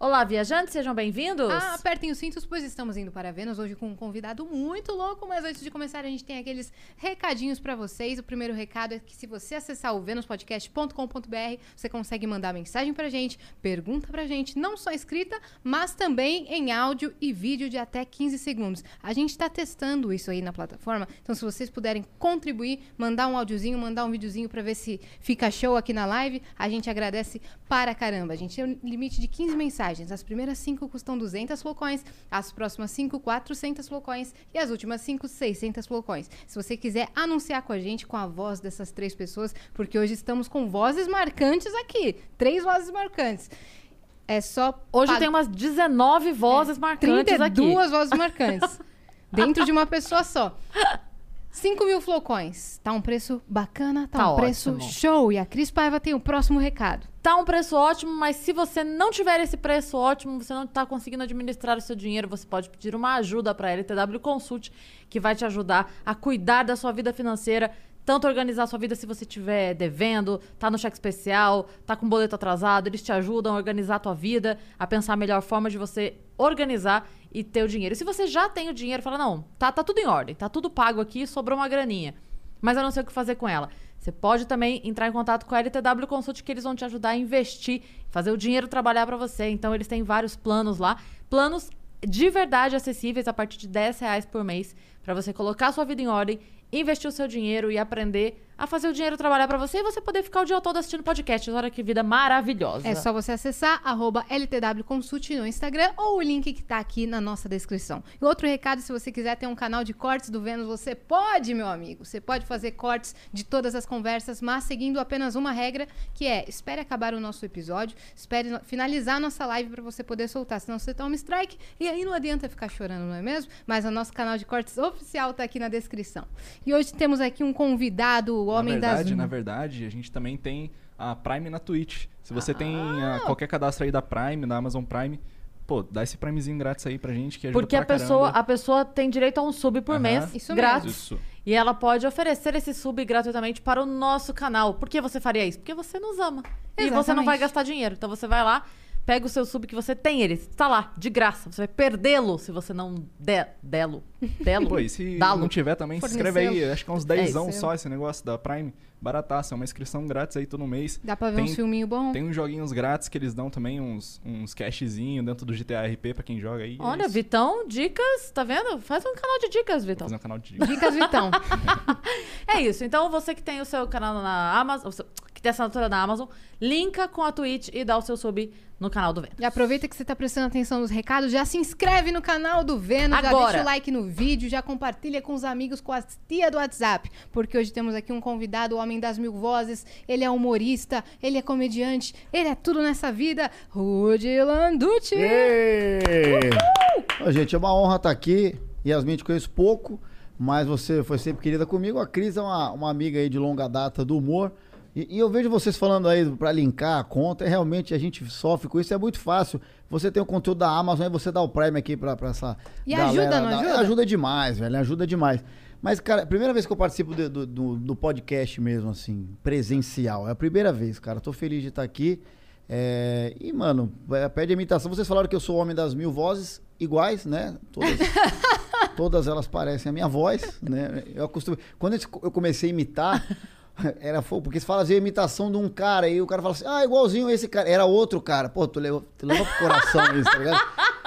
Olá, viajantes, sejam bem-vindos. Ah, apertem os cintos, pois estamos indo para Vênus hoje com um convidado muito louco. Mas antes de começar, a gente tem aqueles recadinhos para vocês. O primeiro recado é que se você acessar o venuspodcast.com.br, você consegue mandar mensagem pra gente, pergunta pra gente, não só escrita, mas também em áudio e vídeo de até 15 segundos. A gente está testando isso aí na plataforma, então se vocês puderem contribuir, mandar um áudiozinho, mandar um videozinho para ver se fica show aqui na live, a gente agradece para caramba. A gente tem um limite de 15 mensagens. As primeiras 5 custam 200 flocões, as próximas 5, 400 flocões e as últimas 5, 600 flocões. Se você quiser anunciar com a gente, com a voz dessas três pessoas, porque hoje estamos com vozes marcantes aqui. Três vozes marcantes. É só. Hoje pa- tem umas 19 vozes marcantes 32 aqui. vozes marcantes. dentro de uma pessoa só. 5 mil flocões. Tá um preço bacana, tá, Tá um preço ótimo. show. E a Cris Paiva tem o próximo recado. Tá um preço ótimo, mas se você não tiver esse preço ótimo, você não tá conseguindo administrar o seu dinheiro, você pode pedir uma ajuda para a LTW Consult, que vai te ajudar a cuidar da sua vida financeira, tanto organizar a sua vida se você estiver devendo, tá no cheque especial, tá com boleto atrasado, eles te ajudam a organizar a tua vida, a pensar a melhor forma de você organizar e ter o dinheiro. Se você já tem o dinheiro, fala, não, tá, tá tudo em ordem, tá tudo pago aqui, sobrou uma graninha. Mas eu não sei o que fazer com ela. Você pode também entrar em contato com a LTW Consult, que eles vão te ajudar a investir, fazer o dinheiro trabalhar para você. Então, eles têm vários planos lá. Planos de verdade acessíveis a partir de 10 reais por mês, para você colocar sua vida em ordem, investir o seu dinheiro e aprender a fazer o dinheiro trabalhar para você e você poder ficar o dia todo assistindo podcast. Olha que vida maravilhosa. É só você acessar arroba LTW no Instagram ou o link que tá aqui na nossa descrição. E outro recado, se você quiser ter um canal de cortes do Vênus, você pode, meu amigo. Você pode fazer cortes de todas as conversas, mas seguindo apenas uma regra, que é espere acabar o nosso episódio, espere finalizar a nossa live para você poder soltar, senão você toma strike e aí não adianta ficar chorando, não é mesmo? Mas o nosso canal de cortes oficial tá aqui na descrição. E hoje temos aqui um convidado, homem na verdade, das na verdade, a gente também tem a Prime na Twitch. Se você tem Ah! ah, qualquer cadastro aí da Prime, da Amazon Prime, pô, dá esse Primezinho grátis aí pra gente que ajuda Porque a pessoa, caramba. a pessoa tem direito a um sub por Aham. mês, Isso grátis. mesmo. Isso. E ela pode oferecer esse sub gratuitamente para o nosso canal. Por que você faria isso? Porque você nos ama. E você não Exatamente. vai gastar dinheiro. Então você vai lá, pega o seu sub que você tem ele. Está lá, de graça. Você vai perdê-lo se você não der, delo. Delo. Pô, e se não tiver também, se inscreve aí. Acho que é uns É 10 isso. só esse negócio da Prime. Barataça, é uma inscrição grátis aí todo mês. Dá pra ver Tem- um filminho bom? Tem uns joguinhos grátis que eles dão também, uns, uns cashzinho dentro do GTA RP pra quem joga aí. é Olha, isso. Vitão, dicas, tá vendo? Faz um canal de dicas, Vitão. Fazer um canal de Dicas Vitão. É isso. Então, você que tem o seu canal na Amazon, que tem assinatura na Amazon, linka com a Twitch e dá o seu sub no canal do Vênus. Já aproveita que você tá prestando atenção nos recados, já se inscreve no canal do Vênus, já Agora. deixa o like no vídeo, já compartilha com os amigos, com a tia do WhatsApp, porque hoje temos aqui um convidado, o homem das mil vozes, ele é humorista, ele é comediante, ele é tudo nessa vida, Rudy Landucci. Ô, gente, é uma honra estar aqui. Yasmin, te conheço pouco, mas você foi sempre querida comigo. A Cris é uma, uma amiga aí de longa data do humor. E, e eu vejo vocês falando aí pra linkar a conta, e realmente a gente sofre com isso, é muito fácil. Você tem o conteúdo da Amazon, aí você dá o Prime aqui pra, pra essa. E galera ajuda, não da- ajuda? Ajuda demais, velho, ajuda demais. Mas, cara, primeira vez que eu participo de- do, do, do podcast mesmo, assim, presencial. É a primeira vez, cara. Tô feliz de estar aqui. É, e, mano, é, pede imitação. Vocês falaram que eu sou o homem das mil vozes iguais, né? Todas, todas elas parecem a minha voz, né? Eu acostumei. Quando eu comecei a imitar, era fogo, porque você fazia a imitação de um cara e o cara fala assim, ah, igualzinho esse cara. Era outro cara. Pô, tu leva, tu leva pro coração isso, tá ligado?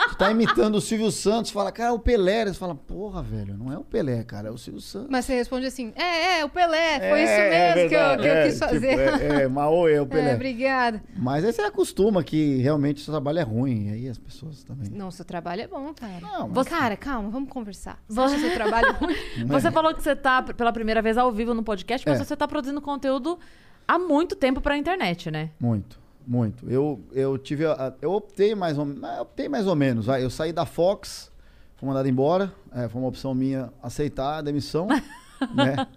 Tu tá imitando o Silvio Santos, fala, cara, é o Pelé. Você fala, porra, velho, não é o Pelé, cara, é o Silvio Santos. Mas você responde assim, é, é, o Pelé, foi É, isso é mesmo que, eu, que eu é, quis tipo, fazer. é, é, Maô é o Pelé. É, obrigada. Mas aí você acostuma que realmente o seu trabalho é ruim. E aí as pessoas também. Não, seu trabalho é bom, cara. Não, mas- Cara, calma, vamos conversar. Você acha seu trabalho ruim? Você falou que você tá pela primeira vez ao vivo no podcast, mas É. você tá produzindo conteúdo há muito tempo pra internet, né? Muito, muito. Eu, eu tive. a- Eu optei mais ou menos. Eu optei mais ou menos. Eu saí da Fox, fui mandado embora. é, foi uma opção minha aceitar a demissão. né?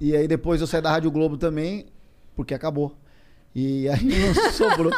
E aí depois eu saí da Rádio Globo também, porque acabou. E aí não sobrou.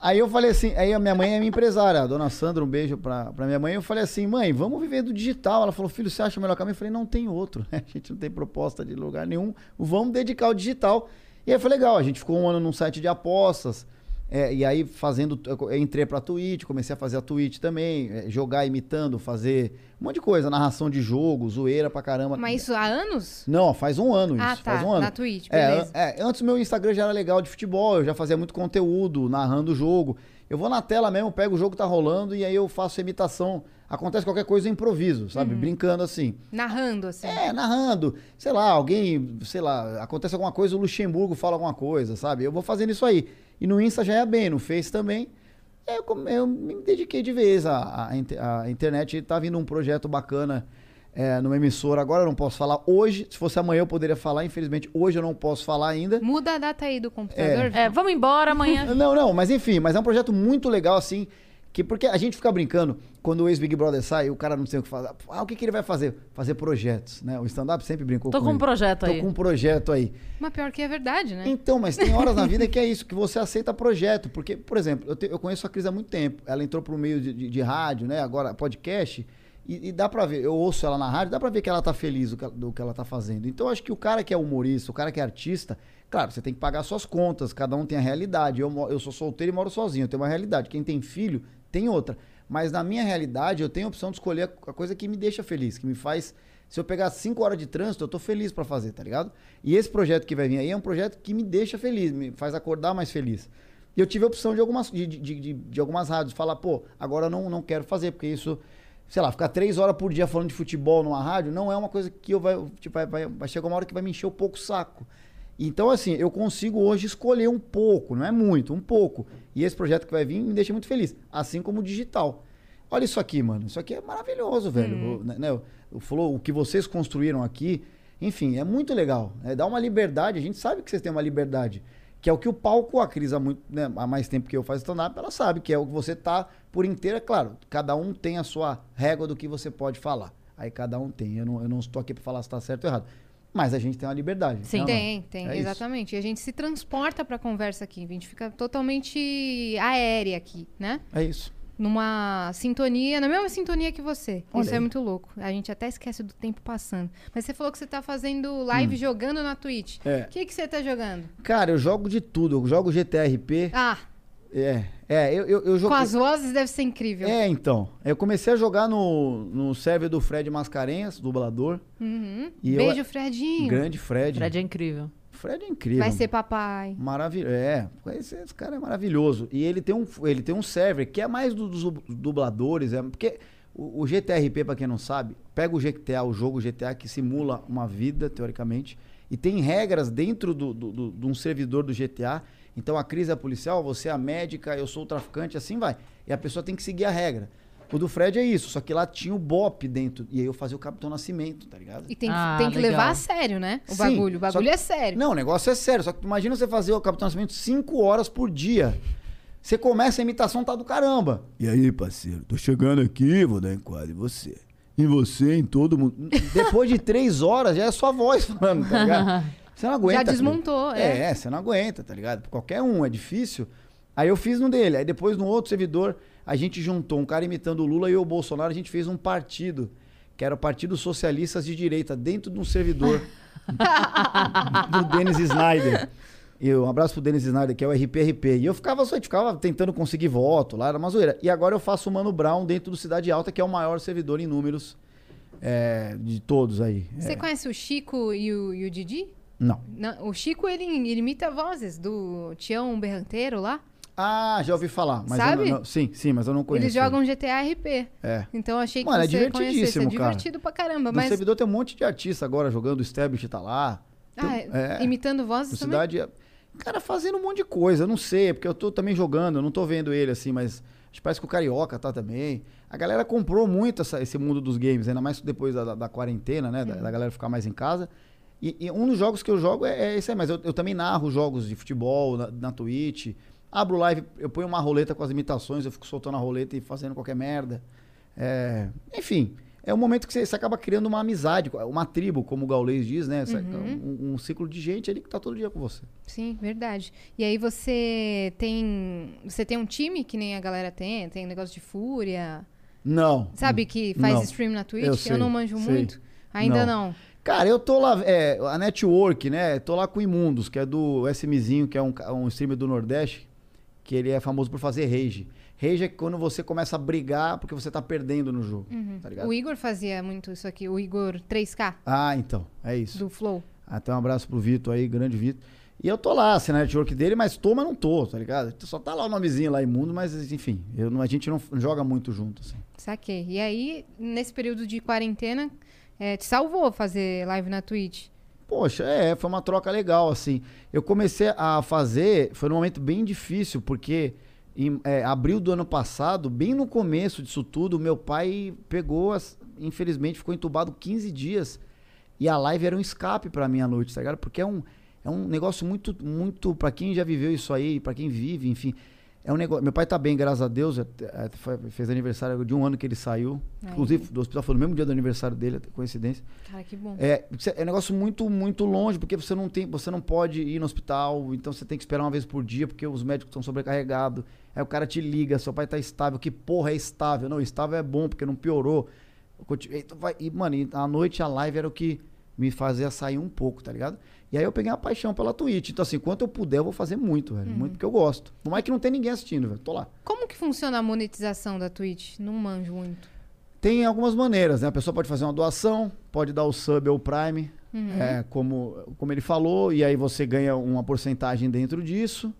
Aí eu falei assim, aí a minha mãe é minha empresária, a dona Sandra, um beijo pra, pra minha mãe. Eu falei assim, mãe, vamos viver do digital. Ela falou, filho, você acha melhor caminho? Eu falei, não tem outro, né? A gente não tem proposta de lugar nenhum. Vamos dedicar ao digital. E aí foi legal, a gente ficou um ano num site de apostas. É, e aí fazendo, eu entrei pra Twitch, comecei a fazer a Twitch também, é, jogar imitando, fazer um monte de coisa, narração de jogo, zoeira pra caramba. Mas isso há anos? Não, faz um ano isso, Ah, tá. faz um ano. Na Twitch, É, beleza. é, antes o meu Instagram já era legal de futebol, eu já fazia muito conteúdo, narrando o jogo. Eu vou na tela mesmo, pego o jogo que tá rolando e aí eu faço a imitação. Acontece qualquer coisa, eu improviso, sabe? Uhum. Brincando assim. Narrando, assim. É, narrando. Sei lá, alguém, sei lá, acontece alguma coisa, o Luxemburgo fala alguma coisa, sabe? Eu vou fazendo isso aí. E no Insta já é bem, no Face também. Eu, eu me dediquei de vez à, à à internet. Tá vindo um projeto bacana é, numa emissora. Agora eu não posso falar hoje. Se fosse amanhã eu poderia falar. Infelizmente, hoje eu não posso falar ainda. Muda a data aí do computador. É, vamos embora amanhã. Não, não, mas enfim, mas é um projeto muito legal, assim. Que porque a gente fica brincando, quando o ex-Big Brother sai, o cara não sei o que fazer. Ah, o que, que ele vai fazer? Fazer projetos, né? O stand-up sempre brincou Tô com com um ele. projeto Tô aí. com um projeto aí. Mas pior que é verdade, né? Então, mas tem horas na vida que é isso, que você aceita projeto. Porque, por exemplo, eu, te- eu conheço a Cris há muito tempo. Ela entrou pro meio de, de- de rádio, né? Agora podcast. E, e dá pra ver, eu ouço ela na rádio, dá pra ver que ela tá feliz do que, do que ela tá fazendo. Então, eu acho que o cara que é humorista, o cara que é artista, claro, você tem que pagar suas contas, cada um tem a realidade. Eu, eu sou solteiro e moro sozinho, eu tenho uma realidade. Quem tem filho, tem outra. Mas na minha realidade, eu tenho a opção de escolher a coisa que me deixa feliz, que me faz. Se eu pegar cinco horas de trânsito, eu tô feliz pra fazer, tá ligado? E esse projeto que vai vir aí é um projeto que me deixa feliz, me faz acordar mais feliz. E eu tive a opção de algumas, de, de, de, de algumas rádios falar, pô, agora eu não, não quero fazer, porque isso, sei lá, ficar três horas por dia falando de futebol numa rádio não é uma coisa que eu vai, tipo, vai, vai, vai chegar uma hora que vai me encher um pouco o saco. Então, assim, eu consigo hoje escolher um pouco, não é muito, um pouco. E esse projeto que vai vir me deixa muito feliz. Assim como o digital. Olha isso aqui, mano. Isso aqui é maravilhoso, velho. O, né, né, o- o Flow, o que vocês construíram aqui, enfim, é muito legal. É, dá uma liberdade. A gente sabe que vocês têm uma liberdade. Que é o que o palco, a Cris, há, muito, né, há mais tempo que eu faço stand-up, ela sabe que é o que você tá por inteiro. É claro, cada um tem a sua régua do que você pode falar. Aí cada um tem. Eu não, eu não estou aqui para falar se tá certo ou errado. Mas a gente tem uma liberdade. Sim. Não, não. Tem, tem, É isso. exatamente. E a gente se transporta pra conversa aqui. A gente fica totalmente aérea aqui, né? É isso. Numa sintonia, na mesma sintonia que você. Olha Isso é aí. muito louco. A gente até esquece do tempo passando. Mas você falou que você tá fazendo live jogando na Twitch. Hum. É. O que, que você tá jogando? Cara, eu jogo de tudo. Eu jogo GTRP. Ah, É, é, eu, eu, eu jogo. com as vozes deve ser incrível. É, então. Eu comecei a jogar no, no server do Fred Mascarenhas, dublador. Uhum. E eu- Beijo, Fredinho. Grande Fred. Fred é incrível. Fred é incrível. Vai ser papai. Maravilhoso. É, esse, esse cara é maravilhoso. E ele tem um, ele tem um server que é mais do- dos dubladores. É, porque o, o GTRP, pra quem não sabe, pega o GTA, o jogo GTA que simula uma vida, teoricamente, e tem regras dentro do, do, do- de um servidor do GTA. Então a Cris é policial, você é a médica, eu sou o traficante, assim vai. E a pessoa tem que seguir a regra. O do Fred é isso, só que lá tinha o BOP dentro. E aí eu fazia o Capitão Nascimento, tá ligado? E tem, Ah, tem que legal. levar a sério, né? O Sim, bagulho. O bagulho que- é sério. Não, o negócio é sério. Só que imagina você fazer o Capitão Nascimento 5 horas por dia. Você começa a imitação, tá do caramba. E aí, parceiro, tô chegando aqui, vou dar enquadro em você. Em você, em todo mundo. Depois de três horas, já é sua voz falando, tá ligado? Você não aguenta. Já desmontou, filho. é. É, você não aguenta, tá ligado? Qualquer um, é difícil. Aí eu fiz no dele. Aí depois no outro servidor, a gente juntou um cara imitando o Lula e o Bolsonaro, a gente fez um partido, que era o Partido Socialistas de Direita, dentro de um servidor do Dennis Snyder. E um abraço pro Dennis Snyder, que é o RPRP. E eu ficava só, ficava tentando conseguir voto lá, era uma zoeira. E agora eu faço o Mano Brown dentro do Cidade Alta, que é o maior servidor em números é, de todos aí. Você É, conhece o Chico e o, e o Didi? Não. Não, o Chico, ele, ele imita vozes do Tião Berranteiro lá. Ah, já ouvi falar. Mas Sabe? Não, não- sim, sim, mas eu não conheço. Eles jogam GTA RP. É. Então achei que Mano, é. É divertidíssimo, cara. divertido pra caramba. No Mas servidor tem um monte de artista agora jogando, o Stablish tá lá. Tem- ah, imitando vozes No também? cidade. é- Cara, fazendo um monte de coisa. Eu não sei, porque eu tô também jogando, eu não tô vendo ele assim, mas acho que parece que o Carioca tá também. A galera comprou muito essa- esse mundo dos games, ainda mais depois da, da- da quarentena, né? Da, da galera ficar mais em casa. E, e um dos jogos que eu jogo é, é esse aí, mas eu, eu também narro jogos de futebol na, na Twitch. Abro live, eu ponho uma roleta com as imitações, eu fico soltando a roleta e fazendo qualquer merda. É, enfim, é um momento que você, você acaba criando uma amizade, uma tribo, como o Gaulês diz, né? Você- Um, um ciclo de gente ali que tá todo dia com você. Sim, verdade. E aí você tem. Você tem um time que nem a galera tem, tem um negócio de fúria. Não. Sabe que faz Não. stream na Twitch? Eu Eu, sei, não manjo sei. muito. Ainda não. Cara, eu tô lá, é, a Network, né? Tô lá com o Imundos, que é do SMzinho, que é um, um streamer do Nordeste, que ele é famoso por fazer rage. Rage é quando você começa a brigar porque você tá perdendo no jogo, tá ligado? O Igor fazia muito isso aqui, o Igor 3K Ah, então, é isso. do Flow. Até um abraço pro Vitor aí, grande Vitor. E eu tô lá, assim, na network dele, mas tô, mas não tô, tá ligado? Só tá lá o nomezinho lá, imundo, mas enfim, eu a gente não joga muito junto, assim. Saquei. E aí, nesse período de quarentena, é, te salvou fazer live na Twitch. Poxa, é, foi uma troca legal, assim. Eu comecei a fazer, foi num momento bem difícil, porque em é, abril do ano passado, bem no começo disso tudo, meu pai pegou, as- infelizmente, ficou entubado 15 dias. E a live era um escape pra mim à noite, tá ligado? Porque é um, é um negócio muito, muito, pra quem já viveu isso aí, pra quem vive, enfim. É um negócio. Meu pai tá bem, graças a Deus. é, é, fez aniversário de um ano que ele saiu. Aí. Inclusive, do hospital foi no mesmo dia do aniversário dele, coincidência. Cara, que bom. É, é um negócio muito, muito longe, porque você não tem, você não pode ir no hospital, então você tem que esperar uma vez por dia, porque os médicos estão sobrecarregados. Aí o cara te liga, seu pai tá estável, que porra é estável? Não, estável é bom, porque não piorou. E, mano, à noite a live era o que me fazia sair um pouco, tá ligado? E aí eu peguei uma paixão pela Twitch. Então, assim, quanto eu puder, eu vou fazer muito, velho. Muito porque eu gosto. Por mais que não tenha ninguém assistindo, velho. Tô lá. Como que funciona a monetização da Twitch? Não manjo muito. Tem algumas maneiras, né? A pessoa pode fazer uma doação, pode dar o sub ou o prime, é, como, como ele falou, e aí você ganha uma porcentagem dentro disso.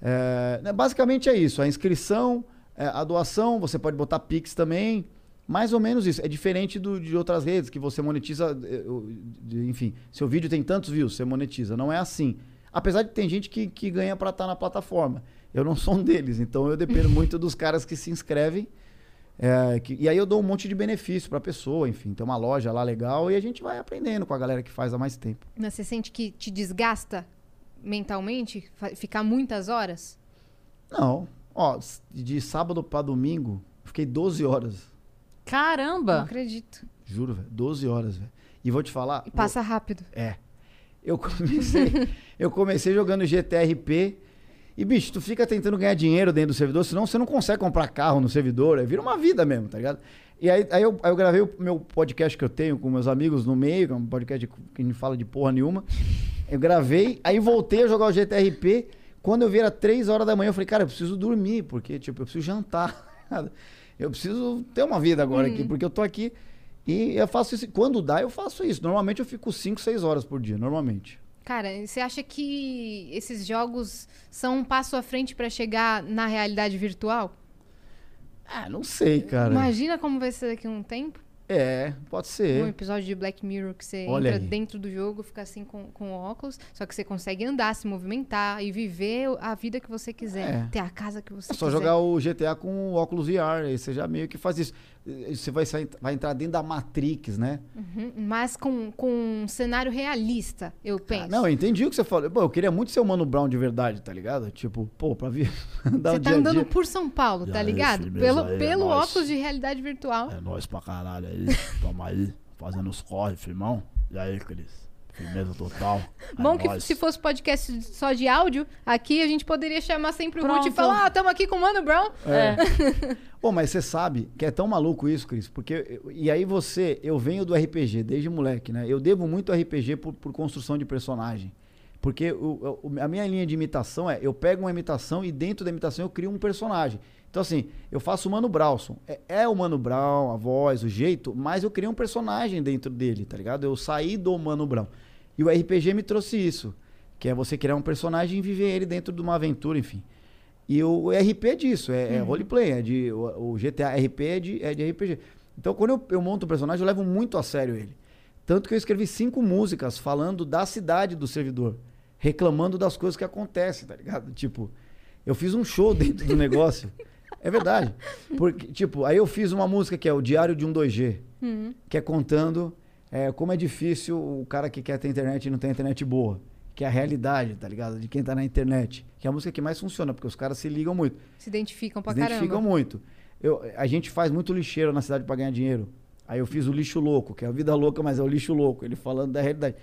É, né, basicamente é isso, a inscrição, é, a doação, você pode botar Pix também, mais ou menos isso. É diferente do, de outras redes que você monetiza, de- enfim, seu vídeo tem tantos views, você monetiza. Não é assim. Apesar de ter gente que, que ganha pra estar na plataforma. Eu não sou um deles, então eu dependo muito dos caras que se inscrevem. É, que- e aí eu dou um monte de benefício pra pessoa, enfim, tem uma loja lá legal e a gente vai aprendendo com a galera que faz há mais tempo. Mas você sente que te desgasta mentalmente? Ficar muitas horas? Não, ó, de sábado pra domingo, fiquei 12 horas. Não Caramba! acredito. Juro, velho, 12 horas, velho. E vou te falar. E passa rápido. É. Eu comecei, eu comecei jogando GTRP. E, bicho, tu fica tentando ganhar dinheiro dentro do servidor, senão você não consegue comprar carro no servidor. Aí vira uma vida mesmo, tá ligado? E aí, aí, eu, aí eu gravei o meu podcast que eu tenho com meus amigos no meio, que é um podcast que não fala de porra nenhuma. Eu gravei, aí voltei a jogar o GTRP. Quando eu vi era 3 horas da manhã, eu falei, cara, eu preciso dormir, porque, tipo, eu preciso jantar. eu preciso ter uma vida agora aqui, porque eu tô aqui. E eu faço isso. Quando dá, eu faço isso. Normalmente eu fico 5, 6 horas por dia, normalmente. Cara, você acha que esses jogos são um passo à frente pra chegar na realidade virtual? Ah, não sei, cara. Imagina como vai ser daqui a um tempo. É, pode Um ser. episódio de Black Mirror que você Olha entra aí. dentro do jogo, fica assim com, com óculos, só que você consegue andar, se movimentar e viver a vida que você quiser. É. Ter a casa que você É só quiser. jogar o GTA com óculos VR, aí você já meio que faz isso. Você vai, sair- vai entrar dentro da Matrix, né? Uhum, Mas com, com um cenário realista, eu penso. Ah, não, eu entendi o que você falou. Pô, eu queria muito ser o Mano Brown de verdade, tá ligado? Tipo, pô, pra vir dar Você um tá dia andando dia. por São Paulo, tá ligado? Pelo, aí, é pelo nóis. óculos de realidade virtual. É nóis pra caralho aí. Tamo aí, fazendo os corre, firmão. E aí, Cris? Firmeza total. É Bom que nóis. se fosse podcast só de áudio, aqui a gente poderia chamar sempre o Ruth e Pronto. falar: Ah, tamo aqui com o Mano Brown. É. Pô, mas você sabe que é tão maluco isso, Cris, porque. E aí você, eu venho do RPG desde moleque, né? Eu devo muito ao RPG por, por construção de personagem. Porque o- o- a minha linha de imitação é: eu pego uma imitação e dentro da imitação eu crio um personagem. Então, assim, eu faço o Mano Browson. É, é o Mano Brown, a voz, o jeito, mas eu criei um personagem dentro dele, tá ligado? Eu saí do Mano Brown. E o RPG me trouxe isso. Que é você criar um personagem e viver ele dentro de uma aventura, enfim. E o RP é disso, é, é roleplay, é de, o, o GTA RP é de, é de RPG. Então, quando eu, eu monto um personagem, eu levo muito a sério ele. Tanto que eu escrevi cinco músicas falando da cidade do servidor, reclamando das coisas que acontecem, tá ligado? Tipo, eu fiz um show dentro do negócio. É verdade. Porque, tipo, aí eu fiz uma música que é o Diário de um 2G, que é contando é, como é difícil o cara que quer ter internet e não tem internet boa. Que é a realidade, tá ligado? De quem tá na internet. Que é a música que mais funciona, porque os caras se ligam muito. Se identificam pra Se identificam caramba. muito. Eu, a gente faz muito lixeiro na cidade pra ganhar dinheiro. Aí eu fiz o lixo louco, que é a vida louca, mas é o lixo louco, ele falando da realidade.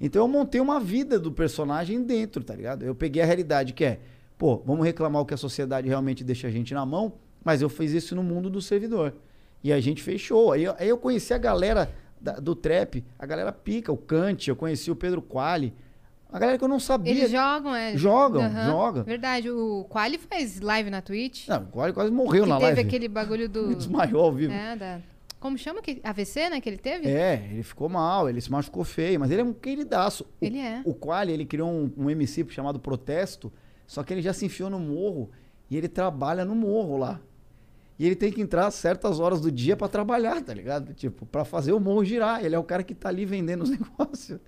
Então eu montei uma vida do personagem dentro, tá ligado? Eu peguei a realidade que é, pô, vamos reclamar o que a sociedade realmente deixa a gente na mão, mas eu fiz isso no mundo do servidor. E a gente fechou. Aí, eu- aí eu conheci a galera da- do trap, a galera pica, o Kant, eu conheci o Pedro Quali, a galera que eu não sabia. Eles jogam, é. Jogam, joga. Verdade, o Quali faz live na Twitch. Não, o Quali quase morreu que na teve live. aquele bagulho do. Desmaiou ao vivo. É, da. Como chama? Que, AVC, né? Que ele teve? É, ele ficou mal, ele se machucou feio, mas ele é um queridaço. O- Ele é. O Quali, ele criou um, um MC chamado Protesto, só que ele já se enfiou no morro e ele trabalha no morro lá. E ele tem que entrar certas horas do dia pra trabalhar, tá ligado? Tipo, pra fazer o morro girar. Ele é o cara que tá ali vendendo os negócios.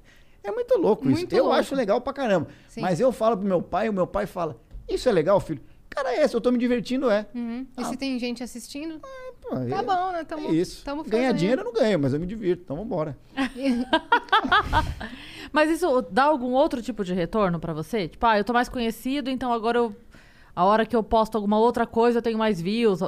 É muito louco Muito isso. Eu louco. acho legal pra caramba. Sim. Mas eu falo pro meu pai, o meu pai fala: Isso é legal, filho? Cara, é, se eu tô me divertindo, é. Uhum. E Ah. se tem gente assistindo, Pô, tá é- bom, né? Tamo, é isso. Tamo Ganhar dinheiro eu não ganho, mas eu me divirto. Então vambora. Mas isso dá algum outro tipo de retorno pra você? Tipo, ah, eu tô mais conhecido, então agora eu. A hora que eu posto alguma outra coisa, eu tenho mais views.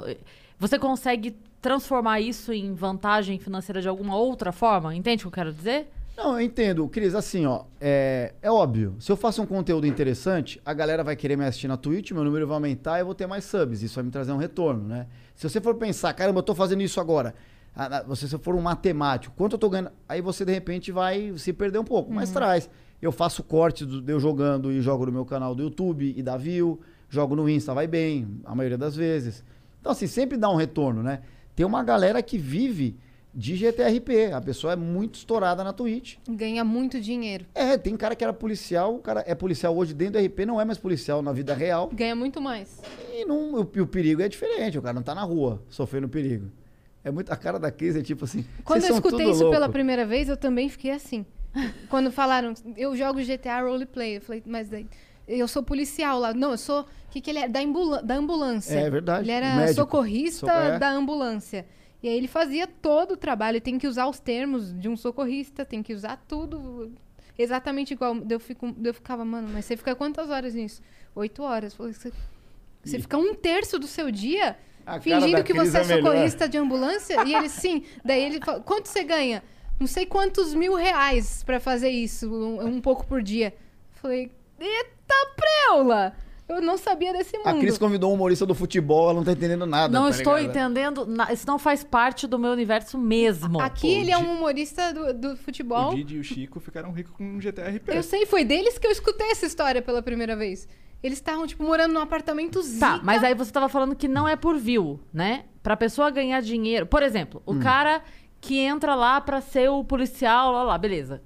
Você consegue transformar isso em vantagem financeira de alguma outra forma? Entende o que eu quero dizer? Não, eu entendo, Cris, assim, ó, é, é óbvio, se eu faço um conteúdo interessante, a galera vai querer me assistir na Twitch, meu número vai aumentar e eu vou ter mais subs, isso vai me trazer um retorno, né? Se você for pensar, caramba, eu tô fazendo isso agora, ah, ah, você se for um matemático, quanto eu tô ganhando, aí você de repente vai se perder um pouco, mas traz. Eu faço corte do, de eu jogando e jogo no meu canal do YouTube e dá view, jogo no Insta, vai bem, a maioria das vezes. Então, assim, sempre dá um retorno, né? Tem uma galera que vive de GTRP, a pessoa é muito estourada na Twitch. Ganha muito dinheiro. É, tem cara que era policial, o cara é policial hoje dentro do RP, não é mais policial na vida real. Ganha muito mais. E não, o, o perigo é diferente, o cara não tá na rua sofrendo perigo. É muito a cara da crise, é tipo assim. Quando eu escutei isso louco. pela primeira vez, eu também fiquei assim. Quando falaram, eu jogo GTA Roleplay. Eu falei, mas daí, eu sou policial lá. Não, eu sou. O que, que ele é? Da, ambula- da ambulância. É verdade, Ele era médico. socorrista So- é. da ambulância. E aí ele fazia todo o trabalho. Ele tem que usar os termos de um socorrista, tem que usar tudo exatamente igual. Eu, fico, eu ficava, mano, mas você fica quantas horas nisso? Oito horas. Você, você fica um terço do seu dia A fingindo que você é é melhor. socorrista de ambulância. e ele, sim. Daí ele fala, quanto você ganha? Não sei quantos mil reais pra fazer isso, um, um pouco por dia. Falei, eita preula! Eu não sabia desse mundo. A Cris convidou um humorista do futebol, ela não tá entendendo nada. não tá estou ligado? entendendo. na- Isso não faz parte do meu universo mesmo. Aqui Pô, ele é um humorista do, do futebol. O Didi e o Chico ficaram ricos com um GTRP. Eu sei, foi deles que eu escutei essa história pela primeira vez. Eles estavam, tipo, morando num apartamento zica. Tá, mas aí você tava falando que não é por view, né? Pra pessoa ganhar dinheiro. Por exemplo, Hum. o cara que entra lá pra ser o policial, lá, lá, beleza.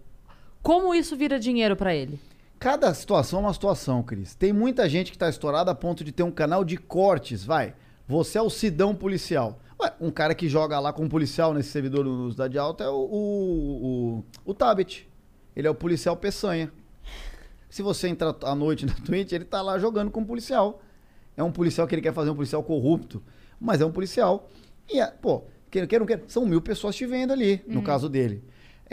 Como isso vira dinheiro pra ele? Cada situação é uma situação, Cris. Tem muita gente que tá estourada a ponto de ter um canal de cortes, vai. Você é o Sidão policial. Ué, um cara que joga lá com um policial nesse servidor no Cidade Alta é o, o, o, o Tabet. Ele é o policial peçanha. Se você entrar à noite na Twitch, ele tá lá jogando com um policial. É um policial que ele quer fazer um policial corrupto, mas é um policial. E, é, pô, queira, queira, não queira, são mil pessoas te vendo ali, no caso dele.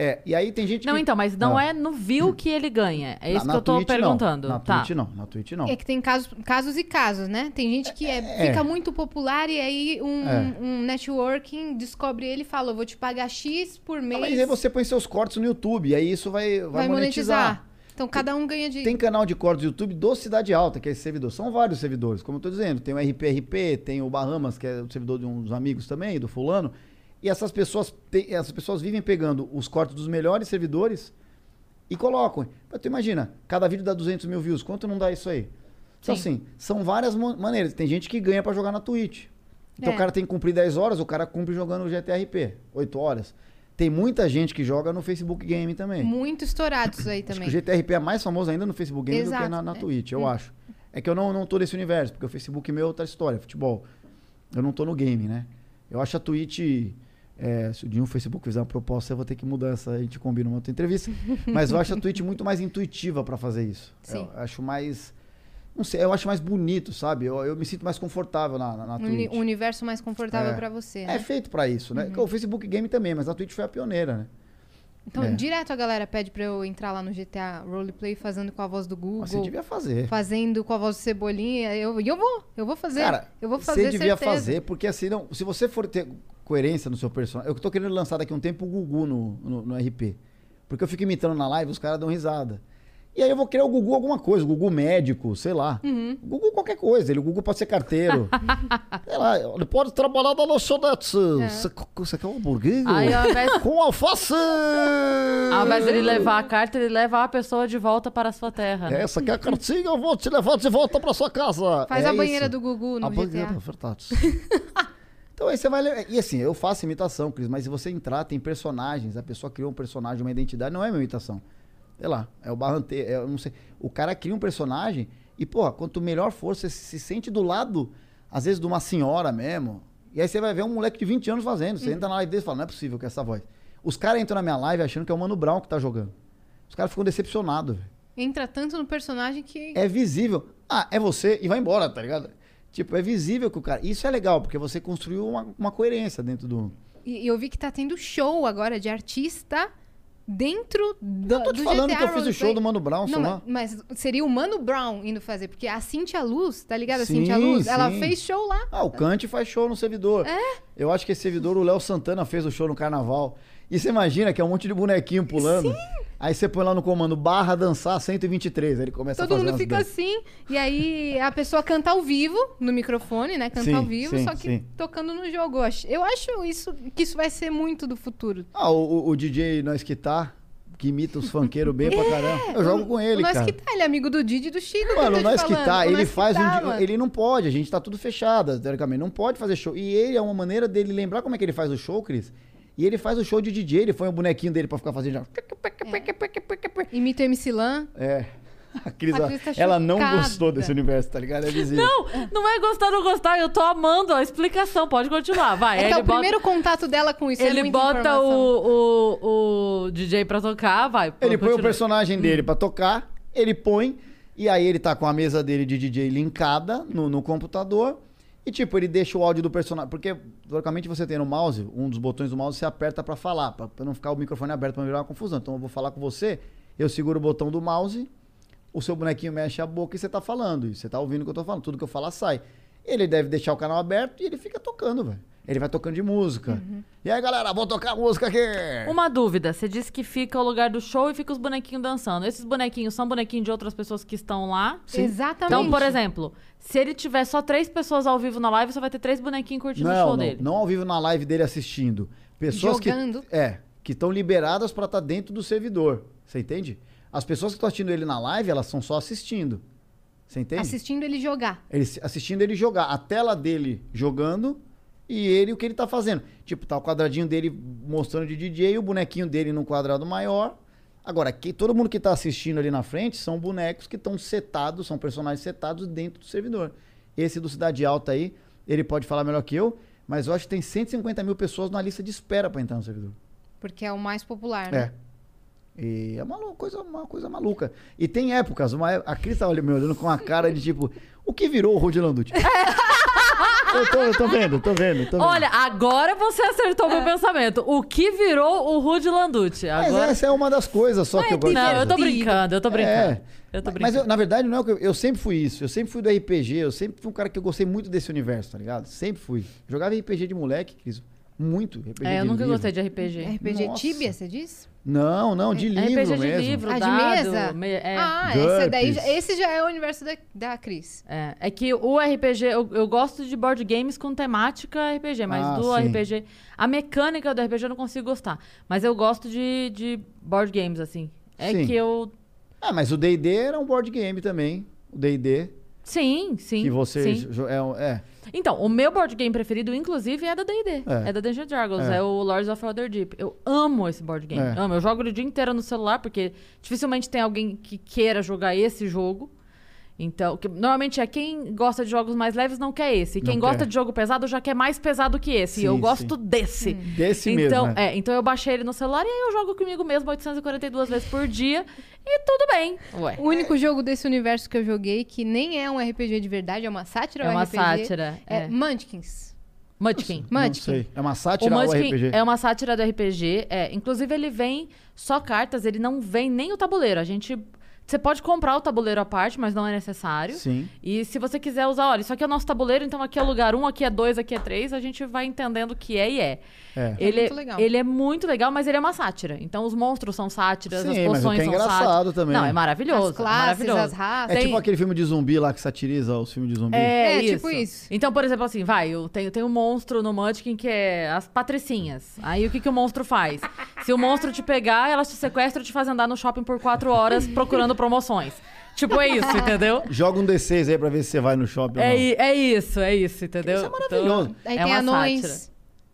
É, e aí tem gente Não, que... então, mas não Ah. é no view que ele ganha. É isso Na- que na eu tô Twitch, não. perguntando. Na tá. Twitch não, na Twitch não. É que tem casos, casos e casos, né? Tem gente que é, É. fica muito popular e aí um, É. um networking descobre ele e fala, eu vou te pagar X por Ah, mês, mas aí você põe seus cortes no YouTube, e aí isso vai, vai, vai monetizar. monetizar. Então cada um ganha de... Tem canal de cortes do YouTube do Cidade Alta, que é esse servidor. São vários servidores, como eu tô dizendo. Tem o RPRP, tem o Bahamas, que é o servidor de uns amigos também, do fulano. E essas pessoas, pe- essas pessoas vivem pegando os cortes dos melhores servidores e colocam. Mas tu imagina, cada vídeo dá 200 mil views. Quanto não dá isso aí? Então, Sim. assim, são várias maneiras. Tem gente que ganha pra jogar na Twitch. Então É. o cara tem que cumprir 10 horas, o cara cumpre jogando GTRP, 8 horas. Tem muita gente que joga no Facebook Game também. Muito estourados aí também. o GTRP é mais famoso ainda no Facebook Game do que Exato, na, na é. Twitch, eu acho. É que eu não, não tô nesse universo, porque o Facebook meu é outra história, futebol. Eu não tô no game, né? Eu acho a Twitch. É, se o dia um Facebook fizer uma proposta, eu vou ter que mudar essa, a gente combina uma outra entrevista. Mas eu acho a Twitch muito mais intuitiva pra fazer isso. Sim. Eu acho mais. Não sei, eu acho mais bonito, sabe? Eu, eu me sinto mais confortável na, na, na Twitch. um universo mais confortável É. pra você, É né? feito pra isso, né? O Facebook Game também, mas a Twitch foi a pioneira, né? Então, é. direto a galera pede pra eu entrar lá no GTA Roleplay fazendo com a voz do Google, você devia fazer. fazendo com a voz do Cebolinha. Eu, e eu vou, eu vou fazer. Cara, eu vou fazer você devia certeza. fazer, porque assim, não, se você for ter, coerência no seu personagem. Eu tô querendo lançar daqui um tempo o Gugu no, no, no RP. Porque eu fico imitando na live, os caras dão risada. E aí eu vou criar o Gugu alguma coisa, o Gugu médico, sei lá. Uhum. O Gugu qualquer coisa, ele, o Gugu pode ser carteiro. sei lá, ele pode trabalhar na lanchonete. É. Você, você quer um hambúrguer? Aí ao invés, Com alface! ao invés dele levar a carta, ele leva a pessoa de volta para a sua terra. né? Essa aqui é a cartinha, eu vou te levar de volta pra sua casa. Faz É a banheira isso. do Gugu no A banheira, GTA. verdade. então aí você vai. E assim, eu faço imitação, Cris, mas se você entrar, tem personagens. A pessoa criou um personagem, uma identidade, não é minha imitação. Sei lá, é o barranteiro, é, eu não sei. O cara cria um personagem e, pô, quanto melhor for, você se sente do lado, às vezes, de uma senhora mesmo. E aí você vai ver um moleque de 20 anos fazendo. Você entra na live dele e fala, não é possível que essa voz. Os caras entram na minha live achando que é o Mano Brown que tá jogando. Os caras ficam decepcionados, velho Entra tanto no personagem que. é visível. Ah, é você e vai embora, tá ligado? Tipo, é visível que o cara. Isso é legal, porque você construiu uma, uma coerência dentro do. E eu vi que tá tendo show agora de artista dentro do, Eu tô te do falando GTA que eu fiz o show do Mano Brown, Não, lá. mas, seria o Mano Brown indo fazer, porque a Cintia Luz, tá ligado? A Sim, Cintia Luz, ela sim. fez show lá. Ah, o Kant faz show no servidor. É? Eu acho que esse servidor, o Léo Santana fez o show no carnaval. E você imagina que é um monte de bonequinho pulando. Aí você põe lá no comando barra dançar 123. Aí ele começa a Todo fazer mundo umas fica danças. assim, e aí a pessoa canta ao vivo, no microfone, né? Canta Sim, ao vivo, sim, só que sim. tocando no jogo. Eu acho, isso, que isso vai ser muito do futuro. Ah, o, o- o DJ Nós Que Tá, que imita os funkeiros bem pra caramba. Eu jogo com ele, o Nós cara. que tá, ele é amigo do Didi e do Chico. Mano, te nós tá, O ele faz um. Tá, di- mano. Ele não pode, a gente tá tudo fechado, teoricamente. Não pode fazer show. E ele é uma maneira dele lembrar como é que ele faz o show, Cris. E ele faz o show de DJ, ele põe o bonequinho dele pra ficar fazendo. já- Imita o MC Lan. É. A Cris, A ela- Cris tá ela não gostou desse universo, tá ligado? É visível. Não, não é gostar ou não gostar, eu tô amando a explicação, pode continuar, vai. É é ele o bota, primeiro contato dela com isso. é ele muita bota o, o, o DJ pra tocar, vai. Ele põe o personagem dele pra tocar, ele põe, e aí ele tá com a mesa dele de DJ linkada no, no computador. E tipo, ele deixa o áudio do personagem. Porque, logicamente, você tem no mouse, um dos botões do mouse você aperta pra falar, pra não ficar o microfone aberto não virar uma confusão. Então eu vou falar com você, eu seguro o botão do mouse, o seu bonequinho mexe a boca e você tá falando. E você tá ouvindo o que eu tô falando. Tudo que eu falar sai. Ele deve deixar o canal aberto e ele fica tocando, velho. Ele vai tocando de música. E aí, galera, vou tocar música aqui. Uma dúvida, você disse que fica o lugar do show e fica os bonequinhos dançando. Esses bonequinhos são bonequinhos de outras pessoas que estão lá? Exatamente. Então, por exemplo, se ele tiver só três pessoas ao vivo na live, você vai ter três bonequinhos curtindo o Não, show não, dele. não ao vivo na live dele assistindo. Pessoas Jogando. que é, que estão liberadas pra estar dentro do servidor. Você entende? As pessoas que estão assistindo ele na live, elas estão só assistindo. Você entende? Assistindo ele jogar. Eles assistindo ele jogar, a tela dele jogando e ele o que ele tá fazendo. Tipo, tá o quadradinho dele mostrando de DJ e o bonequinho dele num quadrado maior. Agora, que, todo mundo que tá assistindo ali na frente são bonecos que estão setados, são personagens setados dentro do servidor. Esse do Cidade Alta aí, ele pode falar melhor que eu, mas eu acho que tem 150 mil pessoas na lista de espera pra entrar no servidor. Porque é o mais popular, né? É. E é uma coisa, uma coisa maluca. E tem épocas, uma, é- a Cris tava me olhando com a cara de tipo, o que virou o Rudy Landucci? eu, tô, eu tô vendo, tô vendo, tô vendo. Olha, agora você acertou meu pensamento. O que virou o Rudy Landucci? Mas Agora... essa é uma das coisas só que eu gosto de Não, eu tô brincando, eu tô brincando. É. Eu tô Mas brincando. eu, na verdade, não é o que eu, eu sempre fui isso. Eu sempre fui do RPG. Eu sempre fui um cara que eu gostei muito desse universo, tá ligado? Sempre fui. Jogava RPG de moleque, Cris. Muito. RPG É, eu de nunca livro. gostei de RPG. RPG Nossa. Tibia, você disse? Não, não, de livro RPG de mesmo. livro, Ah, de mesa? me- é. Ah, esse, daí, esse já é o universo da, da Cris. É, é que o RPG, eu, eu gosto de board games com temática RPG, mas Ah, do sim. RPG. A mecânica do RPG eu não consigo gostar. Mas eu gosto de, de board games, assim. É Sim. que eu. Ah, mas o D&D era um board game também. O D&D, Sim, sim. que você... sim. É, é. Então, o meu board game preferido, inclusive, é da D&D. É. É. da Dungeons Dragons. É. É. o Lords of Waterdeep. Eu amo esse board game. É. Amo. Eu jogo ele o dia inteiro no celular, porque dificilmente tem alguém que queira jogar esse jogo. Então, que- normalmente é quem gosta de jogos mais leves não quer esse. Quem Não gosta quer. de jogo pesado já quer mais pesado que esse. Sim, e eu sim. gosto desse. Desse então, mesmo, né? é, então eu baixei ele no celular e aí eu jogo comigo mesmo 842 vezes por dia. E tudo bem. Ué. O único jogo desse universo que eu joguei, que nem é um RPG de verdade, é uma sátira É ou uma RPG, sátira. É É. Munchkins. Munchkin. Não Munchkin. sei. É uma O sátira ou Munchkin RPG? é uma sátira do RPG. É, inclusive, ele vem só cartas, ele não vem nem o tabuleiro. A gente Você pode comprar o tabuleiro à parte, mas não é necessário. Sim. E se você quiser usar, olha, isso aqui é o nosso tabuleiro, então aqui é lugar 1, aqui é 2, aqui é 3, a gente vai entendendo o que é e é. É. Ele, muito legal. ele é muito legal, mas ele é uma sátira. Então os monstros são sátiras, Sim, as mas o poções que é são engraçado sátiras. também. Não, é maravilhoso. As é classes, maravilhoso. as raças. É Tem- tipo aquele filme de zumbi lá que satiriza os filmes de zumbi. É, É, isso. tipo isso. Então, por exemplo, assim, vai, eu tenho, tenho um monstro no Munchkin que é as patricinhas. Aí o que, que o monstro faz? Se o monstro te pegar, elas te sequestram e te fazem andar no shopping por quatro horas procurando promoções. Tipo, é isso, entendeu? Joga um D6 aí pra ver se você vai no shopping ou É, não. i- é isso, é isso, entendeu? Isso é maravilhoso. Aí é tem uma anões. sátira.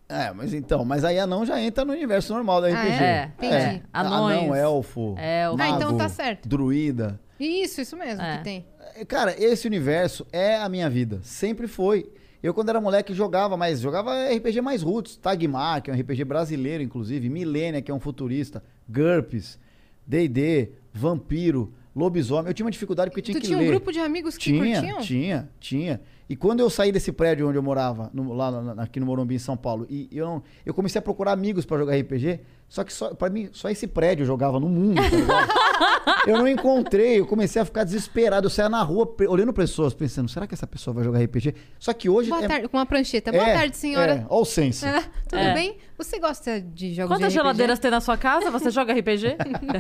É, mas então, mas aí anão já entra no universo normal da Ah, RPG. é? Entendi. Anões. Anão, elfo, É, o- Ah, então mago, tá certo. druida. Isso, isso mesmo É. que tem. É, Cara, esse universo é a minha vida. Sempre foi. Eu, quando era moleque, jogava, mas jogava RPG mais roots. Tagmar, que é um RPG brasileiro, inclusive. Milênia, que é um futurista. GURPS, D&D, Vampiro, Lobisomem. Eu tinha uma dificuldade porque tinha tu que tinha ler. um grupo de amigos que Tinha, curtiam? tinha, tinha. E quando eu saí desse prédio onde eu morava, no- lá na- aqui no Morumbi, em São Paulo, e eu, não- eu comecei a procurar amigos pra jogar RPG, só que só, pra mim, só esse prédio eu jogava no mundo, tá eu não encontrei, eu comecei a ficar desesperado. Eu saía na rua olhando pessoas, pensando, será que essa pessoa vai jogar RPG? Só que hoje. Boa é- tarde, com uma prancheta. Boa é, tarde, senhora. É, o sense. Ah, tudo É. bem? Você gosta de jogos Quantas de RPG? geladeiras tem na sua casa? Você joga RPG?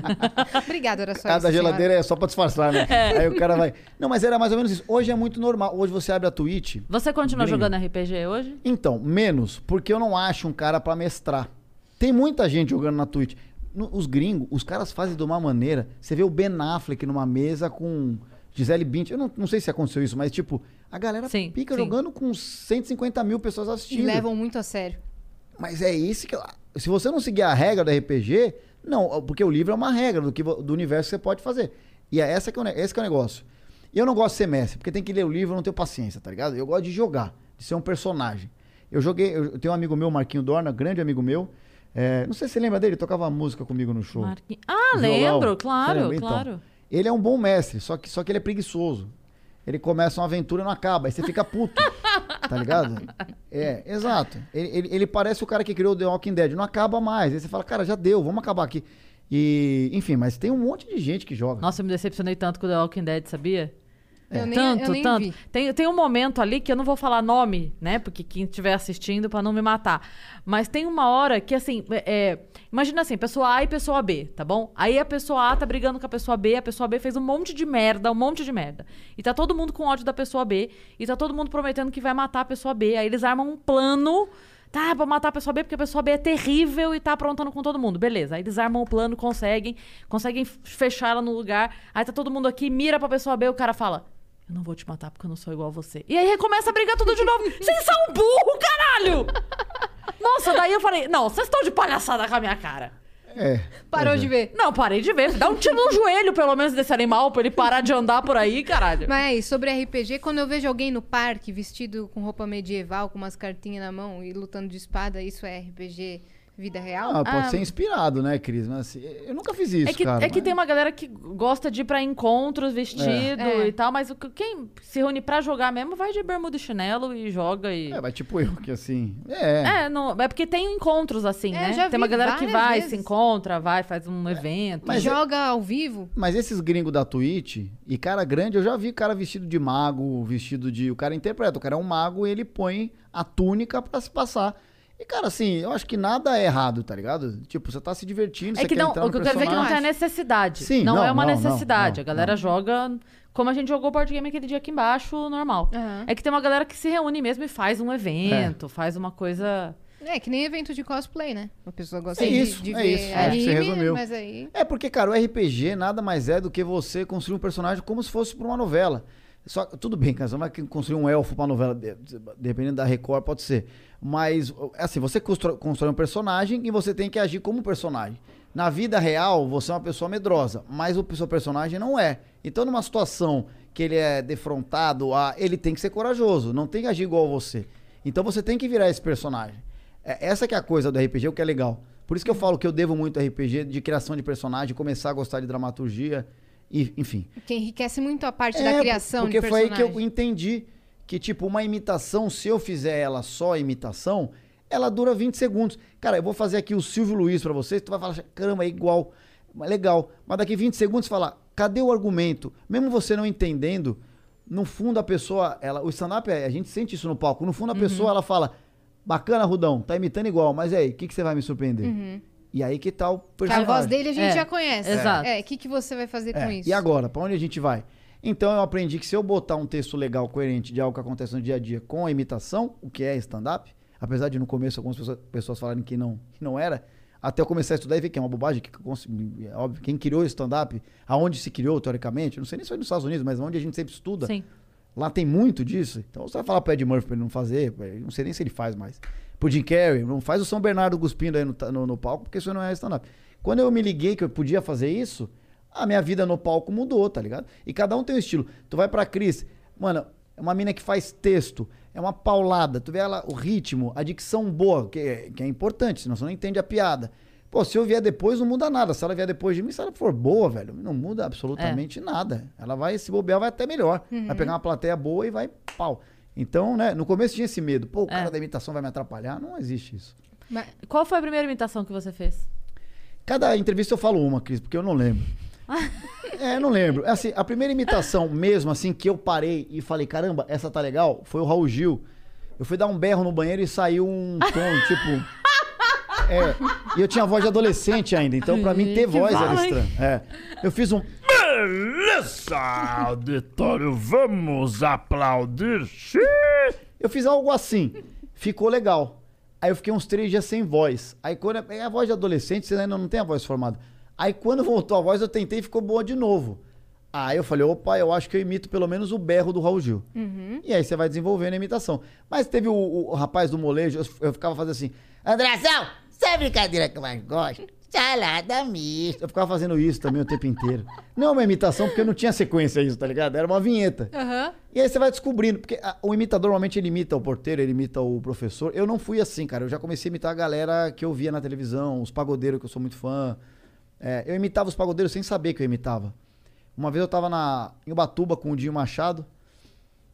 Obrigada, era só Cada isso, senhora. geladeira é só pra disfarçar, né? Aí o cara vai. Não, mas era mais ou menos isso. Hoje é muito normal. Hoje você abre a Twitch. Você continua jogando RPG hoje? Então, menos, porque eu não acho um cara pra mestrar. Tem muita gente jogando na Twitch. No- os gringos, os caras fazem de uma maneira. Você vê o Ben Affleck numa mesa com Gisele Bündchen. Eu não, não sei se aconteceu isso, mas tipo, a galera Sim, pica sim. jogando com 150 mil pessoas E assistindo. levam muito a sério. Mas é isso que. Se você não seguir a regra do RPG, não, porque o livro é uma regra do, que, do universo que você pode fazer. E é essa que é esse que é o negócio. E eu não gosto de ser mestre, porque tem que ler o livro, eu não tenho paciência, tá ligado? Eu gosto de jogar, de ser um personagem. Eu joguei, eu tenho um amigo meu, Marquinho Dorna, grande amigo meu. É, não sei se você lembra dele, tocava música comigo no show. Marquinhos. Ah, Violão. lembro, claro, lembra? Então, claro. Ele é um bom mestre, só que, só que ele é preguiçoso. Ele começa uma aventura e não acaba, aí você fica puto. tá ligado? É, exato. Ele, ele, ele parece o cara que criou The Walking Dead, não acaba mais. Aí você fala, cara, já deu, vamos acabar aqui. E, enfim, mas tem um monte de gente que joga. Nossa, eu me decepcionei tanto com The Walking Dead, sabia? Eu nem, tanto, tanto. vi. Tem, tem um momento ali que eu não vou falar nome, né? Porque quem estiver assistindo pra não me matar. Mas tem uma hora que, assim, é, é, imagina assim, pessoa A e pessoa B, tá bom? Aí a pessoa A tá brigando com a pessoa B, a pessoa B fez um monte de merda, um monte de merda. E tá todo mundo com ódio da pessoa B, e tá todo mundo prometendo que vai matar a pessoa B. Aí eles armam um plano. Tá, pra matar a pessoa B, porque a pessoa B é terrível e tá aprontando com todo mundo. Beleza. Aí eles armam o plano, conseguem, conseguem fechar ela no lugar. Aí tá todo mundo aqui, mira pra pessoa B, o cara fala: Eu não vou te matar porque eu não sou igual a você. E aí recomeça a brigar tudo de novo. Vocês são burro, caralho! Nossa, daí eu falei: Não, vocês estão de palhaçada com a minha cara. É. Parou pois de é. ver. Não, parei de ver. Dá um tiro no joelho, pelo menos, desse animal, pra ele parar de andar por aí, caralho. Mas sobre RPG, quando eu vejo alguém no parque vestido com roupa medieval, com umas cartinhas na mão e lutando de espada, isso é RPG vida real? Ah, pode Ah. ser inspirado, né, Cris? Mas, assim, eu nunca fiz isso, É que, cara. é que mas- tem uma galera que gosta de ir pra encontros vestido É. e tal, mas o que- quem se reúne pra jogar mesmo vai de bermuda e chinelo e joga e. É, mas tipo eu, que assim... É. É, não, é porque tem encontros assim, É, né? já Tem uma galera que vai, vezes. se encontra, vai, faz um evento. Mas Joga ao vivo? Mas esses gringos da Twitch, e cara grande, eu já vi cara vestido de mago, vestido de. O cara interpreta, o cara é um mago e ele põe a túnica pra se passar. E, cara, assim, eu acho que nada é errado, tá ligado? Tipo, você tá se divertindo, É você que quer não, entrar o que eu quero dizer é que não tem necessidade. Sim, não, não, é uma não, necessidade. não, a galera não. joga como a gente jogou o board game aquele dia aqui embaixo, normal. Aham. É que tem uma galera que se reúne mesmo e faz um evento, faz uma coisa. É, que nem evento de cosplay, né? A pessoa gosta É de, isso, de é ver isso, acho que você anime, resumiu. mas aí... É porque, cara, o RPG nada mais é do que você construir um personagem como se fosse pra uma novela. Só, tudo bem, cara, você vai construir um elfo pra novela, de- dependendo da Record, pode ser. Mas, assim, você constrói, constrói um personagem e você tem que agir como personagem. Na vida real, você é uma pessoa medrosa, mas o seu personagem não é. Então, numa situação que ele é defrontado, a, ele tem que ser corajoso, não tem que agir igual você. Então, você tem que virar esse personagem. É, essa que é a coisa do RPG, o que é legal. Por isso que eu falo que eu devo muito RPG de criação de personagem, começar a gostar de dramaturgia, e, enfim. Que enriquece muito a parte É, da criação porque de foi aí que eu entendi que, tipo, uma imitação, se eu fizer ela só imitação, ela dura 20 segundos. Cara, eu vou fazer aqui o Silvio Luiz pra vocês, tu vai falar, caramba, é igual. Legal. Mas daqui 20 segundos você fala, Cadê o argumento? Mesmo você não entendendo, no fundo a pessoa, ela, o stand-up, a gente sente isso no palco. No fundo a pessoa, ela fala, bacana, Rudão, tá imitando igual, mas aí, o que, que você vai me surpreender? E aí que tá o Que a personagem. voz dele a gente É, já conhece. exato. É, o que, que você vai fazer com É, isso? E agora, pra onde a gente vai? Então eu aprendi que se eu botar um texto legal, coerente de algo que acontece no dia a dia com a imitação, o que é stand-up, apesar de no começo algumas pessoas, pessoas falarem que não, que não era, até eu começar a estudar e ver que é uma bobagem, que é óbvio, quem criou o stand-up, aonde se criou teoricamente, não sei nem se foi nos Estados Unidos, mas onde a gente sempre estuda, Sim. lá tem muito disso. Então você vai falar pro Ed Murphy pra ele não fazer, não sei nem se ele faz mais. Pro Jim Carrey, não faz o São Bernardo cuspindo aí no, no, no palco, porque isso não é stand-up. Quando eu me liguei que eu podia fazer isso, a minha vida no palco mudou, tá ligado? E cada um tem um estilo. Tu vai pra Cris, mano, é uma mina que faz texto, é uma paulada, tu vê ela, o ritmo, a dicção boa, que é, que é importante, senão você não entende a piada. Pô, se eu vier depois, não muda nada. Se ela vier depois de mim, se ela for boa, velho, não muda absolutamente nada. Ela vai, se bobear, vai até melhor. Vai pegar uma plateia boa e vai pau. Então, né, no começo tinha esse medo. Pô, o cara É. da imitação vai me atrapalhar. Não existe isso. Mas- Qual foi a primeira imitação que você fez? Cada entrevista eu falo uma, Cris, porque eu não lembro. é, não lembro. Assim, a primeira imitação mesmo, assim, que eu parei e falei, caramba, essa tá legal, foi o Raul Gil. Eu fui dar um berro no banheiro e saiu um tom, tipo... É, e eu tinha voz de adolescente ainda, então pra mim ter voz era estranho. É. Eu fiz um... Beleza, auditório, vamos aplaudir. Xiii. Eu fiz algo assim. Ficou legal. Aí eu fiquei uns três dias sem voz. Aí quando é a voz de adolescente, você ainda não tem a voz formada. Aí quando voltou a voz, eu tentei e ficou boa de novo. Aí eu falei, opa, eu acho que eu imito pelo menos o berro do Raul Gil. E aí você vai desenvolvendo a imitação. Mas teve o, o rapaz do molejo, eu, eu ficava fazendo assim, Andrezão, sabe a brincadeira que eu mais gosto? Salada mista. Eu ficava fazendo isso também o tempo inteiro. Não é uma imitação, porque não tinha sequência isso, tá ligado? Era uma vinheta. Aham. E aí você vai descobrindo, porque a- o imitador normalmente ele imita o porteiro, ele imita o professor. Eu não fui assim, cara. Eu já comecei a imitar a galera que eu via na televisão, os pagodeiros que eu sou muito fã. É, eu imitava os pagodeiros sem saber que eu imitava. Uma vez eu tava na, em Ubatuba com o Dinho Machado,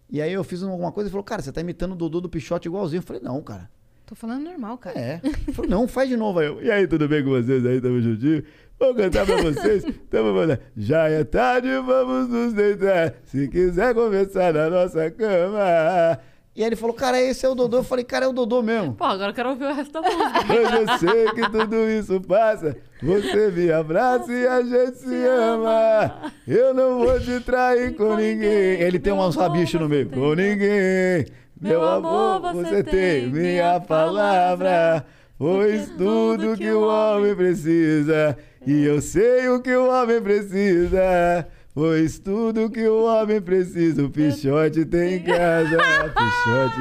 e aí eu fiz alguma coisa e falou, cara, você tá imitando o Dodô do Pichote igualzinho. Eu falei, não, cara. Tô falando normal, cara. É. Não, faz de novo. Aí eu, e aí, tudo bem com vocês aí? Tamo juntinho? Vou cantar pra vocês. Tamo mandando. Já é tarde, vamos nos deitar. Se quiser conversar na nossa cama. E aí ele falou, cara, esse é o Dodô. Eu falei, cara, é o Dodô mesmo. Pô, agora eu quero ouvir o resto da música. Mas eu sei que tudo isso passa. Você me abraça e a gente se ama. Eu não vou te trair com ninguém. Ele tem uns rabichos no meio. Com ninguém. Meu amor, você tem minha palavra. Pois tudo que o homem precisa. E eu sei o que o homem precisa. Pois tudo que o homem precisa, o Pichote tem em casa. Pichote.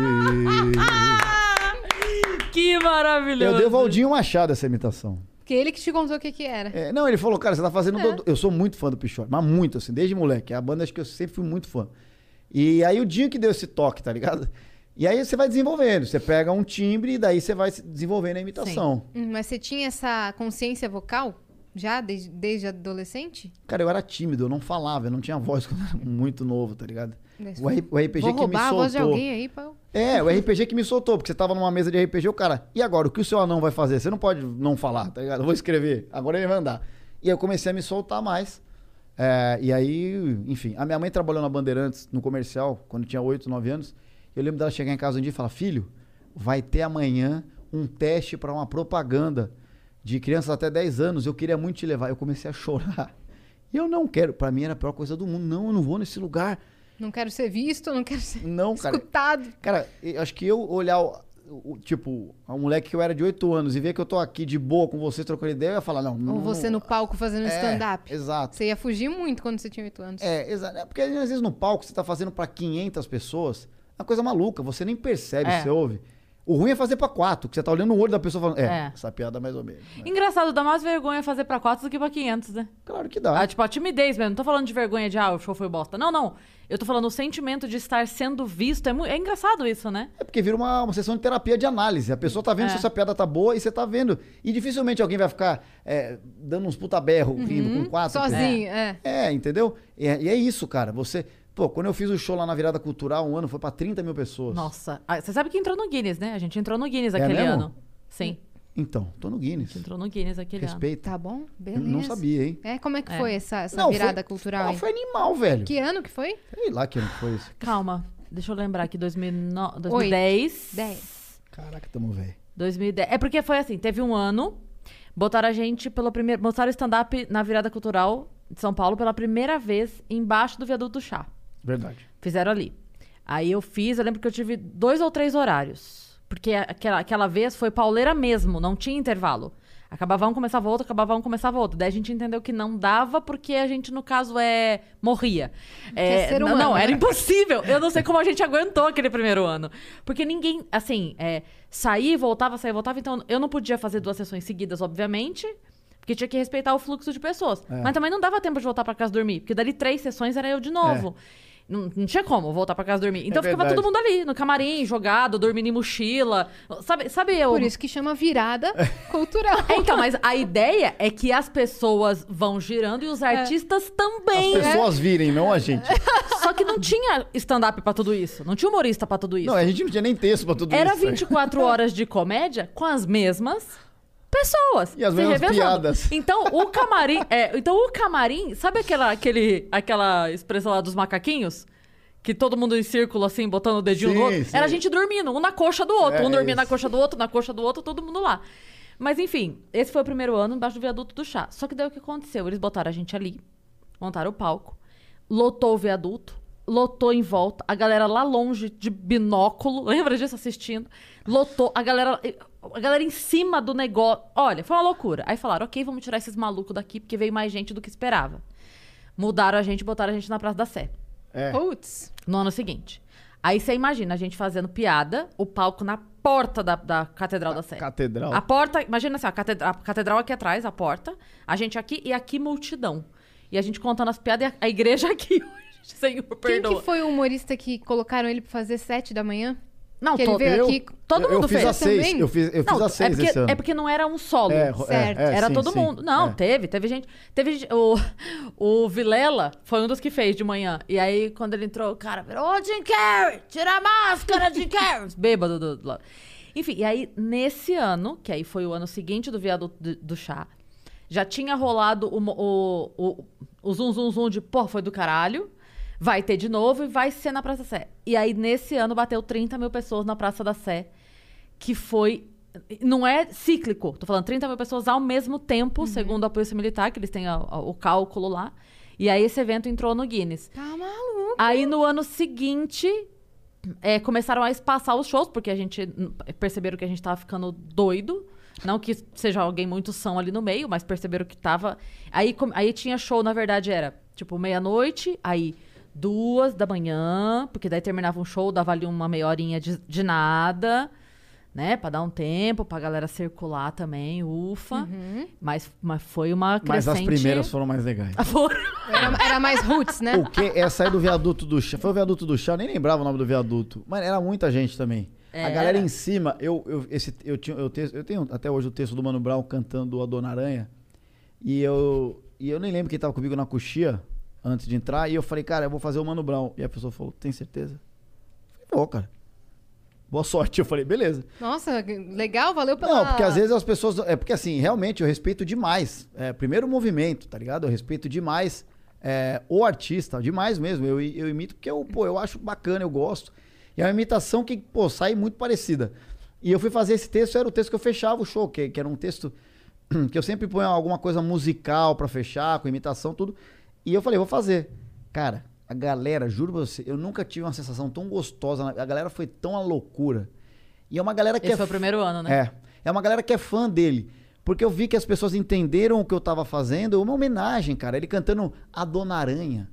que maravilhoso. Eu dei o Valdinho Machado essa imitação. Porque ele que te contou o que que era. É, não, ele falou, cara, você tá fazendo. Dodô. Eu sou muito fã do Pichote, mas muito, assim, desde moleque. É a banda acho que eu sempre fui muito fã. E aí o dia que deu esse toque, tá ligado? E aí você vai desenvolvendo. Você pega um timbre e daí você vai se desenvolvendo a imitação. Hum, Mas você tinha essa consciência vocal já desde, desde adolescente? Cara, eu era tímido, eu não falava, eu não tinha voz quando eu era muito novo, tá ligado? O, R- o RPG Vou que me a voz de soltou. alguém aí pra... É, o RPG que me soltou, porque você tava numa mesa de RPG, o cara, e agora? O que o seu anão vai fazer? Você não pode não falar, tá ligado? Eu vou escrever, agora ele vai andar. E aí eu comecei a me soltar mais. É, e aí, enfim, a minha mãe trabalhou na Bandeirantes, no comercial, quando eu tinha 8, 9 anos. Eu lembro dela chegar em casa um dia e falar: Filho, vai ter amanhã um teste para uma propaganda de crianças até 10 anos. Eu queria muito te levar. Eu comecei a chorar. E eu não quero. Para mim era a pior coisa do mundo. Não, eu não vou nesse lugar. Não quero ser visto, não quero ser Não, cara. escutado. Cara, eu acho que eu olhar, o, o- tipo, um moleque que eu era de 8 anos e ver que eu tô aqui de boa com você trocando ideia, eu ia falar, não. Ou não você no palco fazendo é, stand-up. Exato. Você ia fugir muito quando você tinha 8 anos. É, exato. É porque às vezes no palco você tá fazendo pra 500 pessoas, uma coisa maluca, você nem percebe, É. você ouve. O ruim é fazer pra quatro, que você tá olhando no olho da pessoa falando, é, É. essa piada mais ou menos. né? Engraçado, dá mais vergonha fazer pra 4 do que pra 500, né? Claro que dá. Ah, tipo, a timidez mesmo. Não tô falando de vergonha de, ah, o show foi bosta. Não, não. Eu tô falando o sentimento de estar sendo visto. É, é engraçado isso, né? É porque vira uma, uma sessão de terapia de análise. A pessoa tá vendo É. se essa piada tá boa e você tá vendo. E dificilmente alguém vai ficar é, dando uns puta berro, rindo com quatro. Sozinho, é. É, entendeu? E é, e é isso, cara. Você. Pô, quando eu fiz o show lá na virada cultural, um ano, foi pra 30 mil pessoas. Nossa. Ah, Você sabe que entrou no Guinness, né? A gente entrou no Guinness É aquele mesmo? ano. Sim. Então, tô no Guinness. Entrou no Guinness aquele ano. Respeita. Tá bom? Eu Beleza. não sabia, hein? É, como é que É. foi essa, essa Não, foi- virada cultural Ah, aí? foi animal, velho. Que ano que foi? Sei lá que ano que foi isso. Calma, deixa eu lembrar aqui, 2009, 2010. 10. Caraca, tamo velho. 2010. É porque foi assim, teve um ano, botaram a gente pelo primeiro, mostraram stand-up na virada cultural de São Paulo pela primeira vez embaixo do viaduto do chá. Verdade. Fizeram ali. Aí eu fiz, eu lembro que eu tive dois ou três horários. Porque aquela, aquela vez foi pauleira mesmo, não tinha intervalo. Acabava um, começava outro, acabava um, começava outro. Daí a gente entendeu que não dava, porque a gente, no caso, é. morria. É, ser não, humano, não, né? era impossível. Eu não sei como a gente aguentou aquele primeiro ano. Porque ninguém, assim, é, saía, voltava, saía, voltava. Então, eu não podia fazer duas sessões seguidas, obviamente. Porque tinha que respeitar o fluxo de pessoas. É. Mas também não dava tempo de voltar pra casa dormir. Porque dali três sessões era eu de novo. Não, não tinha como voltar pra casa dormir. Então É ficava todo mundo ali, no camarim, jogado, dormindo em mochila. Sabe, sabe eu. Por isso que chama virada cultural. É, então, mas a ideia é que as pessoas vão girando e os artistas As também. né? pessoas virem, não a gente. Só que não tinha stand-up pra tudo isso. Não tinha humorista pra tudo isso. Não, a gente não tinha nem texto pra tudo Era isso. velho. 24 horas de comédia com as mesmas pessoas. E as revezando. piadas. Então, o camarim. é, então, o camarim. Sabe aquela, aquele, aquela expressão lá dos macaquinhos? Que todo mundo em círculo, assim, botando o dedinho Sim, no outro. sim. Era a gente dormindo, um na coxa do outro. É, um dormia na coxa do outro, na coxa do outro, todo mundo lá. Mas, enfim, esse foi o primeiro ano embaixo do viaduto do chá. Só que daí o que aconteceu? Eles botaram a gente ali, montaram o palco, lotou o viaduto, lotou em volta, a galera lá longe de binóculo, lembra disso assistindo? Lotou, a galera, a galera em cima do negócio. Olha, foi uma loucura. Aí falaram, ok, vamos tirar esses malucos daqui, porque veio mais gente do que esperava. Mudaram a gente, botaram a gente na Praça da Sé, É. Putz. no ano seguinte. Aí você imagina a gente fazendo piada, o palco na porta da, da Catedral da Sé. Catedral. A porta, imagina assim, a catedral, a catedral aqui atrás, a porta, a gente aqui e aqui multidão. E a gente contando as piadas e a, a igreja aqui. Senhor, Quem perdoa. que foi o humorista que colocaram ele pra fazer sete da manhã? Não, que ele to- veio eu, aqui- todo eu, mundo eu fiz fez. a seis. também? Eu fiz, eu fiz não, a seis é porque, esse ano. é porque não era um solo. É, ro- Certo. é, é, Era sim, todo sim. mundo. Não, É. teve. Teve gente. Teve gente- o, o Vilela foi um dos que fez de manhã. E aí, quando ele entrou, o cara virou: Ô, Jim Carrey, tira a máscara, Jim Carrey. Bêbado do, do lado. Enfim, e aí, nesse ano, que aí foi o ano seguinte do viaduto do, do chá, já tinha rolado o, o, o, o zum zum zum de, pô, foi do caralho. Vai ter de novo e vai ser na Praça Sé. E aí, nesse ano, bateu 30 mil pessoas na Praça da Sé que foi. Não é cíclico. Tô falando 30 mil pessoas ao mesmo tempo, segundo a Polícia Militar, que eles têm a- a- o cálculo lá. E aí esse evento entrou no Guinness. Tá maluco. Aí no ano seguinte, é, começaram a espaçar os shows, porque a gente hum, perceberam que a gente tava ficando doido. Não que seja alguém muito são ali no meio, mas perceberam que tava. Aí, aí tinha show, na verdade, era tipo meia-noite, aí duas da manhã, porque daí terminava um show, dava ali uma meia horinha de, de nada, né? Pra dar um tempo, pra galera circular também, ufa. Mas, mas foi uma Mas as crescente... primeiras foram mais legais. Foram. Era, era mais roots, né? O que? Essa aí do viaduto do chá. Foi o viaduto do chá, eu nem lembrava o nome do viaduto. Mas era muita gente também. A Era. galera em cima, eu, eu, esse, eu, tinha, eu, te- eu tenho até hoje o texto do Mano Brown cantando a Dona Aranha. E eu, e eu nem lembro quem tava comigo na coxia antes de entrar. E eu falei, cara, eu vou fazer o Mano Brown. E a pessoa falou, tem certeza? Eu falei, vou, cara. Boa sorte. Eu falei, beleza. Nossa, legal, valeu pela... Não, porque às vezes as pessoas. É porque assim, realmente eu respeito demais. É, primeiro o movimento, tá ligado? Eu respeito demais é, o artista, demais mesmo. Eu, eu imito porque eu, pô, eu acho bacana, eu gosto. E é uma imitação que, pô, sai muito parecida. E eu fui fazer esse texto, era o texto que eu fechava o show, que, que era um texto que eu sempre ponho alguma coisa musical pra fechar, com imitação, tudo. E eu falei, vou fazer. Cara, a galera, juro pra você, eu nunca tive uma sensação tão gostosa. A galera foi tão a loucura. E é uma galera que Esse é foi o primeiro ano, né? é. É uma galera que é fã dele. Porque eu vi que as pessoas entenderam o que eu tava fazendo. É uma homenagem, cara. Ele cantando A Dona Aranha.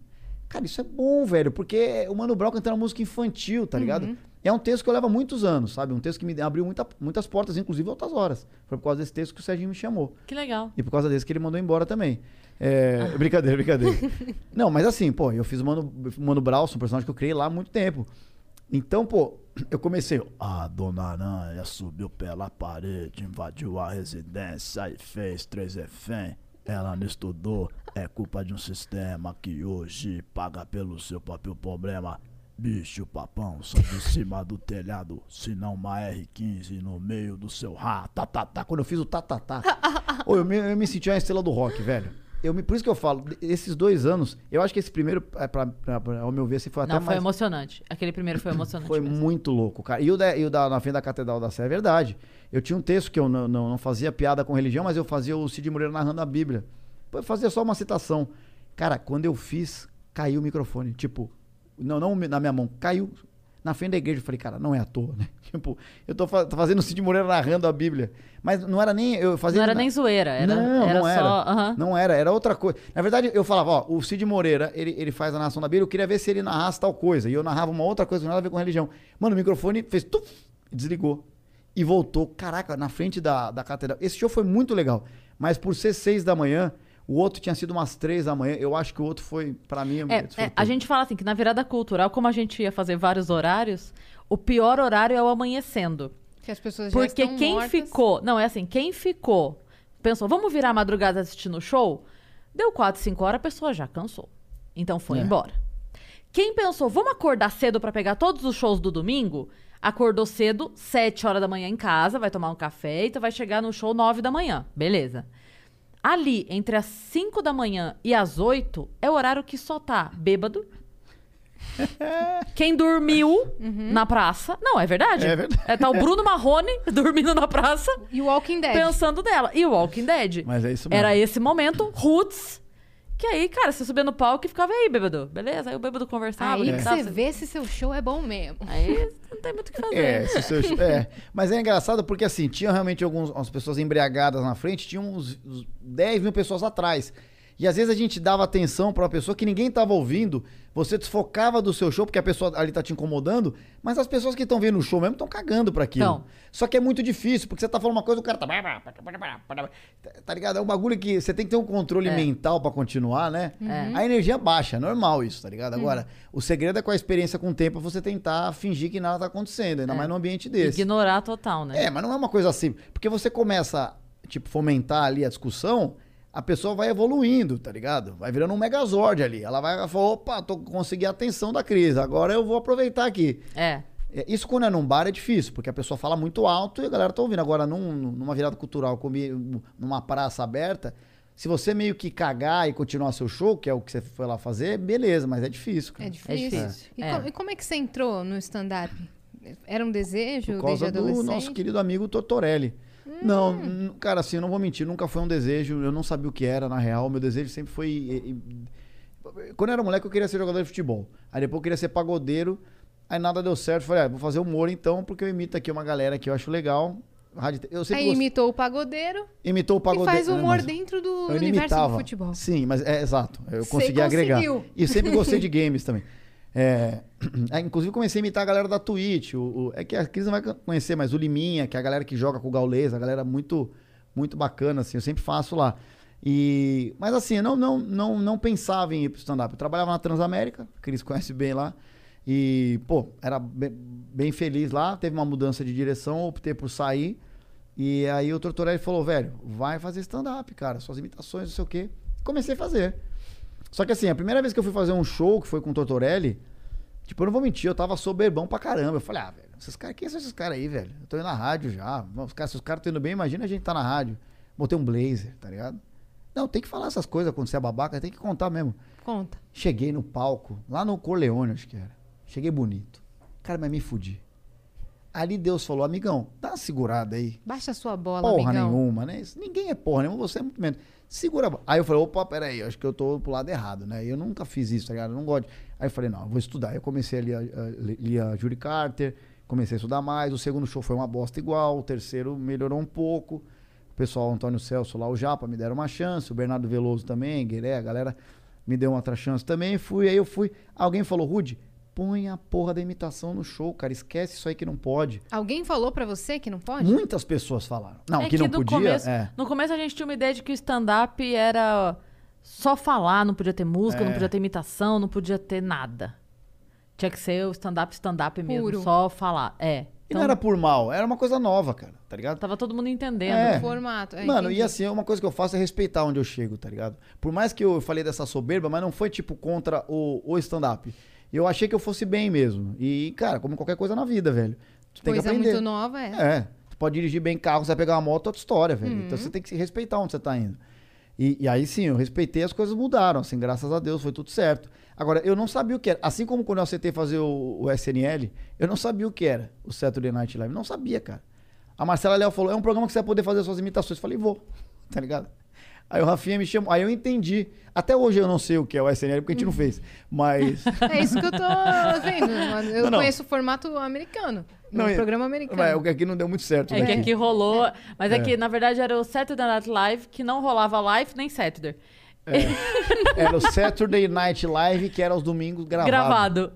Cara, isso é bom, velho. Porque o Mano Brown cantando uma música infantil, tá ligado? É um texto que eu levo há muitos anos, sabe? Um texto que me abriu muita- muitas portas, inclusive altas horas. Foi por causa desse texto que o Serginho me chamou. Que legal. E por causa desse que ele mandou embora também. É, Brincadeira, brincadeira. Não, mas assim, pô, eu fiz o Mano, Mano Brauson, um personagem que eu criei lá há muito tempo. Então, pô, eu comecei. A dona Aranha subiu pela parede, invadiu a residência e fez três refém. Ela não estudou, é culpa de um sistema que hoje paga pelo seu próprio problema. Bicho papão, sai de cima do telhado, se não uma R15 no meio do seu ra. Tá, tá, tá. Quando eu fiz o tá, tá, tá. Ô, eu, me, eu me senti uma estrela do rock, velho. Eu me, por isso que eu falo, esses dois anos, eu acho que esse primeiro, é, pra, pra- pra- ao meu ver, se foi até Não, foi mais. emocionante. Aquele primeiro foi emocionante. Foi mesmo. muito louco, cara. E o, da, e o da, na frente da Catedral da Sé é verdade. Eu tinha um texto que eu não, não, não fazia piada com religião, mas eu fazia o Cid Moreira narrando a Bíblia. Eu fazia só uma citação. Cara, quando eu fiz, caiu o microfone. Tipo, não, não na minha mão, caiu na frente da igreja. Eu falei, cara, não é à toa, né? Tipo, eu tô, fa- tô fazendo o Cid Moreira narrando a Bíblia. Mas não era nem. Eu fazia Não era na- nem zoeira, era, não, era não só. era. aham. Não era, era outra coisa. Na verdade, eu falava, ó, o Cid Moreira, ele, ele faz a narração da Bíblia, eu queria ver se ele narrasse tal coisa. E eu narrava uma outra coisa, que não nada a ver com religião. Mano, o microfone fez tuf, desligou. E voltou, caraca, na frente da, da catedral. Esse show foi muito legal. Mas por ser seis da manhã, o outro tinha sido umas três da manhã. Eu acho que o outro foi, pra mim, É, é, a gente fala assim que na virada cultural, como a gente ia fazer vários horários, o pior horário é o amanhecendo. Que as pessoas já Porque estão quem mortas. ficou. Não, é assim, quem ficou. Pensou, vamos virar a madrugada assistindo o show? Deu 4, 5 horas, a pessoa já cansou. Então foi É. embora. Quem pensou, vamos acordar cedo pra pegar todos os shows do domingo? Acordou cedo, 7 horas da manhã em casa, vai tomar um café e tu vai chegar no show 9 da manhã. Beleza. Ali, entre as 5 da manhã e as 8, é o horário que só tá bêbado. Quem dormiu na praça. Não, é verdade. É verdade. É, tá o Bruno Marrone dormindo na praça, E o Walking Dead. pensando dela. E o Walking Dead. Mas é isso mesmo. Era esse momento, Roots. Que aí, cara, você subia no palco e ficava aí, bêbado. Beleza? Aí o bêbado conversava. Aí que você vê se seu show é bom mesmo. Aí não tem muito o que fazer. É, se seu- é. Mas é engraçado porque assim, tinha realmente algumas umas pessoas embriagadas na frente, tinha uns, uns 10 mil pessoas atrás. E às vezes a gente dava atenção pra uma pessoa que ninguém tava ouvindo, você desfocava do seu show porque a pessoa ali tá te incomodando, mas as pessoas que estão vendo o show mesmo estão cagando pra aquilo. Só que é muito difícil, porque você tá falando uma coisa, o cara tá. Tá ligado? É um bagulho que você tem que ter um controle É. mental pra continuar, né? A energia baixa, é normal isso, tá ligado? Agora, o segredo é com a experiência com o tempo você tentar fingir que nada tá acontecendo, ainda É. mais num ambiente desse. Ignorar total, né? É, mas não é uma coisa assim. Porque você começa, tipo, fomentar ali a discussão, a pessoa vai evoluindo, tá ligado? Vai virando um megazord ali. Ela vai falar, opa, tô consegui a atenção da crise, agora eu vou aproveitar aqui. É. É, Isso quando é num bar é difícil, porque a pessoa fala muito alto e a galera tá ouvindo. Agora, num- numa virada cultural, numa praça aberta, se você meio que cagar e continuar seu show, que é o que você foi lá fazer, beleza, mas é difícil, cara. É difícil. difícil. E, É. co- e como é que você entrou no stand-up? Era um desejo Por desde causa do adolescente? nosso querido amigo Não, n- cara, assim, eu não vou mentir, nunca foi um desejo, eu não sabia o que era, na real. Meu desejo sempre foi. e- e- Quando eu era moleque, eu queria ser jogador de futebol. Aí depois eu queria ser pagodeiro. Aí nada deu certo. Falei, ah, vou fazer humor então, porque eu imito aqui uma galera que eu acho legal. Rádio- Eu sempre Aí gost- imitou o pagodeiro imitou o e pagodeiro. faz né, humor mas- dentro do eu universo imitava. do futebol. Sim, mas é exato. Eu consegui agregar. E sempre gostei de games também. É, é, inclusive comecei a imitar a galera da Twitch. O, o- é que a Cris não vai conhecer, mas o Liminha, que é a galera que joga com o Gaules, a galera muito, muito bacana, assim, eu sempre faço lá. E, mas assim, eu não, não, não, não pensava em ir pro stand-up. Eu trabalhava na Transamérica, a Cris conhece bem lá. E, pô, era bem, bem feliz lá. Teve uma mudança de direção, optei por sair. E aí o Tortorelli falou, velho, vai fazer stand-up, cara. Suas imitações, não sei o quê. Comecei a fazer. Só que assim, a primeira vez que eu fui fazer um show, que foi com o Tortorelli, tipo, eu não vou mentir, eu tava soberbão pra caramba. Eu falei, ah, velho, esses caras, quem são esses caras aí, velho? Eu tô indo na rádio já. Os caras, se os caras estão indo bem, imagina a gente tá na rádio. Botei um blazer, tá ligado? Não, tem que falar essas coisas quando você é babaca, tem que contar mesmo. Conta. Cheguei no palco, lá no Corleone, acho que era. Cheguei bonito. Cara, mas me fudi. Ali Deus falou, amigão, dá uma segurada aí. Baixa a sua bola, Porra amigão. nenhuma, né? Isso- Ninguém é porra nenhuma, você é muito menos. Segura a. Aí eu falei, opa, peraí, acho que eu tô pro lado errado, né? Eu nunca fiz isso, tá ligado? Eu não gosto. Aí eu falei, não, eu vou estudar. Eu comecei a ler, a, ler a Judy Carter, comecei a estudar mais. O segundo show foi uma bosta igual, o terceiro melhorou um pouco. O pessoal, Antônio Celso lá, o Japa, me deram uma chance. O Bernardo Veloso também, Gueré, a galera me deu uma outra chance também. Fui, aí eu fui. Alguém falou, Rude, põe a porra da imitação no show, cara. Esquece isso aí que não pode. Alguém falou pra você que não pode? Muitas pessoas falaram. Não, é que, não no podia. Começo, é. No começo a gente tinha uma ideia de que o stand-up era só falar, não podia ter música, não É. podia ter imitação, não podia ter nada. Tinha que ser o stand-up, stand-up mesmo, Puro. só falar. É. E não era por mal, era uma coisa nova, cara, tá ligado? Tava todo mundo entendendo. É. O formato. é, Mano, entendi. e assim, uma coisa que eu faço é respeitar onde eu chego, tá ligado? Por mais que eu falei dessa soberba, mas não foi tipo contra o, o stand-up. Eu achei que eu fosse bem mesmo. E, cara, como qualquer coisa na vida, velho. Tu tem que Coisa aprender. muito nova, é. É. Tu pode dirigir bem carro, você vai pegar uma moto, outra história, velho. Uhum. Então você tem que se respeitar onde você tá indo. E, e aí sim, eu respeitei, as coisas mudaram, assim, graças a Deus, foi tudo certo. Agora, eu não sabia o que era. Assim como quando eu aceitei fazer o, o SNL, eu não sabia o que era o Saturday Night Live. Não sabia, cara. A Marcela Léo falou: é um programa que você vai poder fazer suas imitações. Eu falei, vou, tá ligado? Aí o Rafinha me chamou, aí eu entendi. Até hoje eu não sei o que é o SNL, porque a gente não fez. Mas. É isso que eu tô vendo. Eu Não, não. conheço o formato americano. Não, o é- programa americano. Mas o que aqui não deu muito certo. É né? que aqui rolou. Mas é. É. que, na verdade, era o Saturday Night Live, que não rolava live nem Saturday. Era o Saturday Night Live, que era aos domingos gravado. Gravado.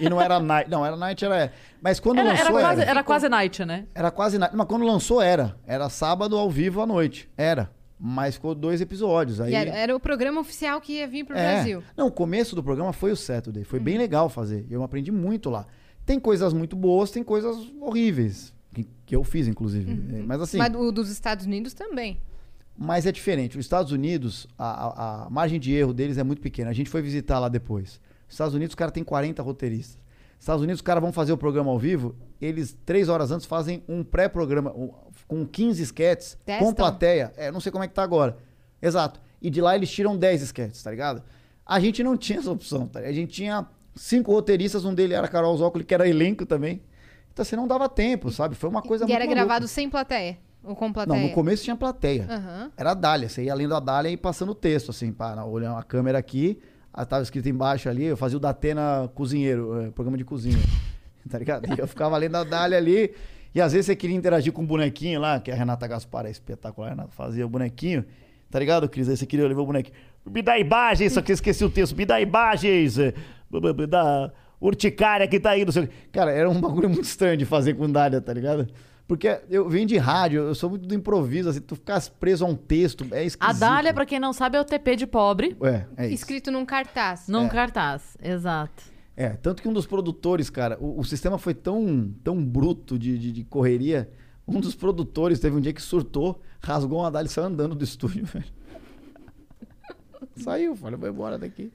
E não era night. Não, era night, era. Mas quando Era, lançou. era quase, era. era quase night, né? Era quase night. Mas quando lançou, era. Era sábado ao vivo à noite. Era. Mas ficou dois episódios. Aí... Era, era o programa oficial que ia vir pro É. Brasil. Não, o começo do programa foi o Saturday. Foi Uhum. bem legal fazer. Eu aprendi muito lá. Tem coisas muito boas, tem coisas horríveis. Que, que eu fiz, inclusive. É, Mas assim. Uhum. Mas o dos Estados Unidos também. Mas é diferente. Os Estados Unidos, a, a- a margem de erro deles é muito pequena. A gente foi visitar lá depois. Os Estados Unidos, os caras têm 40 roteiristas. Os Estados Unidos, os caras vão fazer o programa ao vivo, eles, três horas antes, fazem um pré-programa com 15 sketches, Testam? com plateia. É, não sei como é que tá agora. Exato. E de lá eles tiram 10 sketches, tá ligado? A gente não tinha essa opção, tá? ligado? A gente tinha cinco roteiristas, um deles era Carol Zócoli, que era elenco também. Então, assim, não dava tempo, sabe? Foi uma coisa e muito era maluca. gravado sem plateia. Ou com plateia. Não, no começo tinha plateia. Aham. Era a Dália, você ia lendo a Dália e passando o texto, assim, para olhar a câmera aqui, aí tava escrito embaixo ali, eu fazia o Datena cozinheiro, é, programa de cozinha, tá ligado? E eu ficava lendo a Dália ali, e às vezes você queria interagir com o bonequinho lá, que a Renata Gaspar é espetacular, Renata fazia o bonequinho, tá ligado, Cris? Aí você queria levar o bonequinho, me dá imagens, só que eu esqueci o texto, me dá imagens, eh, me dá urticária que tá aí, não sei o quê. Cara, era um bagulho muito estranho de fazer com Dália, tá ligado? Porque eu venho de rádio, eu sou muito do improviso, assim, tu ficar preso a um texto, é esquisito. A Dália, pra quem não sabe, é o TP de pobre. É, é isso. Escrito num cartaz. Num cartaz. Exato. É, tanto que um dos produtores, cara, o, o sistema foi tão, tão bruto de, de, de correria, um dos produtores teve um dia que surtou, rasgou uma Dália e saiu andando do estúdio, velho. Saiu, falei, vou embora daqui.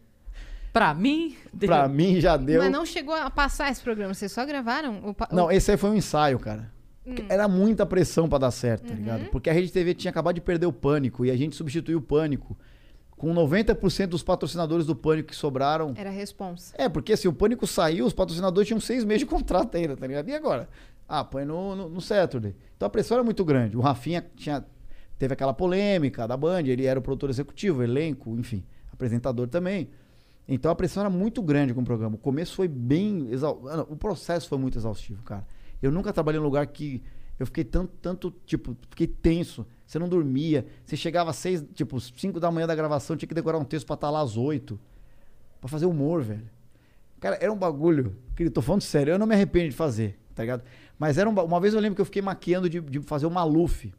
Pra mim. Pra mim já deu. Mas não chegou a passar esse programa, vocês só gravaram? O, Não, esse aí foi um ensaio, cara. Porque Era muita pressão pra dar certo, tá ligado? Porque a Rede TV tinha acabado de perder o Pânico e a gente substituiu o Pânico com 90% dos patrocinadores do Pânico que sobraram. Era responsa. É, porque assim, o Pânico saiu, os patrocinadores tinham seis meses de contrato ainda, tá ligado? E agora? Ah, põe no, no, no Saturday. Então a pressão era muito grande. O Rafinha tinha, teve aquela polêmica da Band, ele era o produtor executivo, elenco, enfim, apresentador também. Então a pressão era muito grande com o programa. O começo foi bem. Exau... O processo foi muito exaustivo, cara. Eu nunca trabalhei em um lugar que eu fiquei tanto, tanto, tipo, fiquei tenso. Você não dormia. Você chegava às seis, tipo, cinco da manhã da gravação, tinha que decorar um texto pra estar lá às oito. Pra fazer humor, velho. Cara, era um bagulho. Querido, tô falando sério, eu não me arrependo de fazer, tá ligado? Mas era um, uma vez eu lembro que eu fiquei maquiando de, de fazer o Maluf.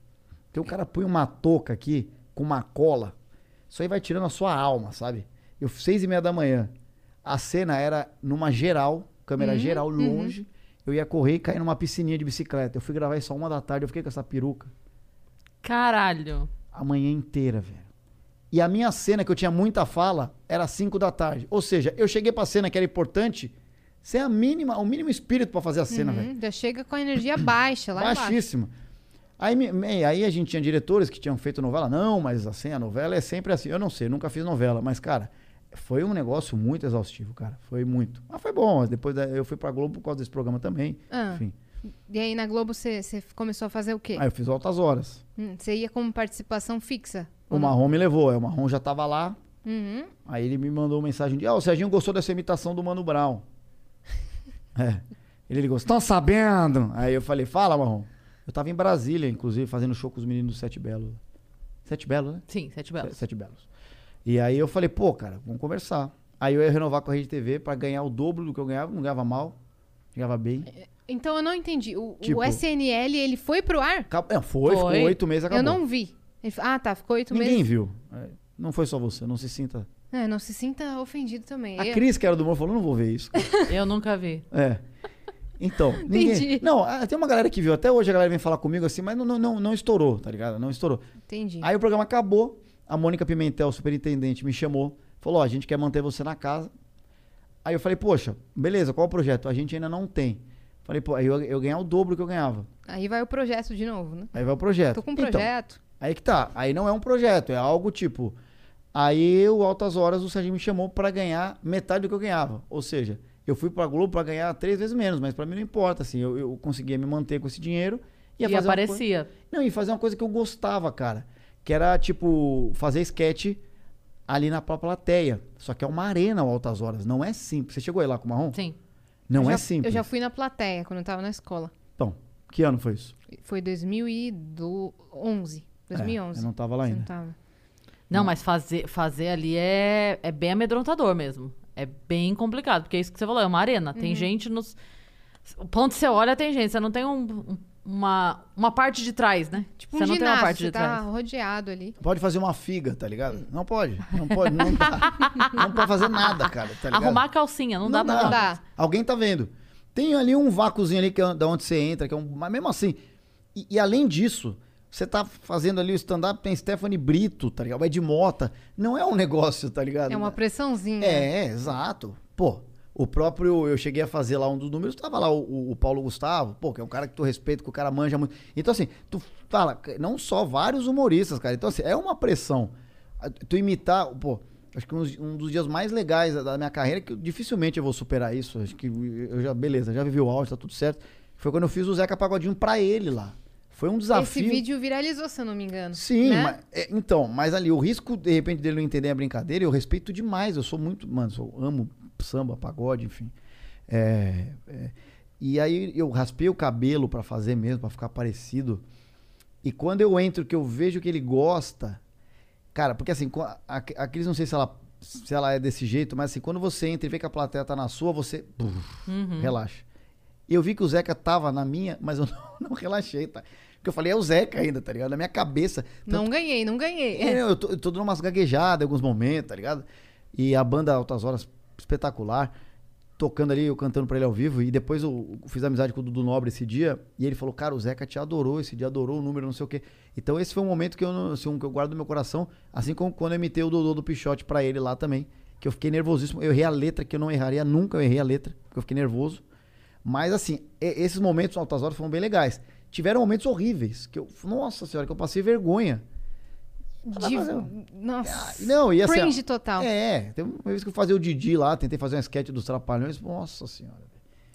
Então o cara põe uma touca aqui com uma cola. Isso aí vai tirando a sua alma, sabe? Eu, seis e meia da manhã. A cena era numa geral, câmera geral, longe. Eu ia correr e cair numa piscininha de bicicleta. Eu fui gravar isso a uma da tarde, eu fiquei com essa peruca Caralho. a manhã inteira, velho. E a minha cena, que eu tinha muita fala, era 5 da tarde. Ou seja, eu cheguei pra cena que era importante, sem a mínima, o mínimo espírito pra fazer a cena, velho. Uhum, já chega com a energia baixa lá embaixo. Baixíssima. Aí, me- me- aí a gente tinha diretores que tinham feito novela. Não, mas assim, a novela é sempre assim. Eu não sei, nunca fiz novela. Mas, cara, foi um negócio muito exaustivo, cara. Foi muito. Mas foi bom. Depois eu fui pra Globo por causa desse programa também. Ah. Enfim. E aí na Globo você começou a fazer o quê? Aí eu fiz altas horas. Hum, Você ia como participação fixa? O? Marrom me levou. Aí o Marrom já tava lá. Uhum. Aí ele me mandou uma mensagem de: Ah, o Serginho gostou dessa imitação do Mano Brown. é. Ele ligou: Estão sabendo? Aí eu falei: Fala, Marrom. Eu tava em Brasília, inclusive, fazendo show com os meninos do Sete Belo. Sete Belo, né? Sim, sete belos. Sete Belos. E aí eu falei: Pô, cara, vamos conversar. Aí eu ia renovar com a Rede TV pra ganhar o dobro do que eu ganhava. Não ganhava mal, ganhava bem. Então eu não entendi. O, o Tipo- SNL, ele foi pro ar? É, foi, ficou Foi. oito meses, acabou. Eu não vi. Ah, tá. Ficou oito Ninguém meses. viu. É, Não foi só você, não se sinta. É, não se sinta ofendido também. A Eu- Cris, que era do humor, falou: Não vou ver isso. Eu nunca vi. É. Então, ninguém. Entendi. Não, tem uma galera que viu. Até hoje a galera vem falar comigo assim, mas não, não, não, não estourou, tá ligado? Não estourou. Entendi. Aí o programa acabou. A Mônica Pimentel, superintendente, me chamou. Falou: Ó, a gente quer manter você na casa. Aí eu falei, poxa, beleza, qual o projeto? A gente ainda não tem. Falei, pô, aí eu, eu ganhar o dobro que eu ganhava. Aí vai o projeto de novo, né? Aí vai o projeto. Tô com um Então, projeto. aí que tá. Aí não é um projeto, é algo tipo. Aí o Altas Horas, o Serginho me chamou pra ganhar metade do que eu ganhava. Ou seja, eu fui pra Globo pra ganhar três vezes menos, mas pra mim não importa, assim. Eu, eu conseguia me manter com esse dinheiro ia E fazer uma coisa- aparecia. Não, e fazer uma coisa que eu gostava, cara. Que era, tipo, fazer sketch ali na própria plateia. Só que é uma arena o Altas Horas. Não é simples. Você chegou aí lá com o Marrom? Sim. Não eu é já, simples. Eu já fui na plateia quando eu tava na escola. Então, que ano foi isso? Foi 2011. 2011. É, eu não tava lá Você ainda. não tava. Não, mas fazer, fazer ali é, é bem amedrontador mesmo. É bem complicado, porque é isso que você falou, é uma arena. Uhum. Tem gente nos. O ponto que você olha, tem gente. Você não tem um- um- uma, uma parte de trás, né? Tipo você um não tem uma parte você de tá trás. rodeado ali. Pode fazer uma figa, tá ligado? Não pode. Não pode. Não dá. não pode fazer nada, cara. Tá ligado? Arrumar a calcinha, não, dá pra Não dá. Alguém tá vendo. Tem ali um vácuozinho ali que é da onde você entra, que é um. Mas mesmo assim. E, e além disso, você tá fazendo ali o stand-up, tem Stephanie Brito, tá ligado? O Ed Mota. Não é um negócio, tá ligado? É uma pressãozinha. É, exato. Pô, o próprio. Eu cheguei a fazer lá um dos números, tava lá o, o- Paulo Gustavo, pô, que é um cara que tu respeita, que o cara manja muito. Então, assim, tu fala, não só vários humoristas, cara. Então, assim, é uma pressão. Tu imitar, pô. Acho que um, dos dias mais legais da- minha carreira, que dificilmente eu vou superar isso. Acho que eu já, beleza, já vivi o áudio, tá tudo certo. Foi quando eu fiz o Zeca Pagodinho pra ele lá. Foi um desafio. Esse vídeo viralizou, se eu não me engano. Sim, né? mas, é, então, mas ali, o risco, de repente, dele não entender a brincadeira, eu respeito demais. Eu sou muito, mano, eu amo samba, pagode, enfim. É, é, e aí eu raspei o cabelo pra fazer mesmo, pra ficar parecido. E quando eu entro, que eu vejo que ele gosta, cara, porque assim, a, a Cris, não sei se ela, se ela é desse jeito, mas assim, quando você entra e vê que a plateia tá na sua, você buf, Uhum. relaxa. Eu vi que o Zeca tava na minha, mas eu não, não relaxei, tá? Porque eu falei, é o Zeca ainda, tá ligado? Na minha cabeça. Não ganhei, não ganhei. É, eu, tô, eu tô dando umas gaguejadas em alguns momentos, tá ligado? E a banda Altas Horas, espetacular. Tocando ali, eu cantando pra ele ao vivo. E depois eu fiz amizade com o Dudu Nobre esse dia. E ele falou, cara, o Zeca te adorou esse dia, adorou o número, não sei o quê. Então esse foi um momento que eu, assim, que eu guardo no meu coração. Assim como quando eu imitei o Dodô do Pichote pra ele lá também. Que eu fiquei nervosíssimo. Eu errei a letra, que eu não erraria nunca. Eu errei a letra, porque eu fiquei nervoso. Mas assim, esses momentos Altas Horas foram bem legais. Tiveram momentos horríveis. Que eu, nossa senhora, que eu passei vergonha. De- Nossa. Não, e assim. ó, Cringe total. É, tem uma vez que eu fazia o Didi lá, tentei fazer um sketch dos Trapalhões. Nossa senhora.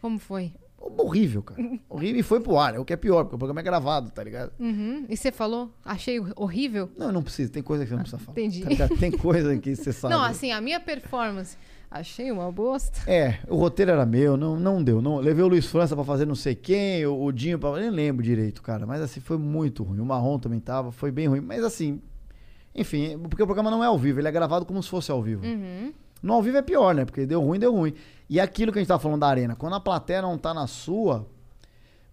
Como foi? Horrível, cara. Horrível e foi pro ar. É o que é pior, porque o programa é gravado, tá ligado? Uhum. E você falou? Achei horrível? Não, não precisa. Tem coisa que você não precisa falar. Entendi. tá tem coisa que você sabe. Não, assim, a minha performance. Achei uma bosta. É, o roteiro era meu, não, não deu. Não, levei o Luiz França pra fazer não sei quem, o, o Dinho pra. Nem lembro direito, cara. Mas assim, foi muito ruim. O Marrom também tava, foi bem ruim. Mas assim, enfim, porque o programa não é ao vivo, ele é gravado como se fosse ao vivo. Uhum. No ao vivo é pior, né? Porque deu ruim, deu ruim. E aquilo que a gente tava falando da arena, quando a plateia não tá na sua.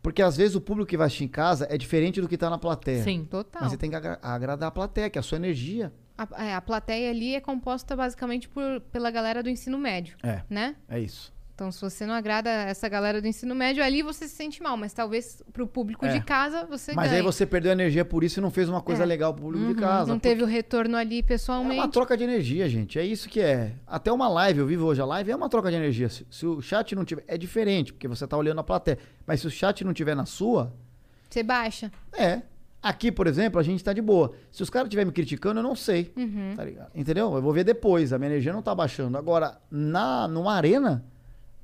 Porque às vezes o público que vai assistir em casa é diferente do que tá na plateia. Sim. Total. Mas você tem que agra- agradar a plateia, que é a sua energia. A, é, a plateia ali é composta basicamente por, pela galera do ensino médio, É, né? é isso. Então, se você não agrada essa galera do ensino médio, ali você se sente mal. Mas talvez pro público É. de casa você Mas ganhe. aí você perdeu a energia por isso e não fez uma coisa É. legal pro público Uhum. de casa. Não teve o retorno ali É pessoalmente. uma troca de energia, gente. É isso que é. Até uma live, eu vivo hoje a live, é uma troca de energia. Se, se o chat não tiver. É diferente, porque você tá olhando a plateia. Mas se o chat não tiver na sua, Você baixa. é. Aqui, por exemplo, a gente tá de boa. Se os caras estiverem me criticando, eu não sei. Uhum. Tá ligado? Entendeu? Eu vou ver depois. A minha energia não tá baixando. Agora, na, numa arena,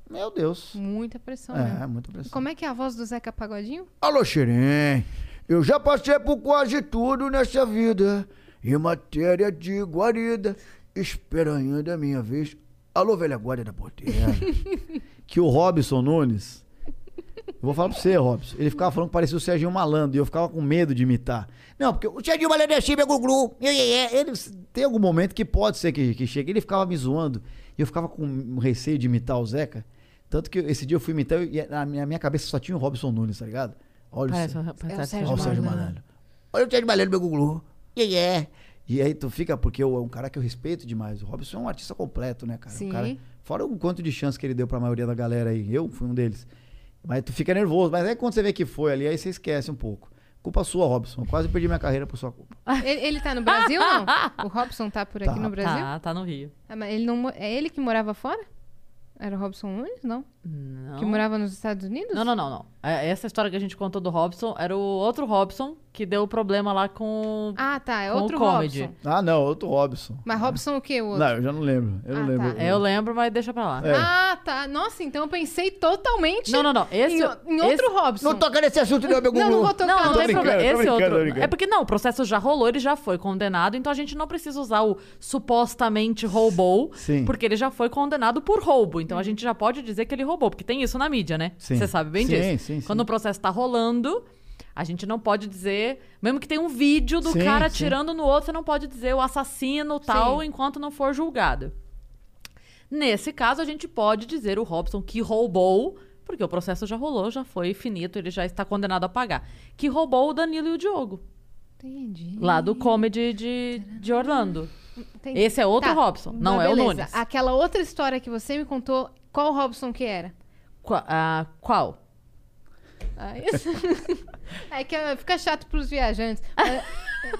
meu Deus. Muita pressão. É, né? muita pressão. Como é que é a voz do Zeca Pagodinho? Alô, Xerém. Eu já passei por quase tudo nessa vida. Em matéria de guarida. Espera ainda a minha vez. Alô, velha guarda da porteira. que o Robson Nunes. Eu vou falar pra você, Robson. Ele ficava falando que parecia o Serginho Malandro e eu ficava com medo de imitar. Não, porque o Serginho Malandro é assim, meu glu Ele tem algum momento que pode ser que, que chegue. Ele ficava me zoando e eu ficava com receio de imitar o Zeca. Tanto que esse dia eu fui imitar e na minha, cabeça só tinha o Robson Nunes, tá ligado? Olha Parece, o, um- É Sérgio Olha o Sérgio Malandro. Malandro. Olha o Sérgio Malandro, meu glu E aí tu fica, porque eu, é um cara que eu respeito demais. O Robson é um artista completo, né, cara? Um Sim. cara- fora o quanto de chance que ele deu pra maioria da galera aí. Eu fui um deles. Mas tu fica nervoso. Mas aí quando você vê que foi ali, aí você esquece um pouco. Culpa sua, Robson. Eu quase perdi minha carreira por sua culpa. Ele, ele tá no Brasil, não? O Robson tá por aqui Tá. no Brasil? Tá, tá no Rio. Ah, mas ele não, é ele que morava fora? Era Robson Nunes? Não. Não. Que morava nos Estados Unidos? Não, não, não, não. É, Essa história que a gente contou do Robson era o outro Robson que deu problema lá com. Ah, tá. É o outro comedy. Robson. Ah, não, outro Robson. Mas Robson o quê? O outro? Não, eu já não lembro. Eu não Ah, lembro. tá. É, eu lembro, mas deixa pra lá. É. Ah, tá. Nossa, então eu pensei totalmente Não, não, não. Esse, em, em outro esse- Robson. Não toca nesse assunto, não, meu Não, não vou tocar. Não, não tem problema. Esse outro. É porque não, o processo já rolou, ele já foi condenado, então a gente não precisa usar o supostamente roubou, Sim. porque ele já foi condenado por roubo. Então a gente já pode dizer que ele roubou, porque tem isso na mídia, né? Sim. Você sabe bem Sim, disso. sim, sim. Quando o processo tá rolando, a gente não pode dizer, mesmo que tenha um vídeo do Sim, cara sim. tirando no outro, você não pode dizer o assassino tal Sim. enquanto não for julgado. Nesse caso, a gente pode dizer o Robson que roubou, porque o processo já rolou, já foi finito, ele já está condenado a pagar. Que roubou o Danilo e o Diogo, Entendi. lá do comedy de, de Orlando. Entendi. Esse é outro Tá. Robson, não Mas é o beleza. Nunes. Aquela outra história que você me contou, qual Robson que era? Qua- ah, qual? Ah, isso. é que ah, fica chato pros viajantes. Ah,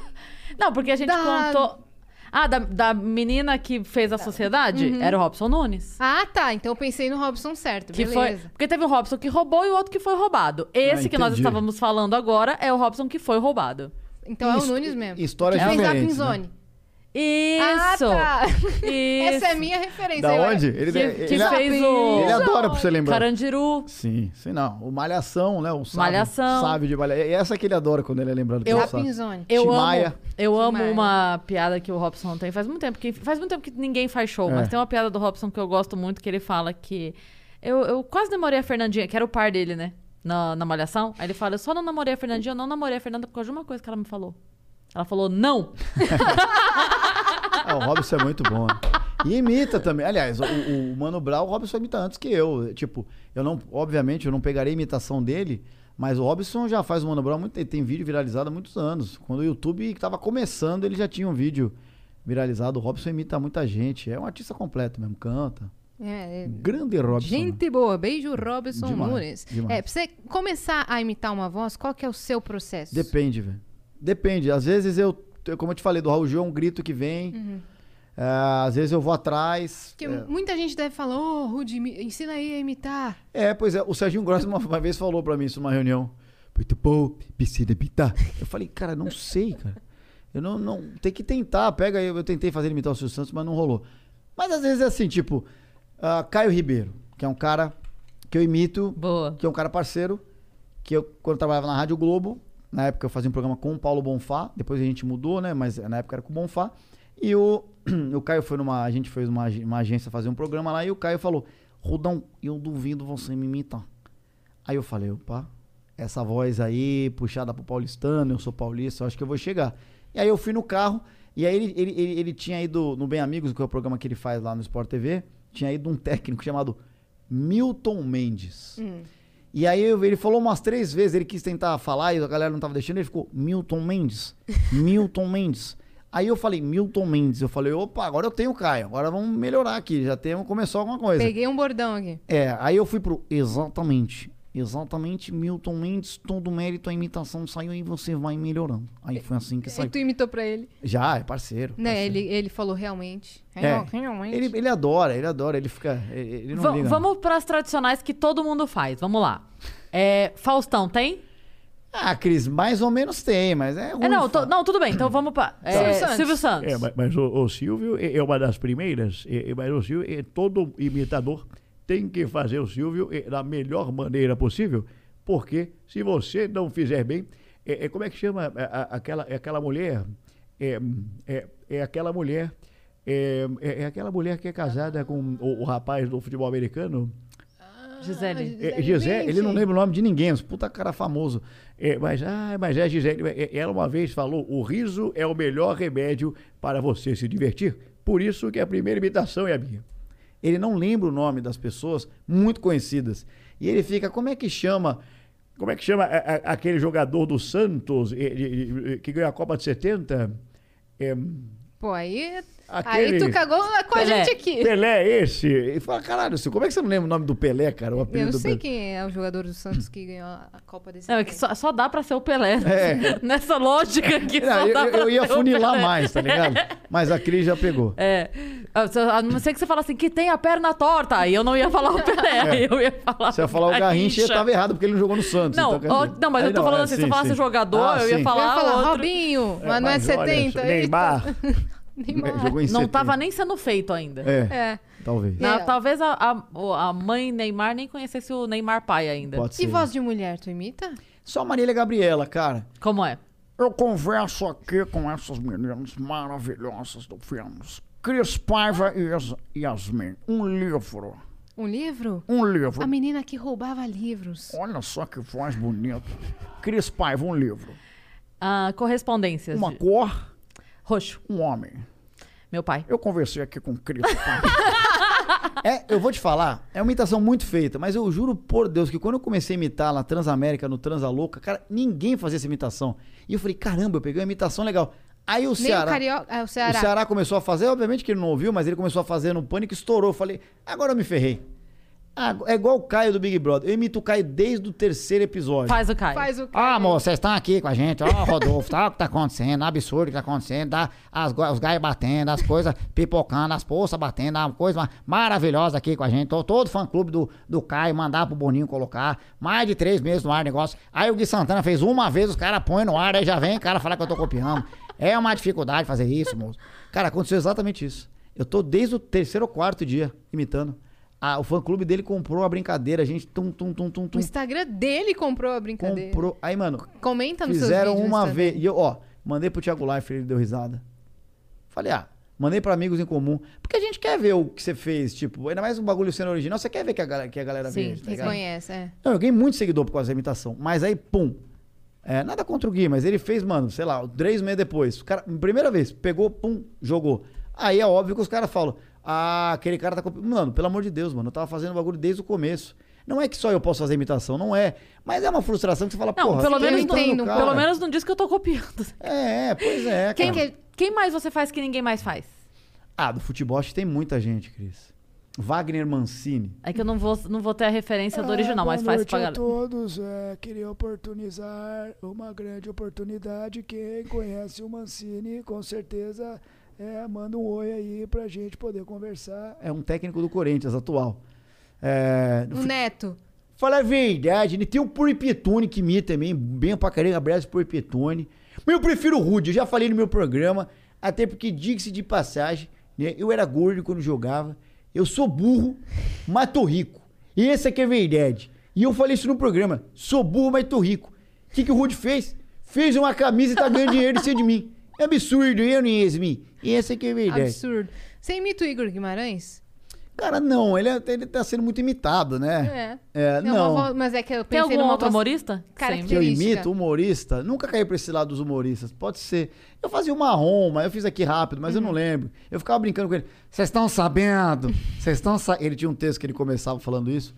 Não, porque a gente Da- contou. Ah, da, da menina que fez a sociedade? Uhum. Era o Robson Nunes. Ah, tá. Então eu pensei no Robson certo. Que beleza. foi, porque teve o Robson que roubou e o outro que foi roubado. Esse Ah, que nós estávamos falando agora é o Robson que foi roubado. Então é o Nunes mesmo. histórias que fez a diferentes, né? Isso! Ah, tá. Isso! Essa é a minha referência. Da onde? Ele, Que, ele, que ele- fez o ele adora pra você lembrar. Carandiru. Sim, sim, não. O Malhação, né? O sábio, Malhação. Sábio de Malhação. É essa que ele adora quando ele é lembrado Eu-. Pinzone. Eu amo, eu amo uma piada que o Robson tem. Faz muito tempo que faz muito tempo que ninguém faz show, É. mas tem uma piada do Robson que eu gosto muito que ele fala que eu, eu quase namorei a Fernandinha, que era o par dele, né? Na, na malhação. Aí ele fala: Eu só não namorei a Fernandinha, eu não namorei a Fernanda por causa de uma coisa que ela me falou. Ela falou: Não! Ah, o Robson é muito bom. né? E imita também. Aliás, o, o Mano Brown, o Robson imita antes que eu. Tipo, eu não, obviamente, eu não pegarei a imitação dele, mas o Robson já faz o Mano Brown muito tempo. Tem vídeo viralizado há muitos anos. Quando o YouTube estava começando, ele já tinha um vídeo viralizado. O Robson imita muita gente. É um artista completo mesmo, canta. É, é. Grande Robson. Gente boa, beijo Robson Demais, Nunes. demais. É, pra você começar a imitar uma voz, qual que é o seu processo? Depende, velho. Depende. Às vezes eu, eu- como eu te falei, do Raul Gil é um grito que vem. É, às vezes eu vou atrás. Porque É, muita gente deve falar, ô, Rudy, imi- ensina aí a imitar. É, pois é. O Serginho Gross uma, uma vez falou pra mim isso numa reunião. Muito bom, precisa imitar. Eu falei, cara, não sei, cara. Eu não, não. Tem que tentar. Pega aí. Eu tentei fazer imitar o Silvio Santos, mas não rolou. Mas às vezes é assim, tipo, ah, Caio Ribeiro, que é um cara que eu imito, Boa. que é um cara parceiro, que eu, quando eu trabalhava na Rádio Globo, na época eu fazia um programa com o Paulo Bonfá, depois a gente mudou, né? Mas na época era com o Bonfá. E o, o Caio foi numa. A gente fez uma, uma agência fazer um programa lá e o Caio falou: Rodão, eu duvido você me imitar. Aí eu falei, opa, essa voz aí, puxada pro paulistano, eu sou paulista, eu acho que eu vou chegar. E aí eu fui no carro, e aí ele, ele, ele, ele tinha ido no Bem Amigos, que é o programa que ele faz lá no Sport TV, tinha ido um técnico chamado Milton Mendes. Hum. E aí eu- ele falou umas três vezes, ele quis tentar falar e a galera não tava deixando, ele ficou Milton Mendes, Milton Mendes. Aí eu falei, Milton Mendes. Eu falei, opa, agora eu tenho o Caio, agora vamos melhorar aqui, já temos, começou alguma coisa. Peguei um bordão aqui. É, aí eu fui pro exatamente. Exatamente, Milton Mendes, todo mérito, a imitação saiu e você vai melhorando. Aí foi assim que Aí saiu. tu imitou pra ele. Já, é parceiro. Né, parceiro. ele, ele falou realmente. É. Real- Realmente. Ele, ele adora, ele adora, ele fica. Ele, ele não vamos para as tradicionais que todo mundo faz. Vamos lá. É, Faustão, tem? Ah, Cris, mais ou menos tem, mas é ruim. É, não, to- não, tudo bem. Então vamos para. Silvio Santos. Silvio Santos. É, mas, mas o, o Silvio é é uma das primeiras. é- é- mas o Silvio, é, todo imitador tem que fazer o Silvio é, da melhor maneira possível, porque se você não fizer bem, é, é- como é que chama a- a- aquela, é aquela mulher? É, é, é aquela mulher. É, é- é aquela mulher que é casada com o, o rapaz do futebol americano. Gisele. É, Gisele, ele não lembra o nome de ninguém, mas puta cara famoso. É, mas, ah, mas é Gisele. é, Ela uma vez falou: o riso é o melhor remédio para você se divertir. Por isso que a primeira imitação é a minha. Ele não lembra o nome das pessoas muito conhecidas. E ele fica, como é que chama? Como é que chama a- a- aquele jogador do Santos eh, de- de- que ganhou a Copa de 70? É, Pô, aí Aí tu cagou com a Pelé. gente aqui. Pelé é esse? E fala, caralho, Silvio, como é que você não lembra o nome do Pelé, cara? O Eu apelido não do sei Pelé? quem é o jogador do Santos que ganhou a Copa desse Não, é ano. que só, só dá pra ser o Pelé. É. Nessa lógica que Não, eu, eu- eu ia funilar mais, tá ligado? Mas a Cris já pegou. É. A a não ser que você fala assim, que tem a perna torta. Aí eu não ia falar o Pelé. aí Eu ia falar. É. Você ia falar o Garrincha e tava errado, porque ele não jogou no Santos. Não, então, ó, não, mas Aí eu tô falando é, assim, se eu falasse sim. jogador, Ah, eu ia sim. falar. Eu ia falar. Robinho, mas não é mas olha, 70. aí- Neymar. Neymar. Jogou em Não 70. tava nem sendo feito ainda. É, É. talvez. É. Na- talvez a, a, a mãe Neymar nem conhecesse o Neymar pai ainda. Pode ser. E voz de mulher, tu imita? Só a Marília Gabriela, cara. Como é? Eu converso aqui com essas meninas maravilhosas do filmes. Cris Paiva e Yas- Yasmin. Um livro. Um livro? Um livro. A menina que roubava livros. Olha só que voz bonita. Cris Paiva, um livro. Ah, correspondências. Uma de- cor, Roxo, um homem. meu pai. Eu conversei aqui com Cris Paiva. É, eu vou te falar, é uma imitação muito feita, mas eu juro por Deus que quando eu comecei a imitar na Transamérica, no Transa Louca, cara, ninguém fazia essa imitação. E eu falei, caramba, eu peguei uma imitação legal. Aí o o Ceará. Carioca. Ah, o O Ceará. Ceará começou a fazer, obviamente que ele não ouviu, mas ele começou a fazer no pânico, estourou. Eu falei, agora eu me ferrei. Ah, é igual o Caio do Big Brother. Eu imito o Caio desde o terceiro episódio. Faz o Caio. Faz o Ah, Caio. amor, vocês estão aqui com a gente, ó, Rodolfo, tá? O que tá acontecendo? Absurdo o que tá acontecendo, tá? As, os gaios batendo, as coisas pipocando, as poças batendo, uma coisa ma- maravilhosa aqui com a gente. Tô todo fã clube do, do Caio, mandar pro Boninho colocar. Mais de três meses no ar o negócio. Aí o Gui Santana fez uma vez, os caras põem no ar, aí já vem o cara falar que eu tô copiando. É uma dificuldade fazer isso, moço. Cara, aconteceu exatamente isso. Eu tô desde o terceiro ou quarto dia imitando. Ah, o fã clube dele comprou a brincadeira, a gente tum, tum, tum, tum, O tum. Instagram dele comprou a brincadeira. Comprou. Aí, mano, Comenta seus Fizeram vídeos no uma vez. E eu, ó, mandei pro Thiago Leifert, ele deu risada. Falei, ah, mandei pra amigos em comum. Porque a gente quer ver o que você fez, tipo, ainda mais um bagulho sendo original, você quer ver que a galera, que a galera Sim, vê. tá ligado? Reconhece, é. Não, eu ganhei muito seguidor por causa da imitação. Mas aí, pum. É, nada contra o Gui, mas ele fez, mano, sei lá, três meses depois. O cara, primeira vez, pegou, pum, jogou. Aí é óbvio que os caras falam, ah, aquele cara tá copiando. Mano, pelo amor de Deus, mano, eu tava fazendo bagulho desde o começo. Não é que só eu posso fazer imitação, não é. Mas é uma frustração que você fala, Não, porra, pelo eu menos, entendo, entendo, cara. pelo menos não diz que eu tô copiando. É, pois é. Quem, que- quem mais você faz que ninguém mais faz? Ah, do futebol acho que tem muita gente, Cris. Wagner Mancini. É que eu não vou, não vou ter a referência do Ah, original, boa mas faz pra galera. todos. É, queria oportunizar uma grande oportunidade. Quem conhece o Mancini, com certeza, é, manda um oi aí pra gente poder conversar. É um técnico do Corinthians atual. É, O Neto. Fala a verdade, né? Tem o Puripetone que imita também, bem pra caramba, abraço Puripetone. Mas eu prefiro o Rude, eu já falei no meu programa, até porque, diga-se de passagem, né? Eu era gordo quando jogava, eu sou burro, mas tô rico. E essa aqui é a verdade. E eu falei isso no programa, sou burro, mas tô rico. O que, que o Rude fez? Fez uma camisa e tá ganhando dinheiro em cima de mim. É absurdo, eu nem Yasmin. E essa aqui é a verdade. Absurdo. Você imita o Igor Guimarães? Cara, não, ele, é- ele tá sendo muito imitado, né? É. É, não. voz- mas é que eu Tem pensei algum numa outro voz- humorista? Cara, que eu imito, humorista, nunca caí pra esse lado dos humoristas. Pode ser. Eu fazia o marrom, mas eu fiz aqui rápido, mas eu Uhum. não lembro. Eu ficava brincando com ele. Vocês estão sabendo? Vocês estão sabendo? Ele tinha um texto que ele começava falando isso.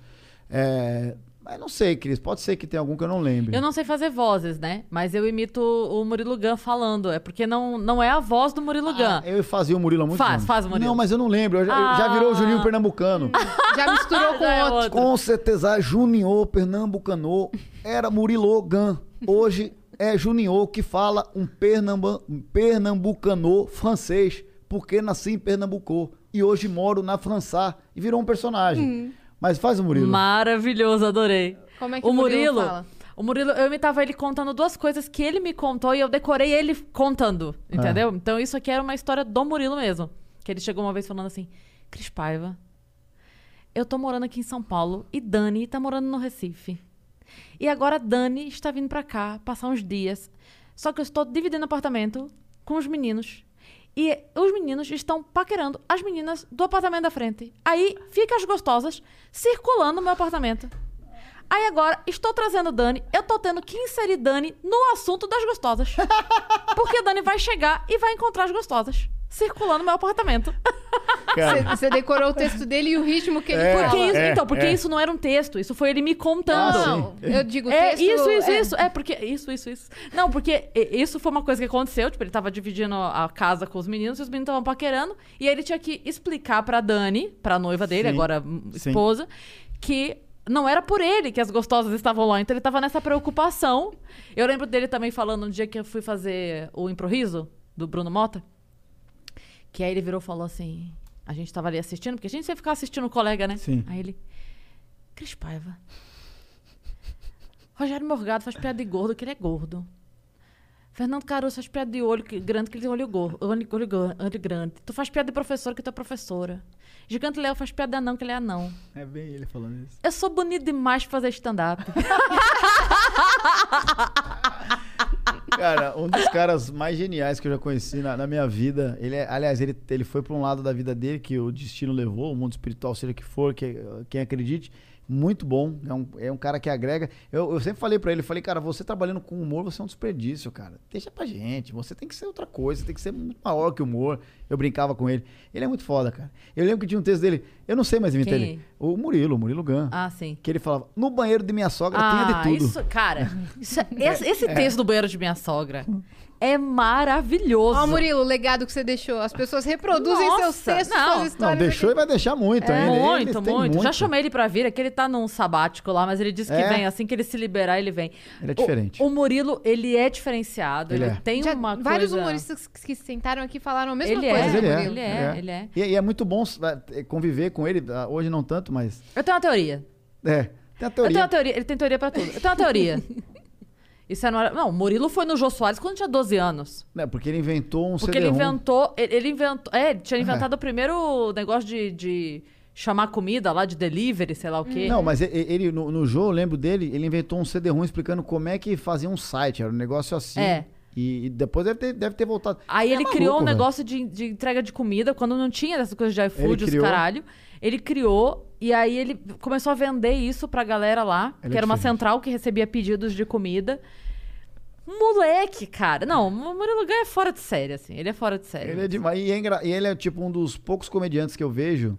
É... Mas não sei, Cris. Pode ser que tenha algum que eu não lembre. Eu não sei fazer vozes, né? Mas eu imito o Murilo Gun falando. É porque não, não é a voz do Murilo Gun. Ah, eu fazia o Murilo há muito Faz, tempo. faz o Murilo. Não, mas eu não lembro. Eu já, já virou o Juninho Ah. Pernambucano. Já misturou com Já é outro. outro. Com certeza, Junior Pernambucano era Murilo Gan. Hoje é Junior que fala um, pernamba, um pernambucano francês, porque nasci em Pernambuco e hoje moro na França e virou um personagem. Mas faz o Murilo. Maravilhoso, adorei. Como é que o o Murilo Murilo, fala? o Murilo, eu imitava ele contando duas coisas que ele me contou e eu decorei ele contando, entendeu? Então isso aqui era uma história do Murilo mesmo. Que ele chegou uma vez falando assim: Cris Paiva, eu tô morando aqui em São Paulo e Dani tá morando no Recife. E agora Dani está vindo pra cá passar uns dias. Só que eu estou dividindo apartamento com os meninos. E os meninos estão paquerando as meninas do apartamento da frente. Aí fica as gostosas circulando no meu apartamento. Aí agora, estou trazendo Dani, eu tô tendo que inserir Dani no assunto das gostosas. Porque Dani vai chegar e vai encontrar as gostosas. Circulando no meu apartamento. Você, decorou o texto dele e o ritmo que ele É. fala. Porque isso, é, então, porque é. isso não era um texto, isso foi ele me contando. Ah, Não, eu digo É, texto... isso, isso, é. isso. É, porque. Isso, isso, isso. Não, porque isso foi uma coisa que aconteceu. Tipo, ele tava dividindo a casa com os meninos e os meninos estavam paquerando. E aí ele tinha que explicar pra Dani, pra noiva dele, Sim, agora hum, sim. esposa, que não era por ele que as gostosas estavam lá. Então ele tava nessa preocupação. Eu lembro dele também falando no dia que eu fui fazer o improviso do Bruno Mota. Que aí ele virou e falou assim. A gente tava ali assistindo, porque a gente sempre ficava assistindo o colega, né? Sim. Aí ele. Cris Paiva. Rogério Morgado faz piada de gordo, que ele é gordo. Fernando Caruso faz piada de olho que- grande, que ele tem olho, gordo, olho, olho, olho grande. Tu faz piada de professor, que tu é professora. Gigante Léo faz piada de anão, que ele é anão. É bem ele falando isso. Eu sou bonito demais pra fazer stand-up. Cara, um dos caras mais geniais que eu já conheci na, na minha vida. Ele é, aliás, ele, ele foi pra um lado da vida dele que o destino levou, o mundo espiritual, seja que for, que, quem acredite. Muito bom. É um, é um cara que agrega. Eu, eu sempre falei pra ele, falei, cara, você trabalhando com humor, você é um desperdício, cara. Deixa pra gente. Você tem que ser outra coisa, tem que ser muito maior que o humor. Eu brincava com ele. Ele é muito foda, cara. Eu lembro que tinha um texto dele, eu não sei mais imitar Quem? ele. O Murilo, o Murilo Gun. ah, sim. Que ele falava, no banheiro de minha sogra tinha de tudo. isso, cara. isso é- esse esse texto do banheiro de minha sogra é maravilhoso. Ó, Murilo, o legado que você deixou. As pessoas reproduzem Nossa, seus textos, não. suas Não, histórias. deixou e aqui. vai deixar muito É, ainda. Ele- muito, ele tem muito, Já chamei ele pra vir, é que ele tá num sabático lá, mas ele disse que É? vem, assim que ele se liberar, ele vem. Ele é O- diferente. O, Murilo, ele é diferenciado, Ele ele, é. tem Já uma vários coisa... humoristas que que sentaram aqui falaram a mesma Ele coisa. é, Mas ele é, ele é, ele é. E, e é muito bom é, conviver com ele. ah, Hoje não tanto, mas. Eu tenho uma teoria. É. Tem a Eu tenho teoria. uma teoria, ele tem teoria pra tudo. Eu tenho uma teoria. Isso é não, não, o Murilo foi no Jô Soares quando tinha 12 anos. Né, porque ele inventou um Porque ele inventou. Ele, ele inventou. É, ele tinha inventado o primeiro negócio de, de chamar comida lá de delivery, sei lá o quê. Não, mas e- e- ele, no, no jogo, eu lembro dele, ele inventou um CD-ROM explicando como é que fazia um site. Era um negócio assim. É. E, e depois deve ter, deve ter voltado. Aí É ele maluco, criou um velho. negócio de, de entrega de comida, quando não tinha essas coisas de iFood, Ele os caralho. Ele criou, e aí ele começou a vender isso pra galera lá, Ele que era uma diferente. central que recebia pedidos de comida. Moleque, cara. Não, o Murilo Gun é fora de série, assim. Ele é fora de série. Ele é demais. E, é engra- e ele é, tipo, um dos poucos comediantes que eu vejo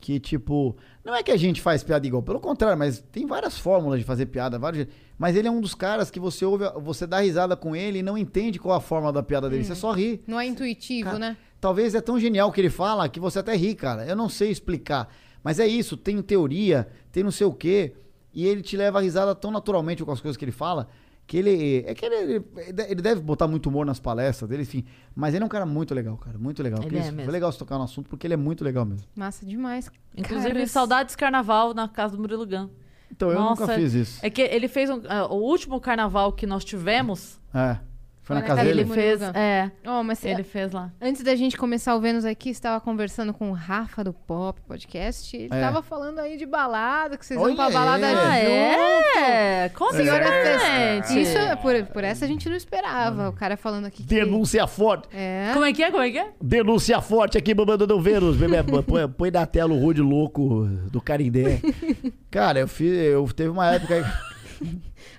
que, tipo, não é que a gente faz piada igual, pelo contrário, mas tem várias fórmulas de fazer piada, vários jeitos. Mas ele é um dos caras que você ouve, você dá risada com ele e não entende qual a forma da piada dele, você só ri. Não é intuitivo, Cara, né? Talvez é tão genial o que ele fala que você até ri, cara. Eu não sei explicar. Mas é isso, tem teoria, tem não sei o quê. E ele te leva a risada tão naturalmente com as coisas que ele fala. Que ele. É que ele, ele deve botar muito humor nas palestras dele, enfim. Mas ele é um cara muito legal, cara. Muito legal. Ele é isso, mesmo. Foi legal você tocar no assunto, porque ele é muito legal mesmo. Massa demais. Inclusive, Cara, saudades carnaval na casa do Murilo Gun. Então eu Nossa, nunca fiz isso. É que ele fez um, ah, o último carnaval que nós tivemos. É. Foi na casa casa dele? Ele fez. É, Oh, mas ele fez lá. Antes da gente começar o Vênus aqui, estava conversando com o Rafa do Pop Podcast. Ele É. tava falando aí de balada, que vocês Olha vão pra balada aí. Ah, junto. é? Senhora gente. Isso, é por, por essa a gente não esperava. O cara falando aqui que... Denúncia forte. É. Como é que é? Como é que é? Denúncia forte aqui, Babando do Vênus. Põe, põe na tela o Rude louco do Carindé. Cara, eu fiz. Eu teve uma época aí.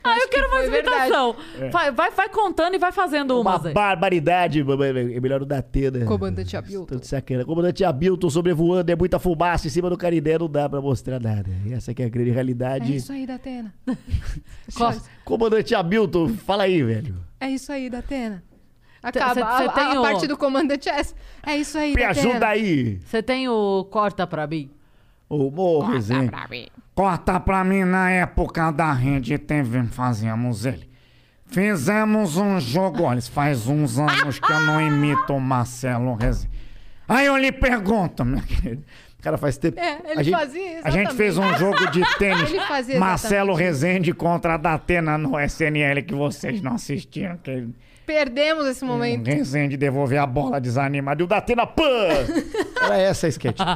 Ah, eu quero uma foi verdade. explicação. Vai, vai, vai contando e vai fazendo Uma umas aí. barbaridade. É melhor o da Tena. Comandante Abilton. Sacanagem. Comandante Abilton sobrevoando, é muita fumaça em cima do Carindé, não dá pra mostrar nada. Essa aqui é a grande É realidade. isso aí, Datena. Comandante Abilton, fala aí, velho. É isso aí, Datena. Acaba cê- a, cê a- tem a o- parte do comandante S. É isso aí, Me Datena. ajuda aí. Você tem o corta pra mim? Ô, ô, Resenha. Corta pra mim na época da Rede TV, fazíamos ele. Fizemos um jogo, olha, faz uns anos que eu não imito o Marcelo Rezende. Aí eu lhe pergunto, meu querido. Cara, faz tempo. É, ele a gente, fazia A gente fez um jogo de tênis. Ele fazia Marcelo exatamente Rezende contra a Datena no SNL que vocês não assistiram. Que ele- Perdemos esse o momento. Rezende devolveu a bola desanimado E o Datena, pã! Era essa a sketch.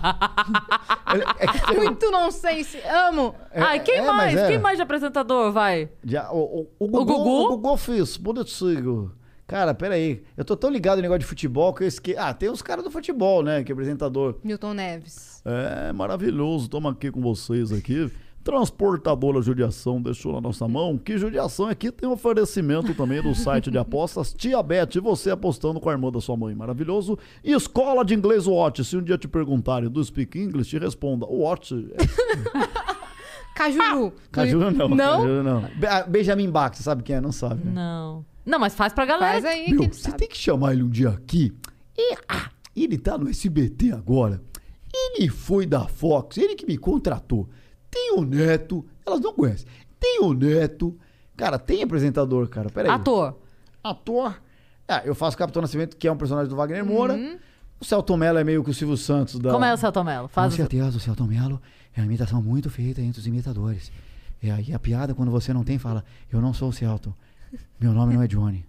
É que tem- Muito nonsense. Amo. é- Ai, quem é, mas mais? era. Quem mais de apresentador vai? Já, o, o, o, Gugu, Gugu? o Gugu fez, bonitinho. Cara, peraí. Eu tô tão ligado no negócio de futebol que eu esqueci. Ah, tem os caras do futebol, né? Que é apresentador. Milton Neves. É maravilhoso, toma aqui com vocês aqui. Transportadora Judiação deixou na nossa mão. Que judiação aqui tem oferecimento também do site de apostas Tia Bet, você apostando com a irmã da sua mãe. Maravilhoso. E Escola de Inglês Watch. Se um dia te perguntarem do Speak English, te responda. Watch é Cajuru. Cajuru não. Não? Cajuru não. Be- ah, Benjamin Bach, você sabe quem é? Não sabe. né? Não. Não, mas faz pra galera. Faz aí, Meu, você sabe. tem que chamar ele um dia aqui. E, ah, ele tá no SBT agora. Ele foi da Fox, ele que me contratou. Tem o Neto, elas não conhecem. Tem o Neto. Cara, tem apresentador, cara. Peraí. Ator. Ator. Ah, eu faço Capitão Nascimento, que é um personagem do Wagner Moura. O Celton Mello é meio que o Silvio Santos da. Como é o Celton Mello? Faz Com certeza, o Celton Mello é uma imitação muito feita entre os imitadores. E aí a piada, quando você não tem, fala: Eu não sou o Celton. Meu nome não é Johnny.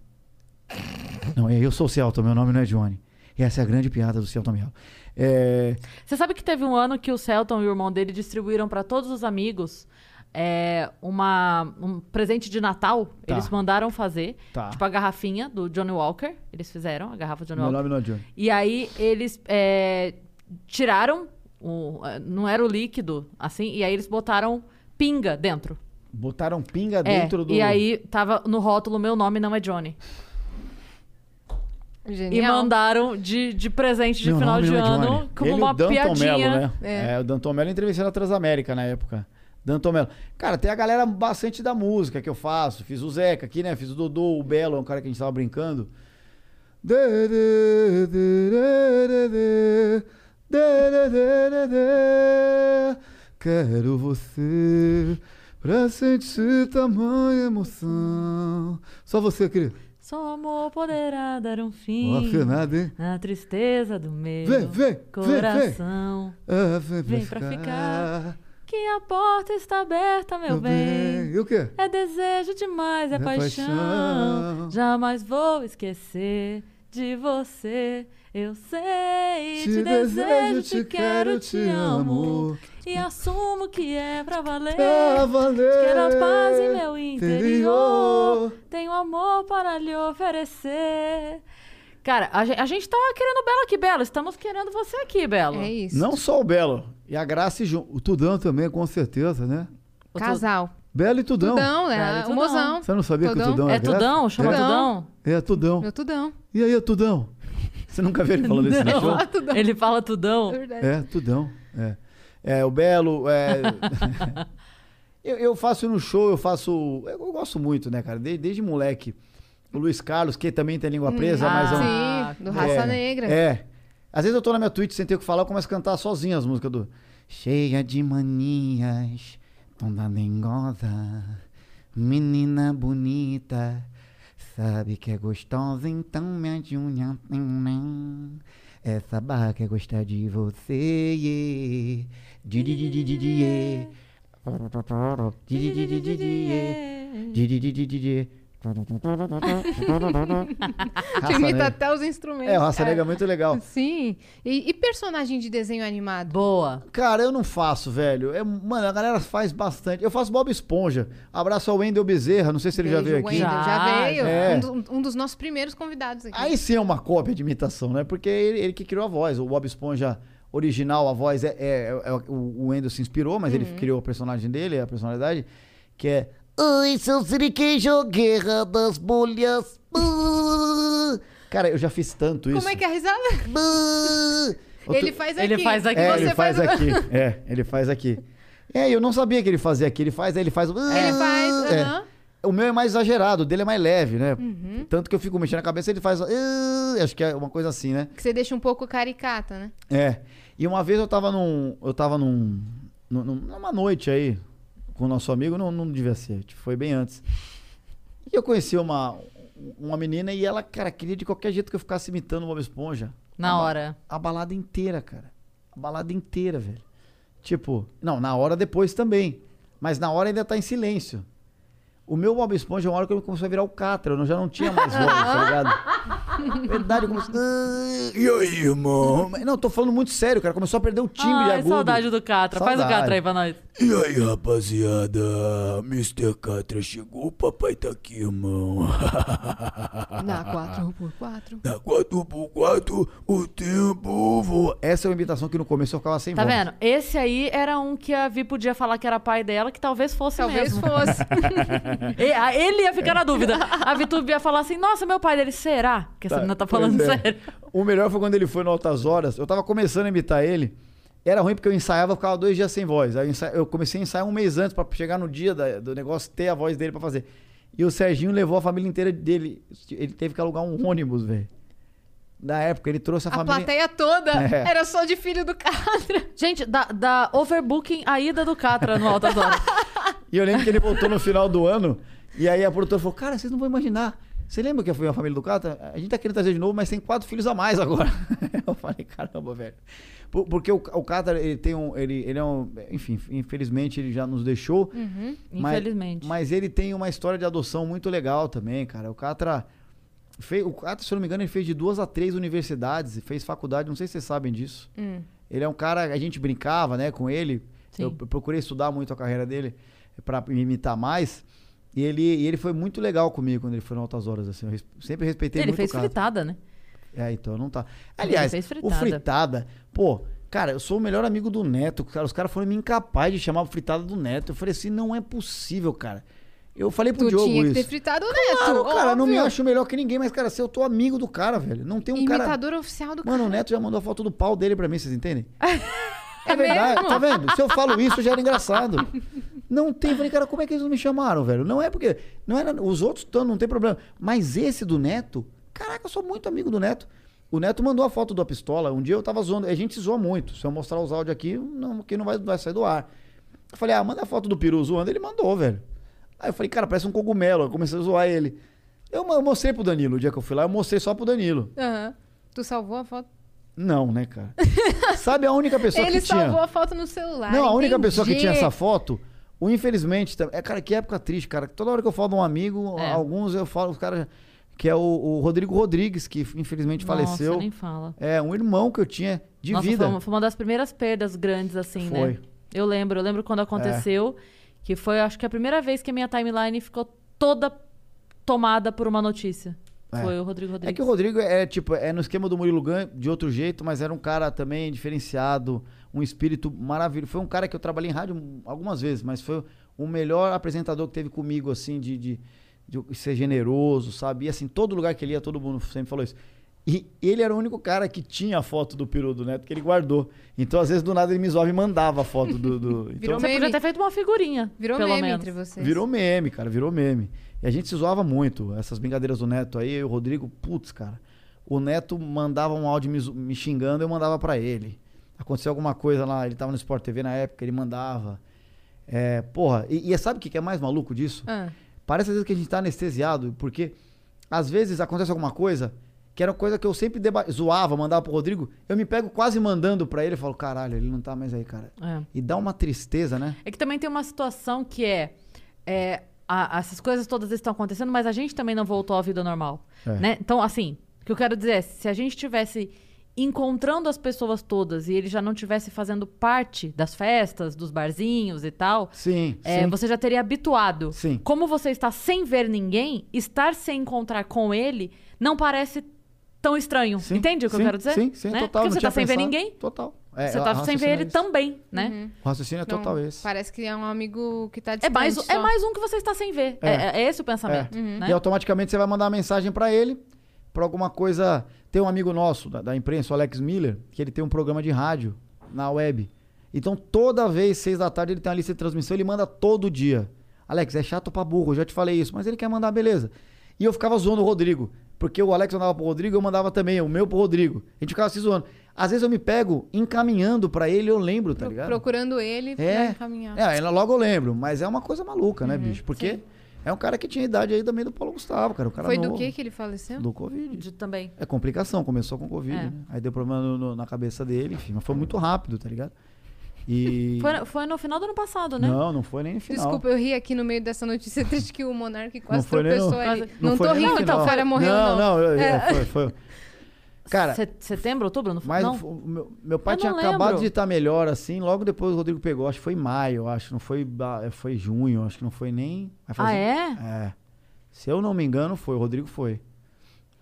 Não, é eu sou o Celton, meu nome não é Johnny. E essa é a grande piada do Celton Mello. É, Você sabe que teve um ano que o Celton e o irmão dele distribuíram pra todos os amigos é, uma, um presente de Natal. Tá. Eles mandaram fazer. Tá. Tipo a garrafinha do Johnny Walker. Eles fizeram a garrafa do Johnny meu Walker. nome não é Johnny. E aí eles é, tiraram, o, não era o líquido, assim, e aí eles botaram pinga dentro. Botaram pinga É, dentro do. E aí tava no rótulo, meu nome não é Johnny. Genial. E mandaram de, de presente de Meu final é de é ano como Ele, uma o Danton piadinha. Mello, né? É. é o Danton Mello entrevistando a Transamérica na época. Danton Mello. Cara, tem a galera bastante da música que eu faço. Fiz o Zeca aqui, né? Fiz o Dodô, o Belo, é um cara que a gente tava brincando. Quero você pra sentir tamanha emoção. Só você, querido. Só amor poderá dar um fim afinado, hein? tristeza do meu Vem, vem, vem, vem. coração. Ah, vem, Vem pra ficar. Que a porta está aberta, meu bem. E o quê? É desejo demais, é, É paixão. paixão. Jamais vou esquecer de você. Eu sei, Te te, desejo, te quero, te amo. E assumo que é pra valer. Pra valer. Quero a paz em meu interior. Interior. Tenho amor para lhe oferecer. Cara, a gente, a gente tá querendo Belo aqui, Belo. Estamos querendo você aqui, Belo. É isso. Não só o Belo. E a Graça e Ju- o Tudão também, com certeza, né? O Casal. Belo e Tudão. Tudão, né? é O Tudão. mozão. Você não sabia que o Tudão? Tudão é, É Tudão? Chama é, Tudão? É, Tudão. Meu Tudão. E aí, Tudão? Você nunca viu ele falando isso no show? Não, ele fala Tudão. Verdade. É, Tudão. É. É, o Belo. É... eu, eu faço no show, eu faço. Eu, eu gosto muito, né, cara? Desde, desde moleque. O Luiz Carlos, que também tem língua presa, mas é um. Ah, Sim, do Raça é, Negra. É. Às vezes eu tô na minha Twitch sem ter o que falar, eu começo a cantar sozinho as músicas do. Cheia de manias, toda dengosa, menina bonita, sabe que é gostosa, então me adiunha. Essa barra quer gostar de você, yeah. Di, di, di, di, di, di, yeah. Di, di, di, di, di, di, yeah. Di, di, di, di, di, di. Que Raça imita até os instrumentos. É, o Raça cara. Negra é muito legal. Sim. E, e personagem de desenho animado? Boa. Cara, eu não faço, velho. É, mano, a galera faz bastante. Eu faço Bob Esponja. Abraço ao Wendel Bezerra, não sei se ele já Beijo, veio aqui. Wendel. Já, Já, veio. é. Um, do- um dos nossos primeiros convidados aqui. Aí sim é uma cópia de imitação, né? Porque ele, ele que criou a voz. O Bob Esponja original, a voz é. é- é- o o Wendel se inspirou, mas Uhum. ele criou o personagem dele, a personalidade, que é. Oi, seu siriqueijo, guerra das bolhas. Buh." Cara, eu já fiz tanto isso. Como é que é a risada? Ele faz aqui. Ele faz aqui. É, Você ele faz o- aqui. É, ele faz aqui. É, eu não sabia que ele fazia aqui. Ele faz, aí ele faz. Ele faz. É. aham. O meu é mais exagerado, o dele é mais leve, né? Uhum. Tanto que eu fico mexendo a cabeça, ele faz. "Ah", acho que é uma coisa assim, né? Que você deixa um pouco caricata, né? É. E uma vez eu tava num. Eu tava num. num- numa noite aí com o nosso amigo, não, não devia ser, tipo, foi bem antes. E eu conheci uma, uma menina e ela, cara, queria de qualquer jeito que eu ficasse imitando o Bob Esponja. Na A ba- hora. A balada inteira, cara. A balada inteira, velho. Tipo, não, na hora depois também. Mas na hora ainda tá em silêncio. O meu Bob Esponja, uma hora que ele começou a virar o Catra, eu já não tinha mais voz, tá ligado? Verdade, começou. "Ah, E aí, irmão? Mas, Não, tô falando muito sério, cara. Começou a perder o timbre Ai, agudo. saudade do Catra. Faz o Saudade. Catra aí pra nós. E aí, rapaziada? Mr. Catra chegou, o papai tá aqui, irmão. Na 4x4. Na 4x4 o tempo voa. essa é uma imitação que no começo eu ficava sem Tá voz. vendo? Esse aí era um que a Vi podia falar que era pai dela, que talvez fosse Talvez mesmo. fosse. E- a- Ele ia ficar na dúvida. A Vitube ia falar assim, nossa, meu pai dele, será? Que essa menina tá falando é. sério. O melhor foi quando ele foi no Altas Horas. Eu tava começando a imitar ele. Era ruim porque eu ensaiava, eu ficava dois dias sem voz. Aí eu, ensa- eu comecei a ensaiar um mês antes pra chegar no dia da- do negócio, ter a voz dele pra fazer. E o Serginho levou a família inteira dele. Ele teve que alugar um ônibus, velho. Na época, ele trouxe a, A família. plateia toda É. era só de filho do Catra. Gente, da, da overbooking a ida do Catra no Altas Horas. E eu lembro que ele voltou no final do ano. E aí a produtora falou: Cara, vocês não vão imaginar. Você lembra que foi a família do Cata? A gente tá querendo trazer de novo, mas tem quatro filhos a mais agora. eu falei: Caramba, velho. Por- Porque o, o Cata, ele tem um. Ele, ele é um. Enfim, infelizmente ele já nos deixou. Mas- Infelizmente. Mas, ele tem uma história de adoção muito legal também, cara. O Catra. Fez, o Catra, se eu não me engano, ele fez de duas a três universidades e fez faculdade, não sei se vocês sabem disso. Ele é um cara, a gente brincava, né, com ele. Eu, eu procurei estudar muito a carreira dele me imitar mais. E ele, e ele foi muito legal comigo quando ele foi no Altas Horas, assim. Eu res- sempre respeitei Ele muito fez o Catra. fritada, né? É, então não tá. Aliás, fez o fritada. fritada, pô, cara, eu sou o melhor amigo do Neto. Cara, os caras foram me incapazes de chamar o fritada do Neto. Eu falei assim, não é possível, cara. Eu falei pro Tu Diogo tinha que isso. ter fritado o Neto. Claro, cara, não me óbvio. acho melhor que ninguém, mas, cara, se eu tô amigo do cara, velho, não tem um cara. Imitador oficial do Mano, o cara. Neto já mandou a foto do pau dele pra mim, vocês entendem? É verdade, mesmo? tá vendo? Se eu falo isso, já era engraçado. Não tem, falei, cara, como é que eles não me chamaram, velho? Não é porque. Não era, os outros tão, não tem problema. Mas esse do Neto, caraca, eu sou muito amigo do Neto. O Neto mandou a foto da pistola. Um dia eu tava zoando. A gente zoa muito. Se eu mostrar os áudios aqui, não, aqui não vai, vai sair do ar. Eu falei, ah, manda a foto do peru zoando. Ele mandou, velho. Aí eu falei, cara, parece um cogumelo. Eu comecei a zoar ele. Eu, eu mostrei pro Danilo. O dia que eu fui lá, eu mostrei só pro Danilo. Aham. Tu salvou a foto? Não, né, cara? Sabe a única pessoa Ele que tinha. salvou a foto no celular. Não, a única entendi. pessoa que tinha essa foto, o infelizmente, é, cara, que época triste, cara. Toda hora que eu falo de um amigo, É. alguns eu falo, os caras, que é o, o Rodrigo Rodrigues, que infelizmente faleceu. Nossa, nem fala. É, um irmão que eu tinha de Nossa, vida. Foi uma, foi uma das primeiras perdas grandes, assim, Foi. né? Eu lembro, eu lembro quando aconteceu, que foi, acho que a primeira vez que a minha timeline ficou toda tomada por uma notícia. É. Foi o Rodrigo Rodrigues. É que o Rodrigo é tipo, é no esquema do Murilo Gun de outro jeito, mas era um cara também diferenciado, um espírito maravilhoso. Foi um cara que eu trabalhei em rádio algumas vezes, mas foi o melhor apresentador que teve comigo, assim, de, de, de ser generoso, sabe? E assim, todo lugar que ele ia, todo mundo sempre falou isso. E ele era o único cara que tinha a foto do peru do Neto, que ele guardou. Então, às vezes, do nada, ele me zoava e mandava a foto do... do... Então, Virou Você meme. podia ter feito uma figurinha, Virou pelo meme menos. entre vocês. Virou meme, cara, virou meme. E a gente se zoava muito. Essas brincadeiras do Neto aí, eu e o Rodrigo, putz, cara. O Neto mandava um áudio me, me xingando, eu mandava pra ele. Aconteceu alguma coisa lá, ele tava no Sport TV na época, ele mandava. É, porra, e, e sabe o que é mais maluco disso? Ah, Parece às vezes que a gente tá anestesiado, porque às vezes acontece alguma coisa que era coisa que eu sempre zoava, mandava pro Rodrigo, eu me pego quase mandando pra ele e falo, caralho, ele não tá mais aí, cara. É. E dá uma tristeza, né? É que também tem uma situação que é, é, a- essas coisas todas estão acontecendo, mas a gente também não voltou à vida normal, É. né? Então, assim, o que eu quero dizer é, se a gente tivesse encontrando as pessoas todas e ele já não tivesse fazendo parte das festas, dos barzinhos e tal, Sim, é, sim. você já teria habituado. Sim. Como você está sem ver ninguém, estar sem encontrar com ele não parece tão estranho. Sim, Entende o que sim, eu quero dizer? Sim, sim, Né? total. Porque você tinha tá sem ver pensado. ninguém, Total. É, você o tá sem ver ele é esse. também, né? uhum. O raciocínio é Então, total esse. Parece que é um amigo que tá É distante mais, é mais um que você está sem ver. É, É. é esse o pensamento. É. Né? E automaticamente você vai mandar uma mensagem pra ele, pra alguma coisa. Tem um amigo nosso da, da imprensa, o Alex Miller, que ele tem um programa de rádio na web. Então toda vez, seis da tarde, ele tem uma lista de transmissão, ele manda todo dia. Alex, é chato pra burro, eu já te falei isso, mas ele quer mandar, beleza. E eu ficava zoando o Rodrigo. Porque o Alex mandava pro Rodrigo, eu mandava também, o meu pro Rodrigo. A gente ficava se zoando. Às vezes eu me pego encaminhando pra ele, eu lembro, tá Pro- ligado? Procurando ele pra É. encaminhar. É, ela logo eu lembro, mas é uma coisa maluca, Uhum, né, bicho? Porque é um cara que tinha idade aí também do Paulo Gustavo, cara. O cara Foi do novo. que que ele faleceu? Do Covid. De- também. É complicação, começou com Covid, É. né? Aí deu problema no- no- na cabeça dele, enfim, mas foi muito rápido, tá ligado? E. Foi, foi no final do ano passado, né? Não, não foi nem no final. Desculpa, eu ri aqui no meio dessa notícia triste que o Monark quase nem no- tropeçou ali. Não Não, foi tô rindo, então final. o cara morreu, não. não. Não, eu- É. é, foi, foi. Cara, Se- setembro, outubro? Não foi? mas não. meu, meu pai Eu tinha acabado lembro. de estar melhor, assim, logo depois o Rodrigo pegou, acho que foi maio, acho, não foi, foi junho, acho que não foi nem... Ah, fazer- é? É. Se eu não me engano, foi, o Rodrigo foi.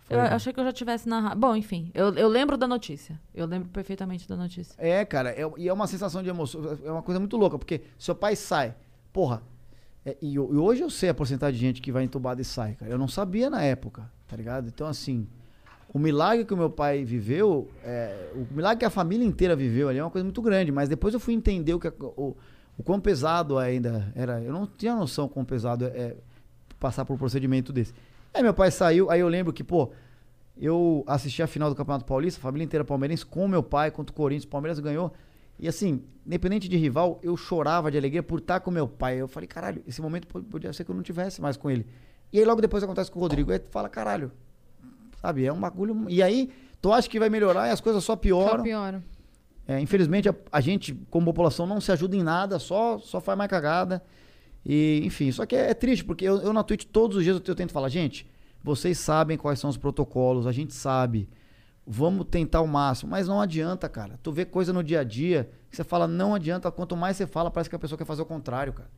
Foi, Eu cara. achei que eu já tivesse narrado. Bom, enfim, eu, eu lembro da notícia. Eu lembro perfeitamente da notícia. É, cara, é- e é uma sensação de emoção, é uma coisa muito louca, porque seu pai sai, porra, é, e, e hoje eu sei a porcentagem de gente que vai entubado e sai, cara. Eu não sabia na época, tá ligado? Então, assim, o milagre que o meu pai viveu, é, o milagre que a família inteira viveu ali é uma coisa muito grande, mas depois eu fui entender o, que, o, o quão pesado ainda era. Eu não tinha noção quão pesado é passar por um procedimento desse. Aí meu pai saiu, aí eu lembro que, pô, eu assisti a final do Campeonato Paulista, a família inteira palmeirense, com meu pai, contra o Corinthians, o Palmeiras ganhou. E assim, independente de rival, eu chorava de alegria por estar com meu pai. Eu falei, caralho, esse momento po- podia ser que eu não tivesse mais com ele. E aí logo depois acontece com o Rodrigo. Aí tu fala, caralho, sabe, é um bagulho. E aí, tu acha que vai melhorar e as coisas só Só pioram. piora. É, infelizmente, a, a gente, como população, não se ajuda em nada, só, só faz mais cagada. E, enfim, só que é, é triste, porque eu, eu na Twitch todos os dias eu, eu tento falar, gente, vocês sabem quais são os protocolos, a gente sabe. Vamos tentar o máximo, mas não adianta, cara. Tu vê coisa no dia a dia que você fala, não adianta, quanto mais você fala, parece que a pessoa quer fazer o contrário, cara.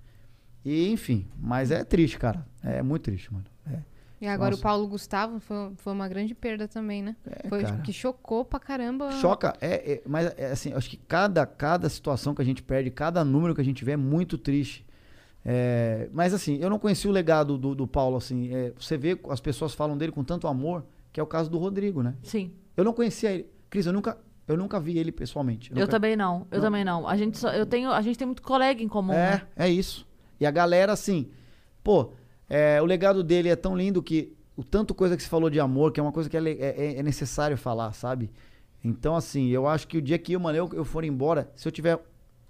E, enfim, mas é triste, cara. É muito triste, mano. É, E agora Nossa. o Paulo Gustavo foi, foi uma grande perda também, né? É, foi cara. que chocou pra caramba. Choca, é, é, mas é, assim, acho que cada, cada situação que a gente perde, cada número que a gente vê é muito triste. É, mas assim, eu não conheci o legado do, do Paulo, assim. é, você vê, as pessoas falam dele com tanto amor, que é o caso do Rodrigo, né? Sim. Eu não conhecia ele. Cris, eu nunca, eu nunca vi ele pessoalmente. Eu nunca- também não. Eu Não. também não. A gente, só, eu tenho, a gente tem muito colega em comum. né? É, é isso. E a galera, assim, pô, é, o legado dele é tão lindo que o tanto coisa que se falou de amor, que é uma coisa que é, le- é- é necessário falar, sabe? Então, assim, eu acho que o dia que mano, eu, eu for embora, se eu tiver.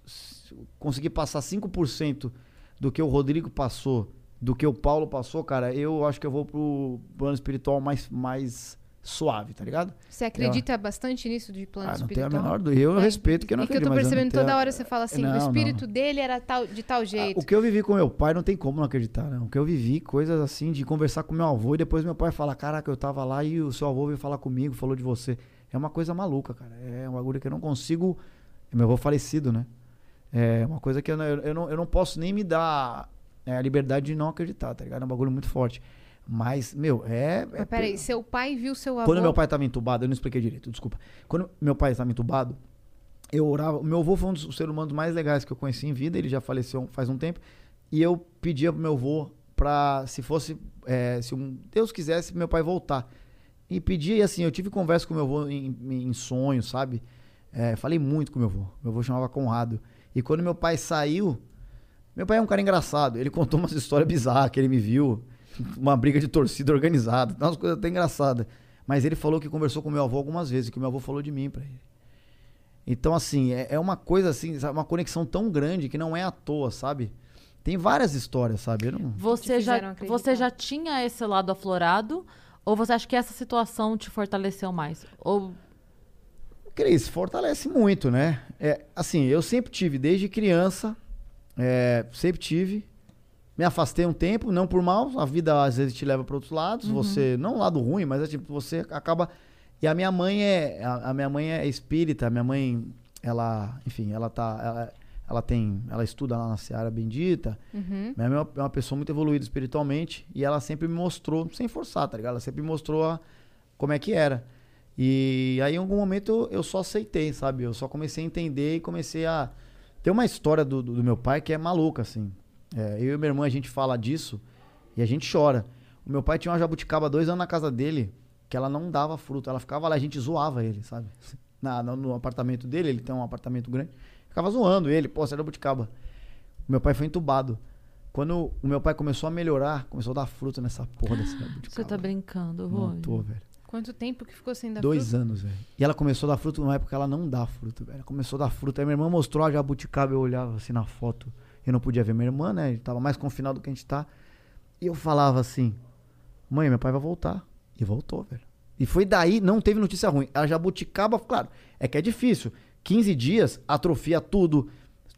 se eu conseguir passar 5% do que o Rodrigo passou, do que o Paulo passou, cara, eu acho que eu vou pro plano espiritual mais, mais suave, tá ligado? Você acredita bastante nisso de plano Ah, não tenho a espiritual? menor do Eu É, respeito que eu não e que eu acredito, tô percebendo não tenho- toda hora você fala assim, Não, o não. espírito dele era tal, de tal Ah, jeito. O que eu vivi com meu pai não tem como não acreditar, não. O que eu vivi, coisas assim, de conversar com meu avô e depois meu pai falar, caraca, eu tava lá e o seu avô veio falar comigo, falou de você. É uma coisa maluca, cara. É um bagulho que eu não consigo. É meu avô falecido, né? É uma coisa que eu não, eu, eu não, eu não posso nem me dar é, a liberdade de não acreditar, tá ligado? É um bagulho muito forte. Mas, meu, é. é Mas peraí, seu pai viu seu avô... quando meu pai estava entubado, eu não expliquei direito, desculpa. Quando meu pai estava entubado, eu orava. Meu avô foi um dos seres humanos mais legais que eu conheci em vida, ele já faleceu faz um tempo. E eu pedia pro meu avô pra, se fosse, é, se um, Deus quisesse, meu pai voltar. E pedia, e assim, eu tive conversa com meu avô em, em sonhos, sabe? É, falei muito com meu avô. Meu avô chamava Conrado. E quando meu pai saiu, meu pai é um cara engraçado. Ele contou umas histórias bizarras que ele me viu. Uma briga de torcida organizada. Umas coisas até engraçadas. Mas ele falou que conversou com meu avô algumas vezes, que meu avô falou de mim pra ele. Então, assim, é, é uma coisa assim, sabe, uma conexão tão grande que não é à toa, sabe? Tem várias histórias, sabe? Não... Você já, acreditar. você já tinha esse lado aflorado? Ou você acha que essa situação te fortaleceu mais? Ou Cris, fortalece muito, né? É, assim, eu sempre tive, desde criança, é, sempre tive. Me afastei um tempo, não por mal, a vida às vezes te leva para outros lados, você, não um lado ruim, mas é tipo, você acaba. E a minha mãe é, a, a minha mãe é espírita, a minha mãe, ela, enfim, ela tá, ela, ela tem, ela estuda lá na Seara Bendita, Uhum. minha mãe é uma- é uma pessoa muito evoluída espiritualmente e ela sempre me mostrou, sem forçar, tá ligado? Ela sempre me mostrou a- como é que era. E aí em algum momento eu só aceitei, sabe? Eu só comecei a entender e comecei a. Tem uma história do, do, do meu pai que é maluca, assim. É, eu e minha irmã a gente fala disso e a gente chora. O meu pai tinha uma jabuticaba dois anos na casa dele que ela não dava fruto. Ela ficava lá, a gente zoava ele, sabe? Na, no, no apartamento dele, ele tem um apartamento grande. Ficava zoando ele, pô, você é jabuticaba. Meu pai foi entubado. Quando o meu pai começou a melhorar, começou a dar fruto nessa porra dessa jabuticaba. você tá brincando, Não Rony? tô, velho. Quanto tempo que ficou sem dar Dois fruto? anos, velho. E ela começou a dar fruto numa época que ela não dá fruto, velho. Ela começou a dar fruto. Aí minha irmã mostrou a jabuticaba, eu olhava assim na foto. Eu não podia ver minha irmã, né? Tava mais confinado do que a gente tá. E eu falava assim: Mãe, meu pai vai voltar. E voltou, velho. E foi daí, não teve notícia ruim. A jabuticaba, claro, é que é difícil. 15 dias, atrofia tudo.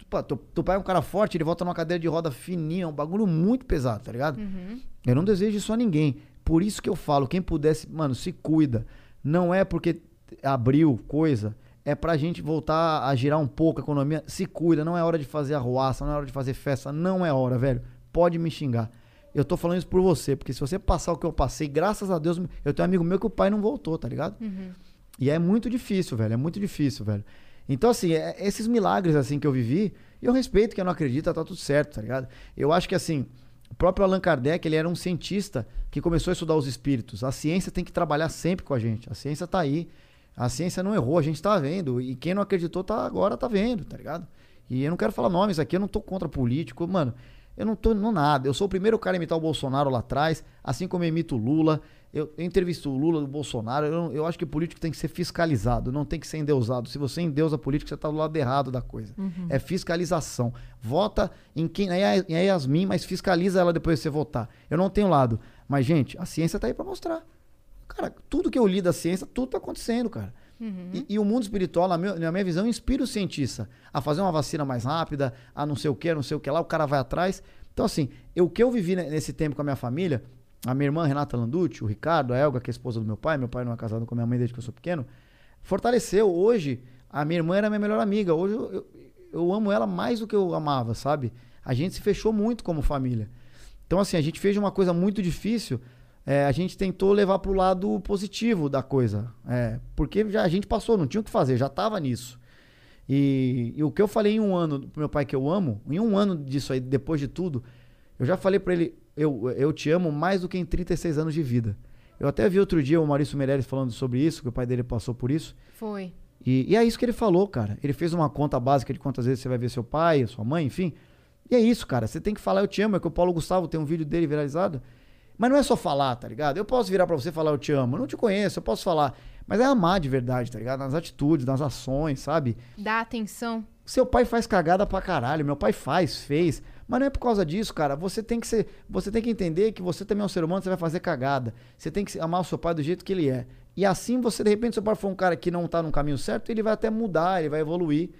Pô, teu, teu pai é um cara forte, ele volta numa cadeira de roda fininha, é um bagulho muito pesado, tá ligado? Uhum. Eu não desejo isso a ninguém. Por isso que eu falo, quem pudesse, mano, se cuida. Não é porque abriu coisa, é pra gente voltar a girar um pouco a economia. Se cuida, não é hora de fazer arruaça, não é hora de fazer festa, não é hora, velho. Pode me xingar. Eu tô falando isso por você, porque se você passar o que eu passei, graças a Deus, eu tenho um amigo meu que o pai não voltou, tá ligado? E é muito difícil, velho. É muito difícil, velho. Então, assim, é- esses milagres, assim, que eu vivi, eu respeito quem não acredita, tá tudo certo, tá ligado? Eu acho que, assim, o próprio Allan Kardec, ele era um cientista que começou a estudar os espíritos. A ciência tem que trabalhar sempre com a gente. A ciência tá aí. A ciência não errou, a gente tá vendo. E quem não acreditou tá agora tá vendo, tá ligado? E eu não quero falar nomes aqui, eu não tô contra político, mano. Eu não tô no nada. Eu sou o primeiro cara a imitar o Bolsonaro lá atrás, assim como eu imito o Lula. Eu, eu entrevisto o Lula, o Bolsonaro. Eu, eu acho que político tem que ser fiscalizado, não tem que ser endeusado. Se você endeusa político, você tá do lado errado da coisa. É fiscalização. Vota em quem é, é Yasmin, mas fiscaliza ela depois de você votar. Eu não tenho lado. Mas, gente, a ciência tá aí pra mostrar. Cara, tudo que eu li da ciência, tudo tá acontecendo, cara. E, e o mundo espiritual, na, meu- na minha visão, inspira o cientista a fazer uma vacina mais rápida, a não sei o que, não sei o que lá, o cara vai atrás. Então, assim, eu- o que eu vivi ne- nesse tempo com a minha família, a minha irmã Renata Landucci, o Ricardo, a Elga, que é a esposa do meu pai, meu pai não é casado com a minha mãe desde que eu sou pequeno, fortaleceu. Hoje, a minha irmã era minha melhor amiga. Hoje eu, eu, eu amo ela mais do que eu amava, sabe? A gente se fechou muito como família. Então, assim, a gente fez uma coisa muito difícil. É, a gente tentou levar pro lado positivo da coisa. É, porque já a gente passou, não tinha o que fazer, já tava nisso. E, e o que eu falei em um ano pro meu pai que eu amo, em um ano disso aí, depois de tudo, eu já falei pra ele, eu, eu te amo mais do que em 36 anos de vida. Eu até vi outro dia o Maurício Meirelles falando sobre isso, que o pai dele passou por isso. Foi. E, e é isso que ele falou, cara. Ele fez uma conta básica de quantas vezes você vai ver seu pai, sua mãe, enfim. E é isso, cara. Você tem que falar eu te amo. É que o Paulo Gustavo tem um vídeo dele viralizado. Mas não é só falar, tá ligado? Eu posso virar pra você e falar eu te amo. Eu não te conheço, eu posso falar. Mas é amar de verdade, tá ligado? Nas atitudes, nas ações, sabe? Dá atenção. Seu pai faz cagada pra caralho. Meu pai faz, fez. Mas não é por causa disso, cara. Você tem que ser. Você tem que entender que você também é um ser humano, você vai fazer cagada. Você tem que amar o seu pai do jeito que ele é. E assim você, de repente, seu pai for um cara que não tá no caminho certo, ele vai até mudar, ele vai evoluir.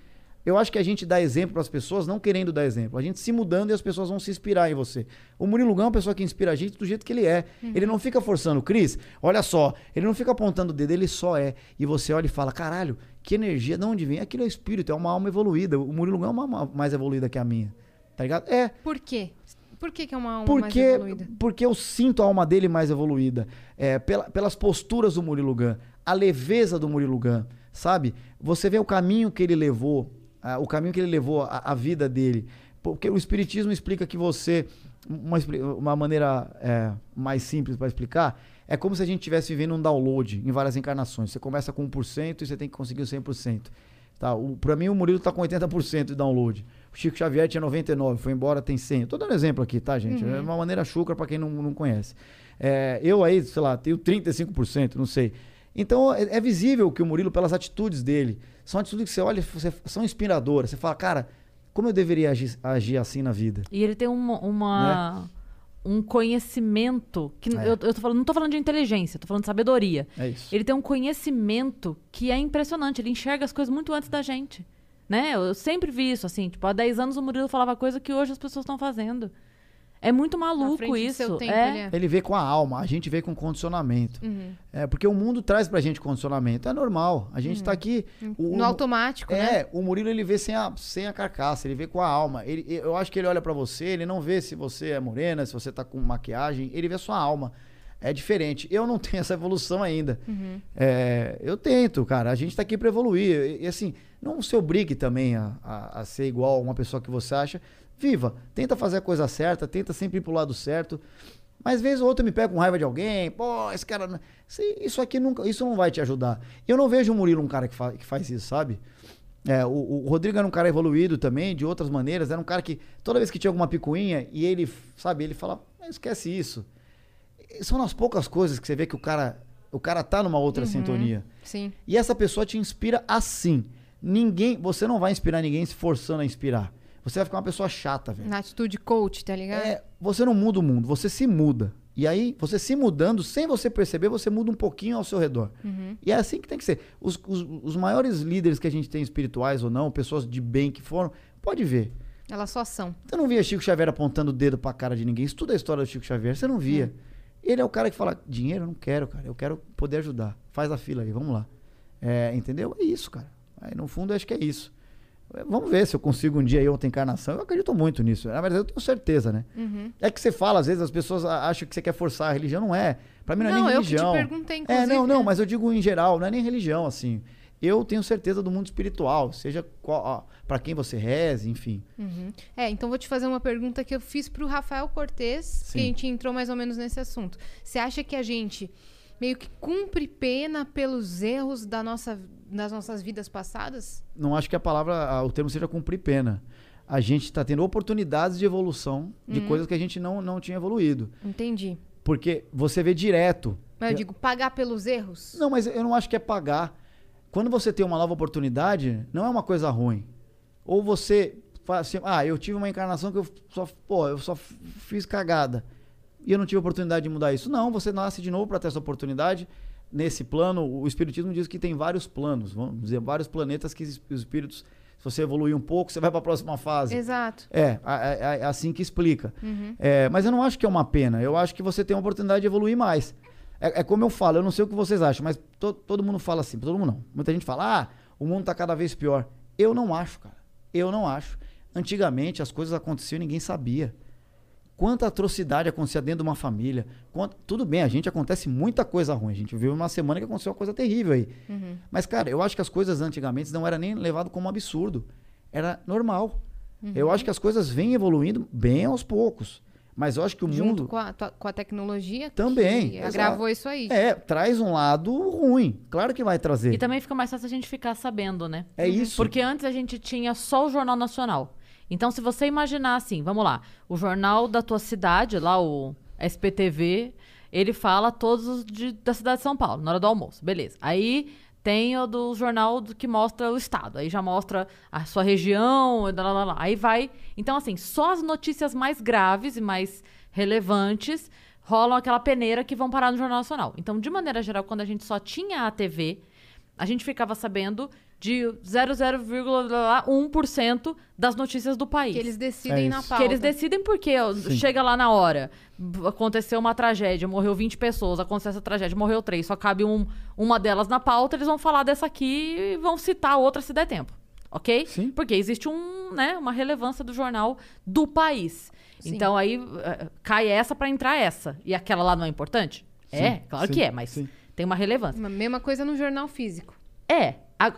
Eu acho que a gente dá exemplo pras pessoas, não querendo dar exemplo. A gente se mudando e as pessoas vão se inspirar em você. O Murilo Gão é uma pessoa que inspira a gente do jeito que ele é. Ele não fica forçando. Cris, olha só. Ele não fica apontando o dedo, ele só é. E você olha e fala, caralho, que energia, de onde vem? Aquilo é espírito, é uma alma evoluída. O Murilo Gão é uma alma mais evoluída que a minha. Tá ligado? É. Por quê? Por que, que é uma alma mais Porque, evoluída? porque eu sinto a alma dele mais evoluída. É, pela- pelas posturas do Murilo Gun, a leveza do Murilo Gun, sabe? Você vê o caminho que ele levou, ah, o caminho que ele levou, a, a vida dele. Porque o Espiritismo explica que você. Uma, uma maneira é, mais simples para explicar é como se a gente estivesse vivendo um download em várias encarnações. Você começa com 1% e você tem que conseguir o 100%. Tá? O, pra mim, o Murilo tá com 80% de download. O Chico Xavier tinha 99, foi embora, tem 100. Eu tô dando exemplo aqui, tá, gente? É uma maneira chucra pra quem não, não conhece. É, eu aí, sei lá, tenho 35%, não sei. Então, é, é visível que o Murilo, pelas atitudes dele, são atitudes que você olha, você, são inspiradoras. Você fala, cara, como eu deveria agir, agir assim na vida? E ele tem uma. uma- Um conhecimento. Que É. eu, eu falando, não tô falando de inteligência, tô falando de sabedoria. É isso. Ele tem um conhecimento que é impressionante. Ele enxerga as coisas muito antes da gente. Né? Eu sempre vi isso, assim. Tipo, há 10 anos o Murilo falava coisa que hoje as pessoas estão fazendo. É muito maluco isso. tempo, é. ele é. Ele vê com a alma, a gente vê com condicionamento. Uhum. É, porque o mundo traz pra gente condicionamento. É normal. A gente tá aqui. o- No automático, né? É, o Murilo ele vê sem a, sem a carcaça, ele vê com a alma. Ele, eu acho que ele olha pra você, ele não vê se você é morena, se você tá com maquiagem, ele vê a sua alma. É diferente. Eu não tenho essa evolução ainda. É, eu tento, cara. A gente tá aqui pra evoluir. E, e, assim, não se obrigue também a, a, a ser igual a uma pessoa que você acha. Viva. Tenta fazer a coisa certa, tenta sempre ir pro lado certo. Mas vez ou outra eu me pego com raiva de alguém, pô, esse cara. Isso- aqui nunca. Isso não vai te ajudar. Eu não vejo o Murilo um cara que, fa- que faz isso, sabe? É, o, o Rodrigo era um cara evoluído também, de outras maneiras. Era um cara que, toda vez que tinha alguma picuinha, e ele, sabe, ele fala, "Ah, esquece isso. São nas poucas coisas que você vê que o cara, o cara tá numa outra sintonia. Sim. E essa pessoa te inspira assim. Ninguém, você não vai inspirar ninguém se forçando a inspirar. Você vai ficar uma pessoa chata, velho. Na atitude coach, tá ligado? É, você não muda o mundo, você se muda. E aí, você se mudando, sem você perceber, você muda um pouquinho ao seu redor. E é assim que tem que ser. Os, os- os maiores líderes que a gente tem, espirituais ou não, pessoas de bem que foram, pode ver. Elas só são. Você não via Chico Xavier apontando o dedo pra cara de ninguém. Estuda a história do Chico Xavier, você não via. Ele é o cara que fala, dinheiro eu não quero, cara. Eu quero poder ajudar. Faz a fila aí, vamos lá. É, entendeu? É isso, cara. Aí, no fundo, eu acho que é isso. Vamos ver se eu consigo um dia ir outra encarnação. Eu acredito muito nisso. Na verdade, eu tenho certeza, né? Uhum. É que você fala, às vezes as pessoas acham que você quer forçar a religião. Não é. Pra mim não é Não, nem eu que te religião. perguntei, É, não, não, né? mas eu digo em geral, não é nem religião, assim. Eu tenho certeza do mundo espiritual, seja pra quem você reze, enfim. Uhum. É, então vou te fazer uma pergunta que eu fiz pro Rafael Cortez, que a gente entrou mais ou menos nesse assunto. Você acha que a gente meio que cumpre pena pelos erros da nossa, das nossas vidas passadas? Não acho que a palavra, o termo seja cumprir pena. A gente tá tendo oportunidades de evolução de Uhum. coisas que a gente não, não tinha evoluído. Entendi. Porque você vê direto. Mas eu digo, pagar pelos erros? Não, mas eu não acho que é pagar. Quando você tem uma nova oportunidade, não é uma coisa ruim. Ou você fala assim, ah, eu tive uma encarnação que eu só, pô, eu só fiz cagada. E eu não tive oportunidade de mudar isso. Não, você nasce de novo para ter essa oportunidade. Nesse plano, o Espiritismo diz que tem vários planos, vamos dizer, vários planetas que os espíritos, se você evoluir um pouco, você vai para a próxima fase. Exato. É, a- é assim que explica. Uhum. É, mas eu não acho que é uma pena. Eu acho que você tem a oportunidade de evoluir mais. É, é como eu falo, eu não sei o que vocês acham, mas to- todo mundo fala assim, todo mundo não. Muita gente fala, ah, o mundo tá cada vez pior. Eu não acho, cara. Eu não acho. Antigamente as coisas aconteciam e ninguém sabia. Quanta atrocidade acontecia dentro de uma família. Quanto- Tudo bem, a gente acontece muita coisa ruim. A gente viu uma semana que aconteceu uma coisa terrível aí. Uhum. Mas, cara, eu acho que as coisas antigamente não era nem levado como um absurdo. Era normal. Eu acho que as coisas vêm evoluindo bem aos poucos. Mas eu acho que o Junto mundo com a, com a tecnologia Também, exato. agravou isso aí. é, traz um lado ruim. Claro que vai trazer. E também fica mais fácil a gente ficar sabendo, né? É isso. Porque antes a gente tinha só o Jornal Nacional. Então, se você imaginar assim, vamos lá, o jornal da tua cidade, lá o SPTV, ele fala todos os de- da cidade de São Paulo, na hora do almoço, beleza. Aí tem o do jornal do- que mostra o estado, aí já mostra a sua região, lá, lá, lá. aí vai. Então, assim, só as notícias mais graves e mais relevantes rolam aquela peneira que vão parar no Jornal Nacional. Então, de maneira geral, quando a gente só tinha a TV, a gente ficava sabendo de 0,01% das notícias do país. Que eles decidem É na pauta. Que eles decidem porque ó, chega lá na hora, aconteceu uma tragédia, morreu 20 pessoas, aconteceu essa tragédia, morreu três, só cabe um, uma delas na pauta, eles vão falar dessa aqui e vão citar outra se der tempo. Ok? Sim. Porque existe um, né, uma relevância do jornal do país. Sim. Então aí eh, cai essa pra entrar essa. E aquela lá não é importante? é, claro sim, que é, mas sim. tem uma relevância. A mesma coisa no jornal físico. É,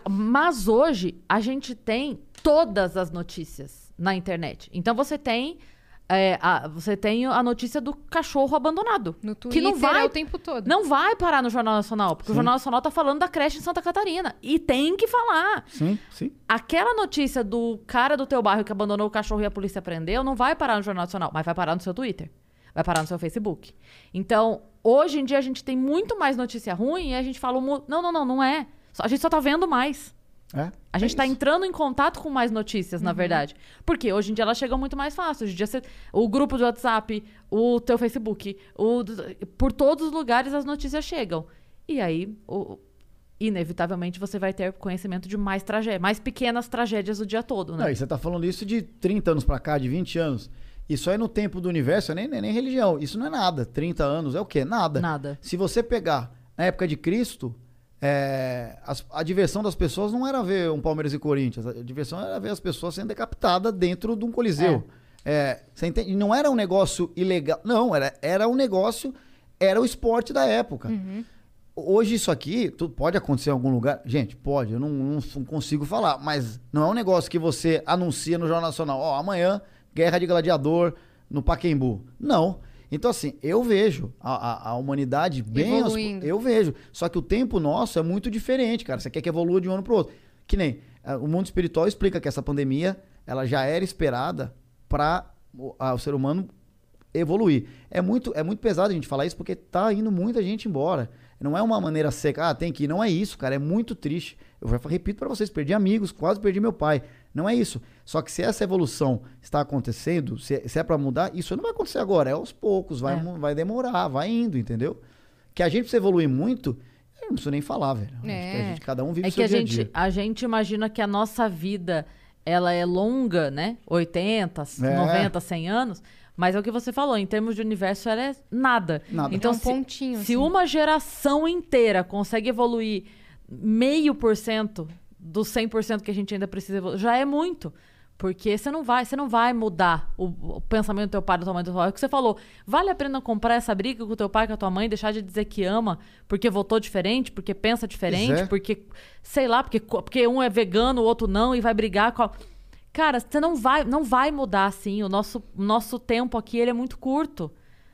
mas hoje a gente tem todas as notícias na internet. Então você tem é, a, você tem a notícia do cachorro abandonado. No que Twitter não vai, é o tempo todo. não vai parar no Jornal Nacional, porque o Jornal Nacional tá falando da creche em Santa Catarina. E tem que falar. Sim, sim. Aquela notícia do cara do teu bairro que abandonou o cachorro e a polícia prendeu não vai parar no Jornal Nacional, mas vai parar no seu Twitter. Vai parar no seu Facebook. Então, hoje em dia a gente tem muito mais notícia ruim e a gente fala, "Mu- não, não, não, não é. A gente só tá vendo mais. É, A gente é tá isso. entrando em contato com mais notícias, na verdade. Porque hoje em dia elas chegam muito mais fácil. Hoje em dia você- o grupo do WhatsApp, o teu Facebook, o, por todos os lugares as notícias chegam. E aí, o- inevitavelmente, você vai ter conhecimento de mais tragédias, mais pequenas tragédias o dia todo, né? Não, e você tá falando isso de 30 anos pra cá, de 20 anos. Isso aí no tempo do universo é nem, nem, nem religião. Isso não é nada. 30 anos é o quê? Nada. Nada. Se você pegar na época de Cristo, é, as- a diversão das pessoas não era ver um Palmeiras e Corinthians. A diversão era ver as pessoas sendo decapitadas dentro de um coliseu. É, você entende? Não era um negócio ilegal. Não, era, era um negócio. Era o esporte da época. Hoje isso aqui, tudo pode acontecer em algum lugar. Gente, pode, eu não, não f- consigo falar, mas não é um negócio que você anuncia no Jornal Nacional. Ó, amanhã, guerra de gladiador no Paquembu. Não. Então, assim, eu vejo a, a, a humanidade bem. aos- eu vejo. Só que o tempo nosso é muito diferente, cara. Você quer que evolua de um ano pro outro. Que nem ah, o mundo espiritual explica que essa pandemia ela já era esperada para o ser humano evoluir. É muito, é muito pesado a gente falar isso porque tá indo muita gente embora. Não é uma maneira seca, ah, tem que ir. Não é isso, cara. É muito triste. Eu repito para vocês, perdi amigos, quase perdi meu pai. Não é isso. Só que se essa evolução está acontecendo, se, é para mudar, isso não vai acontecer agora. É aos poucos, vai, É. vai demorar, vai indo, entendeu? Que a gente precisa evoluir muito, eu não preciso nem falar, velho. Que É. gente, cada um vive É o que seu a dia a gente, dia. a gente imagina que a nossa vida ela é longa, né? 80, É. 90, 100 anos. Mas é o que você falou, em termos de universo, ela é nada. Nada. Então, É um se, pontinho, se assim. uma geração inteira consegue evoluir meio por cento dos 100% que a gente ainda precisa evoluir. Já é muito. Porque você não vai, você não vai mudar o, o pensamento do teu pai, da tua mãe, do teu pai. É o que você falou. Vale a pena comprar essa briga com o teu pai, com a tua mãe, deixar de dizer que ama porque votou diferente, porque pensa diferente, é. porque, sei lá, porque, porque um é vegano, o outro não, e vai brigar com a... Cara, você não vai, não vai mudar assim. O nosso, o nosso tempo aqui ele é muito curto.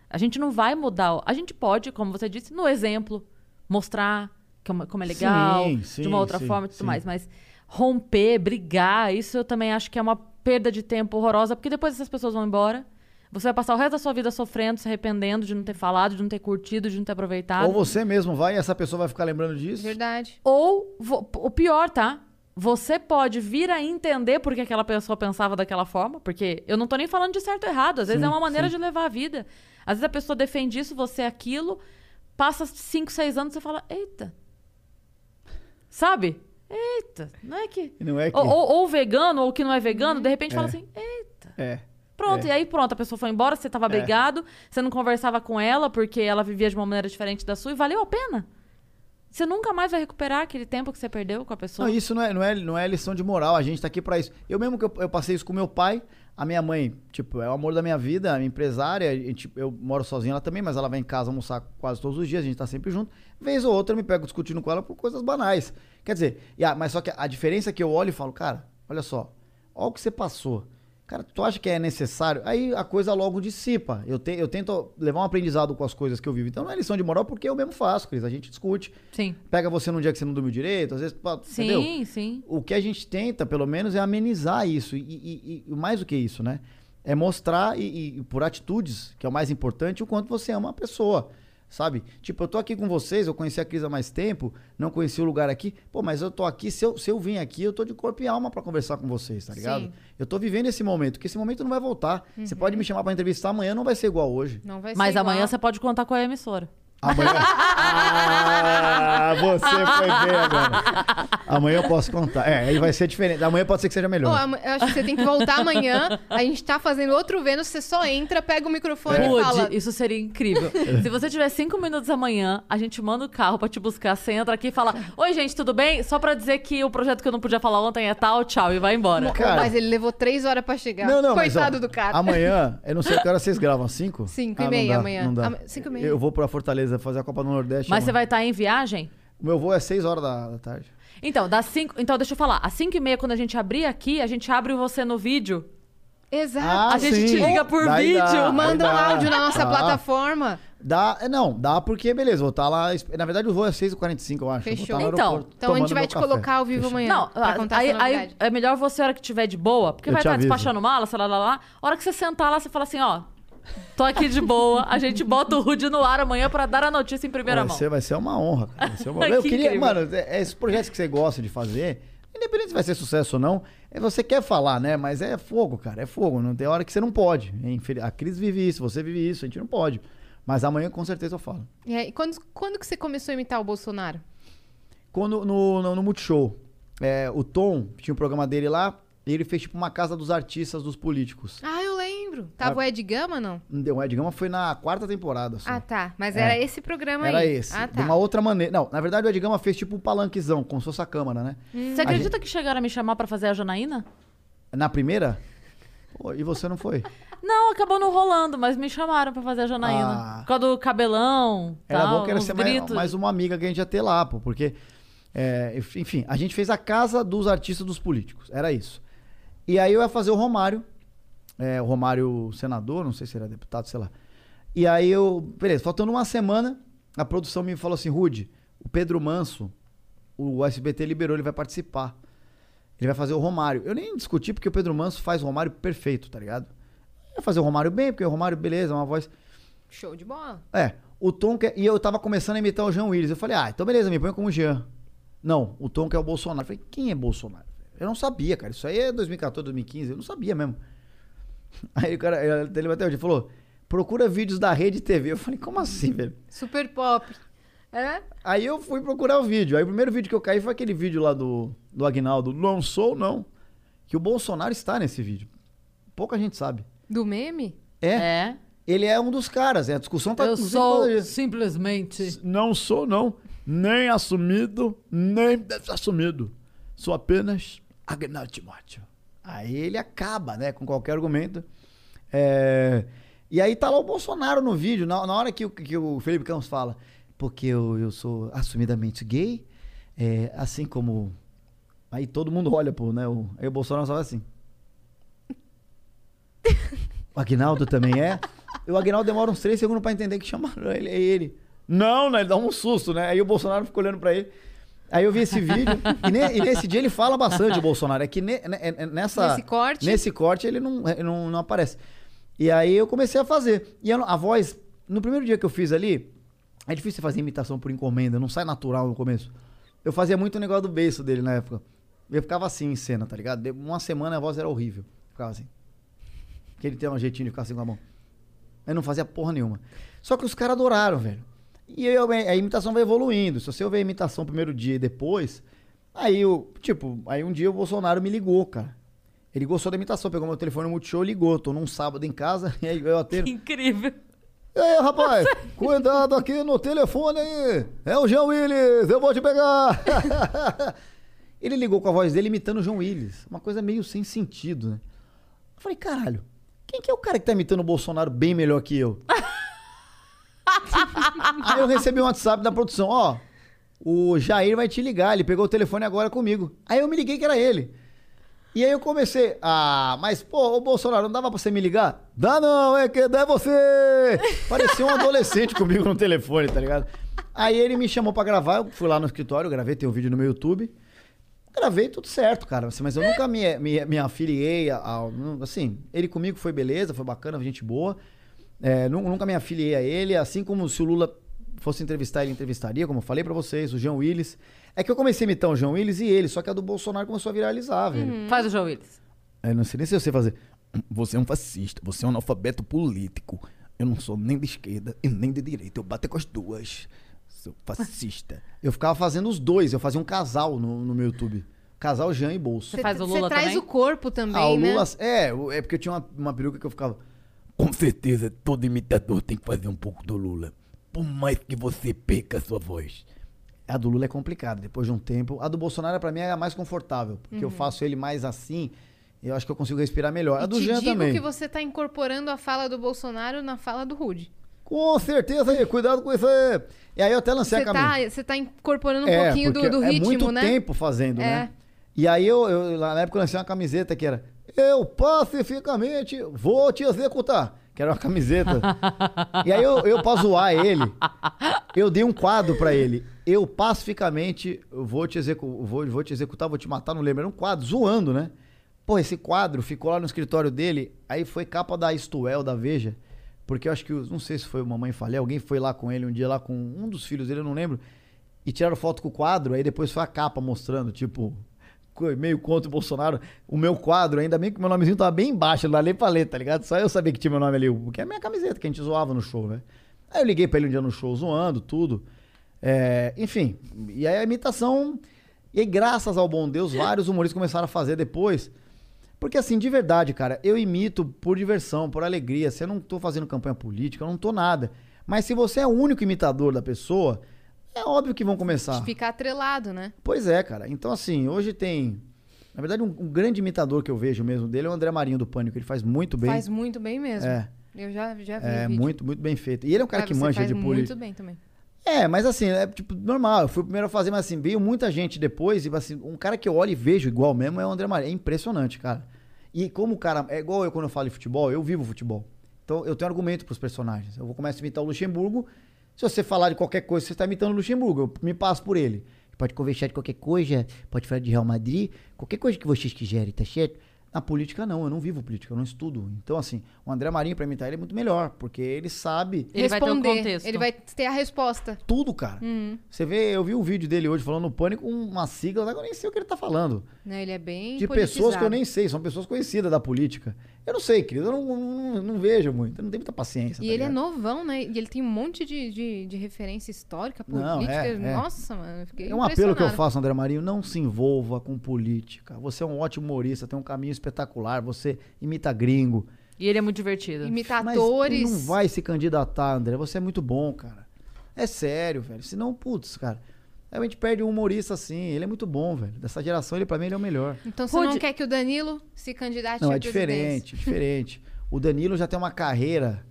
A gente não vai mudar. A gente pode, como você disse, no exemplo, mostrar como, como é legal, Sim, de sim, uma outra sim, forma e tudo sim. mais. Mas romper, brigar, isso eu também acho que é uma perda de tempo horrorosa, porque depois essas pessoas vão embora. Você vai passar o resto da sua vida sofrendo, se arrependendo de não ter falado, de não ter curtido, de não ter aproveitado. Ou você mesmo vai e essa pessoa vai ficar lembrando disso. Verdade. Ou, o pior, tá? Você pode vir a entender por que aquela pessoa pensava daquela forma, porque eu não tô nem falando de certo ou errado, às vezes Sim, é uma maneira sim. de levar a vida. Às vezes a pessoa defende isso, você é aquilo, passa 5, 6 anos e você fala, eita. Sabe? Eita, não é que. Não é que. Ou, ou- ou vegano, ou que não é vegano, de repente fala É. assim, eita. É. Pronto, É. e aí pronto, a pessoa foi embora, você tava brigado, você não conversava com ela porque ela vivia de uma maneira diferente da sua e valeu a pena. Você nunca mais vai recuperar aquele tempo que você perdeu com a pessoa. Não, isso não é, não, é, não é lição de moral, a gente tá aqui pra isso. Eu mesmo que eu, eu passei isso com meu pai, a minha mãe, tipo, é o amor da minha vida, a minha empresária, a gente- eu moro sozinho ela também, mas ela vem em casa almoçar quase todos os dias, a gente tá sempre junto. Vez ou outra eu me pego discutindo com ela por coisas banais. Quer dizer, a- mas só que a diferença é que eu olho e falo, cara, olha só, olha o que você passou. Cara, tu acha que é necessário? Aí a coisa logo dissipa. Eu, te, eu tento levar um aprendizado com as coisas que eu vivo. Então não é lição de moral porque eu mesmo faço, Cris. A gente discute. Sim. Pega você num dia que você não dormiu direito, às vezes, pá, entendeu? Sim, sim. O que a gente tenta, pelo menos, é amenizar isso. E, e- e mais do que isso, né? É mostrar, e, e por atitudes, que é o mais importante, o quanto você ama a pessoa. Sabe? Tipo, eu tô aqui com vocês, eu conheci a Cris há mais tempo, não conheci o lugar aqui. Pô, mas eu tô aqui, se eu, se eu vim aqui, eu tô de corpo e alma pra conversar com vocês, tá ligado? Sim. Eu tô vivendo esse momento, que esse momento não vai voltar. Você pode me chamar pra entrevistar amanhã, não vai ser igual hoje. Não vai Mas ser amanhã igual. você pode contar com a emissora. Amanhã. ah, você foi bem agora. Amanhã eu posso contar. É, aí vai ser diferente. Amanhã pode ser que seja melhor. Ama- eu acho que você tem que voltar amanhã. A gente tá fazendo outro Vênus, você só entra, pega o microfone e Rude, fala. isso seria incrível. Se você tiver cinco minutos amanhã, a gente manda o carro pra te buscar. Você entra aqui e fala: Oi, gente, tudo bem? Só pra dizer que o projeto que eu não podia falar ontem é tal, tchau, e vai embora. Cara- mas ele levou três horas pra chegar. Não, não, mas, ó, Coitado do cara. Amanhã, eu não sei que hora vocês gravam, 5? Cinco e meia amanhã. Não dá. Ama- cinco e meia. Eu vou pra Fortaleza fazer a Copa do Nordeste. Mas você vai estar em viagem? O meu voo é 6 horas da, da tarde. Então, das cinco. Então, deixa eu falar. Às 5 e meia, quando a gente abrir aqui, a gente abre você no vídeo. Exato. Ah, a gente sim. te liga por Daí vídeo. dá, Manda um áudio na nossa Dá. plataforma. Dá, é, não, dá porque, beleza, vou estar lá. Na verdade, o voo é 6h45, eu acho. Fechou. no Então, aeroporto Então a gente vai te café. colocar ao vivo Fechou. amanhã. Não, pra contar aí, essa aí é melhor você, a hora que tiver de boa, porque Eu vai estar despachando mala, sei lá, lá, lá. A hora que você sentar lá, você fala assim: ó, tô aqui de boa, a gente bota o Rude no ar amanhã pra dar a notícia em primeira vai mão. Ser, vai ser uma honra, cara. Vai ser uma... Que Eu queria, incrível. mano, é, é esses projetos que você gosta de fazer, independente se vai ser sucesso ou não, é você quer falar, né? Mas é fogo, cara, é fogo. Não tem hora que você não pode. A Cris vive isso, você vive isso, a gente não pode. Mas amanhã com certeza eu falo. E aí, quando, quando que você começou a imitar o Bolsonaro? Quando no, no, no Multishow, é, o Tom tinha um programa dele lá, e ele fez tipo uma casa dos artistas, dos políticos. Ah, eu lembro. Tava o Ed Gama, não? Deu, o Ed Gama foi na quarta temporada. Só. Ah, tá. Mas É. era esse programa Era aí. esse. Ah, De tá. uma outra maneira. Não, na verdade o Ed Gama fez tipo um palanquezão, como se fosse a câmara, né? Você acredita que chegaram a me chamar pra fazer a Janaína? Na primeira? Pô, e você não foi? Não, acabou não rolando, mas me chamaram pra fazer a Janaína. Ah. Por causa do cabelão, Era tal, bom que era ser mais, mais uma amiga que a gente ia ter lá, pô, porque. é, enfim, a gente fez a casa dos artistas dos políticos. Era isso. E aí eu ia fazer o Romário. É, o Romário senador, não sei se era deputado, sei lá. E aí eu. Beleza, faltando uma semana, a produção me falou assim: Rude, o Pedro Manso, o SBT liberou, ele vai participar. Ele vai fazer o Romário. Eu nem discuti porque o Pedro Manso faz o Romário perfeito, tá ligado? Vai fazer o Romário bem, porque o Romário, beleza, uma voz. Show de bola. É, o Tom quer. E eu tava começando a imitar o Jean Willis. Eu falei, ah, então beleza, me põe como Jean. Não, o Tom quer o Bolsonaro. Eu falei, quem é Bolsonaro? Eu não sabia, cara. Isso aí é 2014, 2015. Eu não sabia mesmo. Aí o cara, ele bateu hoje falou: procura vídeos da rede TV. Eu falei, como assim, velho? Super pop. É? Aí eu fui procurar o vídeo. Aí o primeiro vídeo que eu caí foi aquele vídeo lá do, do Agnaldo. Não sou, não. Que o Bolsonaro está nesse vídeo. Pouca gente sabe. Do meme? É, É. ele é um dos caras. É, a discussão tá Eu sou simplesmente. Não sou, não. Nem assumido, nem assumido. sou apenas Agnaldo Timóteo. Aí ele acaba, né, com qualquer argumento. É, E aí tá lá o Bolsonaro no vídeo, na, na hora que, o- que o Felipe Campos fala, porque eu, eu sou assumidamente gay, é, assim como... Aí todo mundo olha, pô, né? O, aí o Bolsonaro só vai assim. O Agnaldo também é. E o Agnaldo demora uns três segundos pra entender que chamaram ele. Aí ele. Não, né? Ele dá um susto, né? Aí o Bolsonaro fica olhando pra ele. Aí eu vi esse vídeo. e, ne- e nesse dia ele fala bastante, o Bolsonaro. É que ne- ne- é- nessa. Nesse corte? Nesse corte ele não, não, não aparece. E aí eu comecei a fazer. E não- a voz, no primeiro dia que eu fiz ali, é difícil você fazer imitação por encomenda, não sai natural no começo. Eu fazia muito o negócio do beiço dele na época. Eu ficava assim em cena, tá ligado? Uma semana a voz era horrível. Ficava assim. Porque ele tem um jeitinho de ficar assim com a mão. Eu não fazia porra nenhuma. Só que os caras adoraram, velho. E eu, a imitação vai evoluindo. Se você ouvir a imitação primeiro dia e depois, aí eu, tipo, aí um dia o Bolsonaro me ligou, cara. Ele gostou da imitação, pegou meu telefone no Multishow e ligou. Tô num sábado em casa, e aí eu atendo. Incrível. E aí, rapaz, cuidado aqui no telefone aí. É o João Willis, eu vou te pegar. Ele ligou com a voz dele imitando o João Willis. Uma coisa meio sem sentido, né? Eu falei, caralho, quem que é o cara que tá imitando o Bolsonaro bem melhor que eu? Aí eu recebi um WhatsApp da produção, ó. O Jair vai te ligar, ele pegou o telefone agora comigo. Aí eu me liguei que era ele. E aí eu comecei, ah, mas pô, ô Bolsonaro, não dava pra você me ligar? Dá não, é que é você! Parecia um adolescente comigo no telefone, tá ligado? Aí ele me chamou pra gravar, eu fui lá no escritório, gravei, tem um vídeo no meu YouTube. Gravei tudo certo, cara, mas eu nunca me, me, me afiliei a, Assim, ele comigo foi beleza, foi bacana, gente boa. É, nu- nunca me afiliei a ele, assim como se o Lula fosse entrevistar, ele entrevistaria, como eu falei pra vocês, o João Willis. É que eu comecei a imitar o João Willis e ele, só que a do Bolsonaro começou a viralizar, velho. Faz o João Willis. Eu não sei nem se eu sei fazer. Você é um fascista, você é um analfabeto político. Eu não sou nem de esquerda e nem de direita, eu bato com as duas. Sou fascista. eu ficava fazendo os dois, eu fazia um casal no, no meu YouTube. Casal Jean e Bolso. Você faz o Lula Você traz também? o corpo também, Ah, o né? Lula. É, o- é porque eu tinha uma, uma peruca que eu ficava. Com certeza, todo imitador tem que fazer um pouco do Lula. Por mais que você perca a sua voz. A do Lula é complicada, depois de um tempo. A do Bolsonaro, pra mim, é a mais confortável. Porque eu Uhum. faço ele mais assim, eu acho que eu consigo respirar melhor. a E do te Jean digo também. que você tá incorporando a fala do Bolsonaro na fala do Rude. Com certeza aí, cuidado com isso aí. E aí eu até lancei Você a camisa. tá, você tá incorporando um pouquinho do, do é ritmo, muito né? tempo fazendo, É. né? E aí eu, eu, na época eu lancei uma camiseta que era Eu pacificamente vou te executar. Que era uma camiseta. e aí eu, eu pra zoar ele, eu dei um quadro pra ele. Eu pacificamente vou te, execu vou, vou te executar, vou te matar, não lembro. Era um quadro, zoando, né? Pô, esse quadro ficou lá no escritório dele, aí foi capa da Istuel, da Veja, porque eu acho que, não sei se foi o Mamãe Falei, alguém foi lá com ele um dia, lá com um dos filhos dele, eu não lembro, e tiraram foto com o quadro, aí depois foi a capa mostrando, tipo, meio contra o Bolsonaro. O meu quadro, ainda bem que meu nomezinho tava bem embaixo, não dá nem pra ler, tá ligado? Só eu sabia que tinha meu nome ali, porque é a minha camiseta que a gente zoava no show, né? Aí eu liguei pra ele um dia no show, zoando, tudo. É, enfim, e aí a imitação. E aí, graças ao bom Deus, vários humoristas começaram a fazer depois. Porque, assim, de verdade, cara, eu imito por diversão, por alegria. Se eu não tô fazendo campanha política, eu não tô nada. Mas se você é o único imitador da pessoa, é óbvio que vão começar. Ficar atrelado, né? Pois é, cara. Então, assim, hoje tem. Na verdade, um, um grande imitador que eu vejo mesmo dele é o André Marinho do Pânico. Ele faz muito bem. Faz muito bem mesmo. É. Eu já, já vi É, muito, muito bem feito. E ele é um cara Ah, que manja faz de política. muito bem também. É, mas assim, é tipo normal. Eu fui o primeiro a fazer, mas assim, veio muita gente depois. E assim, um cara que eu olho e vejo igual mesmo é o André Marinho. É impressionante, cara. E como o cara. É igual eu quando eu falo de futebol, eu vivo futebol. Então eu tenho argumento pros personagens. Eu vou começar a imitar o Luxemburgo. Se você falar de qualquer coisa, você está imitando o Luxemburgo. Eu me passo por ele. Pode conversar de qualquer coisa, pode falar de Real Madrid, qualquer coisa que vocês quiserem, tá certo? Na política, não, eu não vivo política, eu não estudo. Então, assim, o André Marinho, pra imitar ele, é muito melhor, porque ele sabe Ele vai ter um Responder. contexto. Ele vai ter a resposta. tudo, cara. Uhum. Você vê, eu vi um vídeo dele hoje falando no pânico, uma sigla, eu nem sei o que ele tá falando. Né? Ele é bem De pessoas que eu politizado. nem sei, são pessoas conhecidas da política. Eu não sei, querido, eu não, não, não vejo muito, eu não tenho muita paciência. E tá ele é ligado? novão, né? E ele tem um monte de, de, de referência histórica, Não, política. é, é. Nossa, mano, eu fiquei É um apelo que eu faço, André Marinho, não se envolva com política. Você é um ótimo humorista, tem um caminho espetacular, você imita gringo. E ele é muito divertido. Imitar Mas atores. ele não vai se candidatar, André. Você é muito bom, cara. É sério, velho. Senão, putz, cara. A gente perde um humorista assim. Ele é muito bom, velho. Dessa geração, ele pra mim ele é o melhor. Então você Rude- não quer que o Danilo se candidate Não, é diferente, diferente. O Danilo já tem uma carreira.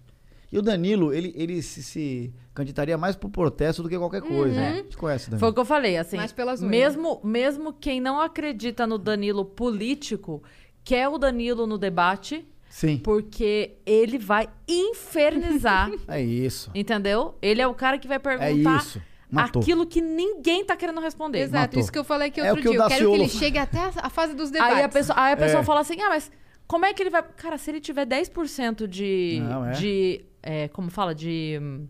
E o Danilo, ele, ele se, se candidataria mais pro protesto do que qualquer coisa. Uhum. né? A gente conhece o Danilo. Foi o que eu falei, assim. Mais pela zoeira. mesmo, mesmo quem não acredita no Danilo político, quer o Danilo no debate, Sim. porque ele vai infernizar, É isso. entendeu? Ele é o cara que vai É perguntar isso. Matou. aquilo que ninguém tá querendo responder. Exato, Matou. isso que eu falei aqui É outro o que dia. Eu quero que ele chegue até a, fase dos debates. Aí a pessoa, aí a pessoa É. fala assim: ah, mas como é que ele vai. Cara, se ele tiver 10% de. Não, é. de é, como fala? De hum,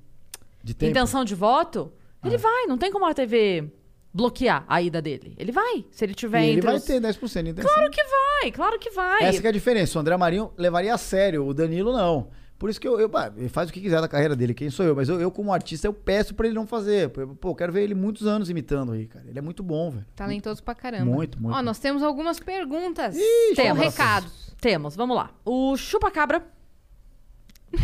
De intenção de voto, Ah. ele vai. Não tem como a TV bloquear a ida dele. Ele vai. Se ele tiver E ele vai os- ter 10% de intenção. Claro que vai, claro que vai. Essa que é a diferença. O André Marinho levaria a sério, o Danilo não. Por isso que eu, eu ele faz o que quiser da carreira dele, quem sou eu? Mas eu, eu, como artista, eu peço pra ele não fazer. Pô, eu quero ver ele muitos anos imitando aí, cara. Ele é muito bom, velho. Talentoso pra caramba. Muito, muito. Ó, nós temos algumas perguntas. Ih, temos. recados. Temos, vamos lá. O chupacabra.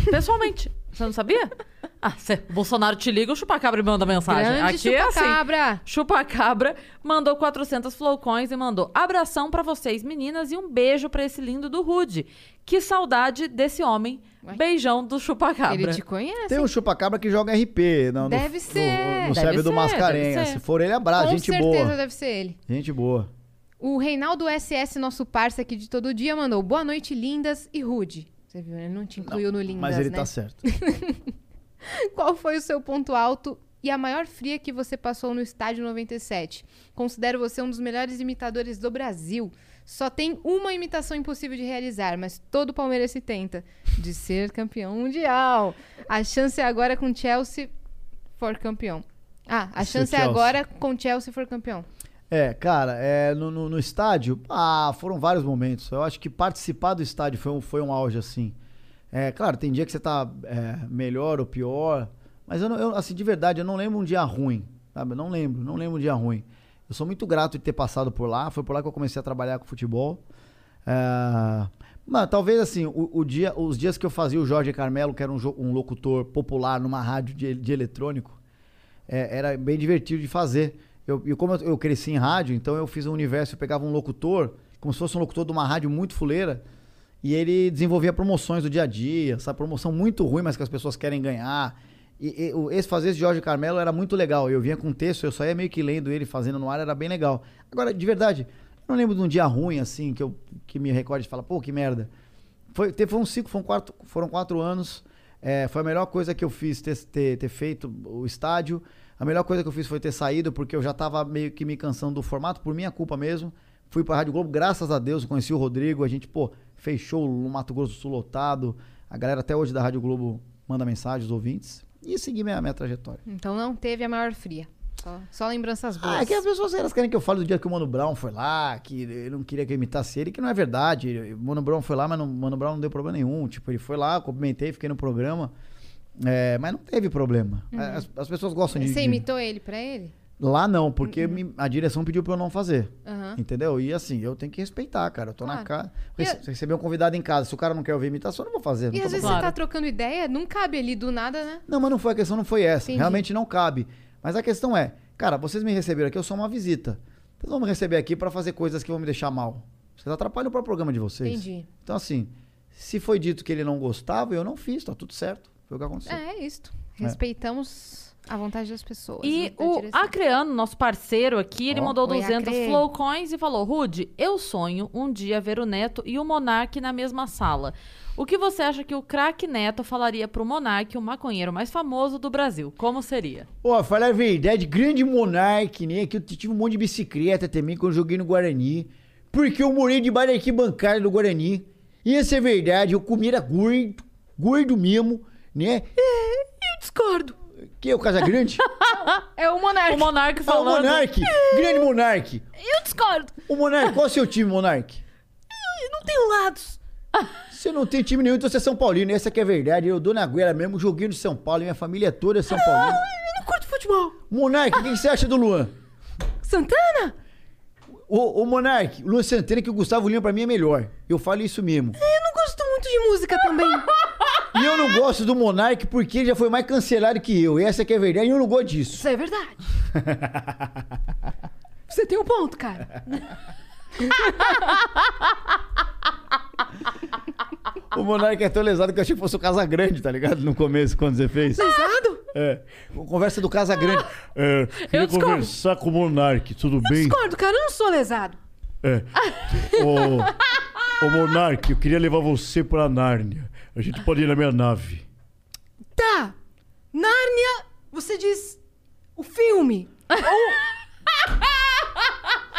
Pessoalmente. Você não sabia? Ah, cê, o Bolsonaro te liga, o chupacabra manda mensagem. Grande Aqui é assim. chupacabra. Chupacabra mandou 400 flowcoins e mandou abração pra vocês, meninas, e um beijo pra esse lindo do Rude. Que saudade desse homem. Ué. Beijão do chupacabra. Ele te conhece? Tem um chupacabra que joga RP no, no- Deve no- ser. no, Deve server do ser, Mascarenhas. deve ser. Se for ele, abraço. Com Gente certeza boa. deve ser ele. Gente boa. O Reinaldo SS, nosso parça aqui de todo dia, mandou boa noite, lindas e rude. Você viu, ele não te incluiu no lindas, Mas ele né? tá certo. Qual foi o seu ponto alto e a maior fria que você passou no estádio 97? Considero você um dos melhores imitadores do Brasil. Só tem uma imitação impossível de realizar, mas todo palmeirense tenta, de ser campeão mundial. A chance é agora com Chelsea for campeão. Ah, a chance é agora com Chelsea for campeão. É, cara, é, no, no, no estádio, ah, foram vários momentos. Eu acho que participar do estádio foi um, foi um auge, assim. É, claro, tem dia que você tá é, melhor ou pior, mas eu, não- eu, assim, de verdade, eu não lembro um dia ruim, sabe? Eu não lembro, não lembro um dia ruim. Eu sou muito grato de ter passado por lá, foi por lá que eu comecei a trabalhar com futebol. É, mas talvez, assim, o, o dia, os dias que eu fazia o Jorge Carmelo, que era um, um locutor popular numa rádio de, de eletrônico, é, era bem divertido de fazer. Eu, e como eu, eu cresci em rádio, então eu fiz um universo, eu pegava um locutor, como se fosse um locutor de uma rádio muito fuleira, e ele desenvolvia promoções do dia a dia, essa promoção muito ruim, mas que as pessoas querem ganhar. E, e esse fazer de Jorge Carmelo era muito legal. Eu vinha com texto, eu só ia meio que lendo ele, fazendo no ar, era bem legal. Agora, de verdade, eu não lembro de um dia ruim assim, que, eu, que me recorde e fala, pô, que merda. Foi, teve, foi um ciclo, foram quatro, foram quatro anos. É, foi a melhor coisa que eu fiz ter, ter, ter feito o estádio. A melhor coisa que eu fiz foi ter saído, porque eu já tava meio que me cansando do formato, por minha culpa mesmo. Fui pra Rádio Globo, graças a Deus, conheci o Rodrigo. A gente, pô, fechou o Mato Grosso do Sul lotado. A galera até hoje da Rádio Globo manda mensagem, os ouvintes. E segui minha, minha trajetória. Então não teve a maior fria. Só, só lembranças boas. Ah, é que as pessoas elas querem que eu fale do dia que o Mano Brown foi lá, que ele não queria que eu imitasse ele, que não é verdade. O Mano Brown foi lá, mas o Mano Brown não deu problema nenhum. Tipo, ele foi lá, cumprimentei, fiquei no programa. É, mas não teve problema. As, as pessoas gostam de, Você de- imitou ele pra ele? Lá não, porque me- a direção pediu pra eu não fazer. Aham. Entendeu? E assim, eu tenho que respeitar, cara. Eu tô na casa. Rece- receber um convidado em casa, se o cara não quer ouvir imitação, eu não vou fazer. E às vezes você tá trocando ideia, não cabe ali do nada, né? Não, mas não foi a questão, não foi essa. Entendi. Realmente não cabe. Mas a questão é, cara, vocês me receberam aqui, eu sou uma visita. Vocês vão me receber aqui pra fazer coisas que vão me deixar mal. Vocês atrapalham o próprio programa de vocês. Entendi. Então, assim, se foi dito que ele não gostava, eu não fiz, tá tudo certo. Foi o que aconteceu. É, é isto. Respeitamos a vontade das pessoas. E né, o. Acreano, nosso parceiro aqui, ele Ó. mandou Oi, 200 Acre. flowcoins e falou: Rude, eu sonho um dia ver o Neto e o Monark na mesma sala. O que você acha que o craque Neto falaria pro Monark, o maconheiro mais famoso do Brasil? Como seria? Ó, falar a verdade, grande monarque, né? Que eu tive um monte de bicicleta também quando eu joguei no Guarani. Porque eu morei debaixo da arquibancada do Guarani. E essa é verdade, eu comia era gordo, gordo mesmo, né? Eu discordo. Que é o Casa Grande? É o Monark. O Monark Ah, o falando. Monarque, grande Monarque. Eu discordo. O Monarque, qual é o seu time, Monarque? Eu não tenho lados. Você não tem time nenhum, então você é São Paulino. Essa que é a verdade. Eu dou na goela mesmo, joguei no São Paulo, minha família toda é São Paulino. Eu não curto futebol. Monarque, o que você acha do Luan? Santana? Ô, ô Monarque, o Luan Santana que o Gustavo Lima pra mim é melhor. Eu falo isso mesmo. Eu não gosto muito de música também. E eu não gosto do Monark porque ele já foi mais cancelado que eu. Essa que é a verdade e eu não gosto disso. Isso é verdade. Você tem um ponto, cara. O Monark é tão lesado que eu achei que fosse o Casa Grande, tá ligado? No começo, quando você fez. Lesado? É. Conversa do Casa Grande. É, queria discordo. conversar com o Monark, tudo bem? Discordo, cara, eu não sou lesado. É. Ô, ô Monark, eu queria levar você pra Nárnia. A gente pode ir na minha nave. Tá. Nárnia, você diz o filme. Ou...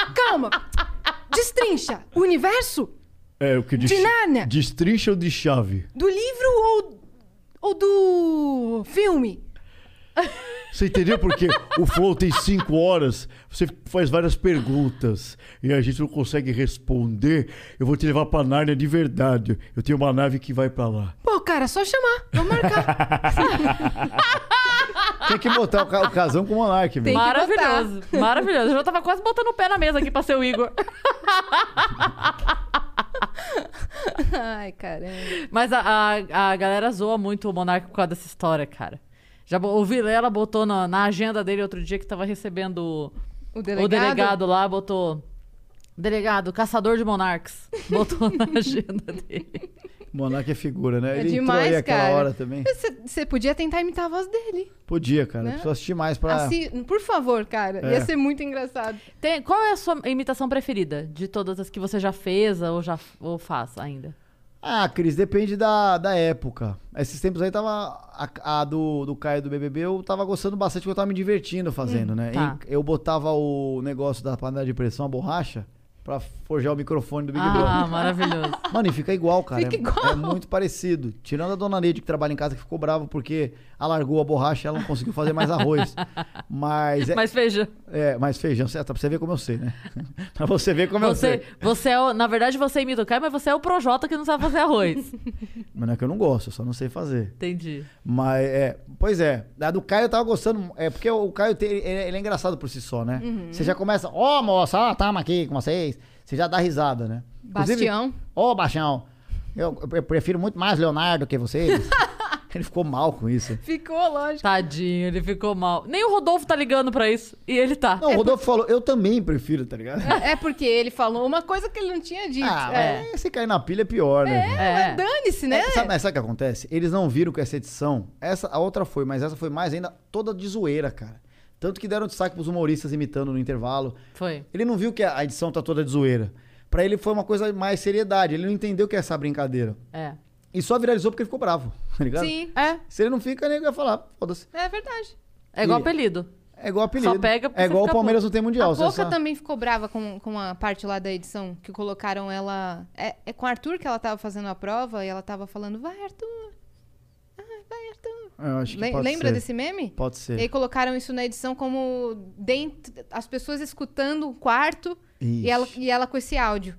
Calma. Destrincha. O universo É, o que De Nárnia. Destrincha ou de chave? do livro ou, ou do filme? Você entendeu porque o Flow tem cinco horas, você faz várias perguntas e a gente não consegue responder. Eu vou te levar pra Nárnia de verdade. Eu tenho uma nave que vai pra lá. Pô, cara, só chamar. Vamos marcar. Tem que botar o, ca- o casão com o Monark, velho. Maravilhoso, maravilhoso. Eu já tava quase botando o pé na mesa aqui pra ser o Igor. Ai, caramba. Mas a, a, a galera zoa muito o Monarca por causa dessa história, cara. Já, o Vilela botou na, na agenda dele outro dia que tava recebendo O o delegado. delegado lá, botou. Delegado, caçador de monarcas. Botou na agenda dele. Monark é figura, né? É Ele demais, entrou aí aquela cara. hora também. Você- podia tentar imitar a voz dele. Podia, cara. Né? Preciso assistir mais pra. Assim, por favor, cara. É. Ia ser muito engraçado. Tem- qual é a sua imitação preferida de todas as que você já fez ou já ou faz ainda? Ah, Cris, depende da, da época. Esses tempos aí tava. A, a do, do Caio do BBB eu tava gostando bastante porque eu tava me divertindo fazendo, né? tá. E eu botava o negócio da panela de pressão, a borracha, pra forjar o microfone do Big ah, Brother. maravilhoso. Mano, e fica igual, cara. Fica É- igual. É, muito parecido. Tirando a dona Neide que trabalha em casa que ficou brava porque alargou a borracha e ela não conseguiu fazer mais arroz. Mas é, Mas feijão. é, mas feijão, certo? Pra você ver como eu sei, né? pra você ver como eu Você, sei. você é o, na verdade, você imita o Caio, mas você é o Projota que não sabe fazer arroz. Mas não é que eu não gosto, eu só não sei fazer. Entendi. Mas é, pois é, a do Caio eu tava gostando, é porque o Caio tem- ele, ele é engraçado por si só, né? Uhum. Você já começa, ó moça, ó, tamo aqui com vocês. Você já dá risada, né? Bastião. Ô, Bastião, eu, eu prefiro muito mais Leonardo que vocês. ele ficou mal com isso. Ficou, lógico. Tadinho, ele ficou mal. Nem o Rodolfo tá ligando pra isso. E ele tá. Não, o Rodolfo falou, eu também prefiro, tá ligado? É porque ele falou uma coisa que ele não tinha dito. Ah, é. mas se cair na pilha é pior, né? velho? É. Dane-se, né? É, sabe, sabe o que acontece? Eles não viram que essa edição, essa, a outra foi, mas essa foi mais ainda toda de zoeira, cara. Tanto que deram destaque pros humoristas imitando no intervalo. Foi. Ele não viu que a edição tá toda de zoeira. Pra ele foi uma coisa mais seriedade. Ele não entendeu que é essa brincadeira. É. E só viralizou porque ele ficou bravo, tá ligado? Sim, É. Se ele não fica, nem vai falar, foda-se. é verdade. É igual E- apelido. É igual apelido. Só pega porque é igual o Palmeiras não tem mundial. a Poca só- também ficou brava com, com a parte lá da edição, que colocaram ela... É, é com o Arthur que ela tava fazendo a prova e ela tava falando, vai, Arthur. Ai, vai, Arthur. Eu acho que pode Lembra ser. desse meme? Pode ser. E aí colocaram isso na edição como dentro, as pessoas escutando o quarto e ela, e ela com esse áudio.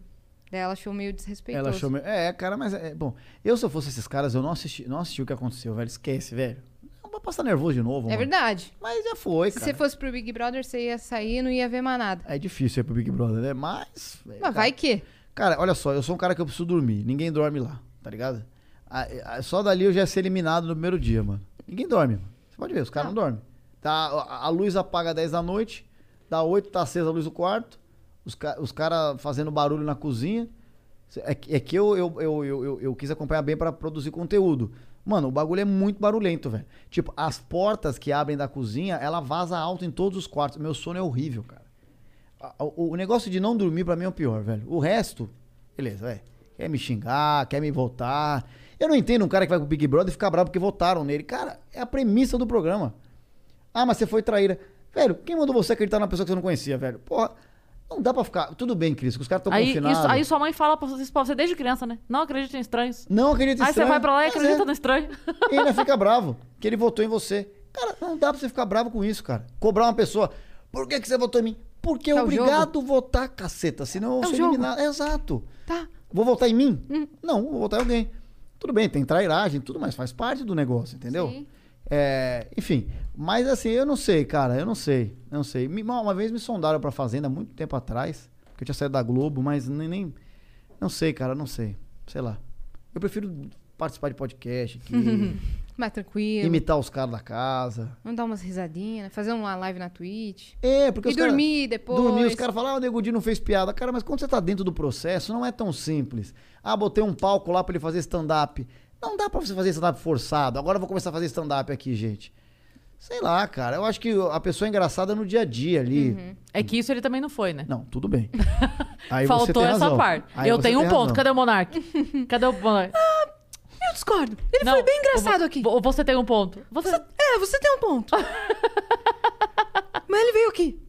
Ela achou meio desrespeitoso. Ela achou meio... É, cara, mas é bom. Eu se eu fosse esses caras, eu não assisti, não assisti o que aconteceu, velho. Esquece, velho. Não vai passar nervoso de novo, É mano. verdade. Mas já foi, Se cara. você fosse pro Big Brother, você ia sair e não ia ver mais nada. É difícil ir pro Big Brother, né? Mas. Mas cara, vai que. Cara, olha só, eu sou um cara que eu preciso dormir. Ninguém dorme lá, tá ligado? Só dali eu já ia ser eliminado no primeiro dia, mano. Ninguém dorme, mano. Você pode ver, os caras não dormem. Tá, a, a luz apaga 10 da noite, dá 8, tá acesa a luz do quarto, os, os caras fazendo barulho na cozinha. É, que- é que eu, eu, eu, eu, eu, eu quis acompanhar bem pra produzir conteúdo. Mano, o bagulho é muito barulhento, velho. Tipo, as portas que abrem da cozinha, ela vaza alto em todos os quartos. Meu sono é horrível, cara. O, o negócio de não dormir pra mim é o pior, velho. O resto, beleza, velho. Quer me xingar, quer me votar. Eu não entendo um cara que vai pro Big Brother e ficar bravo porque votaram nele. Cara, é a premissa do programa. Ah, mas você foi traíra. Velho, quem mandou você acreditar na pessoa que você não conhecia, velho? Porra, não dá pra ficar. Tudo bem, Cris, que os caras estão Aí, confinados. isso, aí sua mãe fala pra você, pra você desde criança, né? Não acredita em estranhos. Não acredita em Aí você estranho. vai pra lá e acredita é. no estranho. E ainda fica bravo, que ele votou em você. Cara, não dá pra você ficar bravo com isso, cara. Cobrar uma pessoa. Por que, que você votou em mim? Porque é, É obrigado a votar, caceta. Senão eu É sou eliminado. Exato. Tá. Vou votar em mim? Não, vou votar em alguém. Tudo bem, tem trairagem, tudo mais, faz parte do negócio, entendeu? Sim. É, enfim, mas assim, eu não sei, cara, eu não sei, eu não sei. Me- Uma, vez me sondaram pra Fazenda, muito tempo atrás, porque eu tinha saído da Globo, mas nem, nem não sei, cara, não sei, sei lá. Eu prefiro participar de podcast aqui. Mais tranquilo. imitar os caras da casa. Vamos dar umas risadinhas, né? fazer uma live na Twitch. É, porque E os cara- dormir depois. Dormir, os caras falam, ah, o Nego Di não fez piada. Cara, mas quando você tá dentro do processo, não é tão simples. Ah, botei um palco lá pra ele fazer stand-up. Não dá pra você fazer stand-up forçado. Agora eu vou começar a fazer stand-up aqui, gente. Sei lá, cara. Eu acho que a pessoa é engraçada no dia a dia ali. Uhum. É que isso ele também não foi, né? Não, tudo bem. Aí você Faltou tem essa parte. Aí eu tenho um ponto. razão. Cadê o Monark? Cadê o Monark? Eu discordo. Ele Não, foi bem engraçado vo- aqui. vo- Você tem um ponto. Você... É, você tem um ponto. Mas ele veio aqui.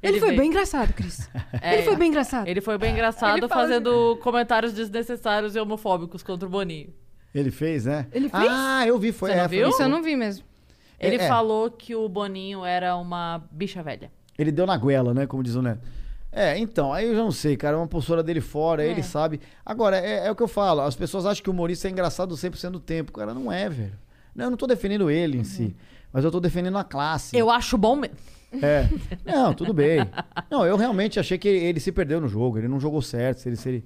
Ele, Ele foi veio. bem engraçado, Cris. É, ele foi bem engraçado. Ele foi bem engraçado fazendo comentários desnecessários e homofóbicos contra o Boninho. Ele fez, né? Ele fez? Ah, eu vi, foi. Você não é, foi- viu? Isso eu não vi mesmo. Ele É, é. falou que o Boninho era uma bicha velha. Ele deu na goela, né? Como diz o Neto. É, então, aí eu já não sei, cara. É uma postura dele fora, É. ele sabe. Agora, é, é o que eu falo. As pessoas acham que o humorista é engraçado 100% do tempo. Cara, não é, velho. Não, eu não tô defendendo ele em si. Mas eu tô defendendo a classe. Eu acho bom mesmo. É. Não, tudo bem. Não, eu realmente achei que ele, ele se perdeu no jogo. Ele não jogou certo. Se ele, se ele,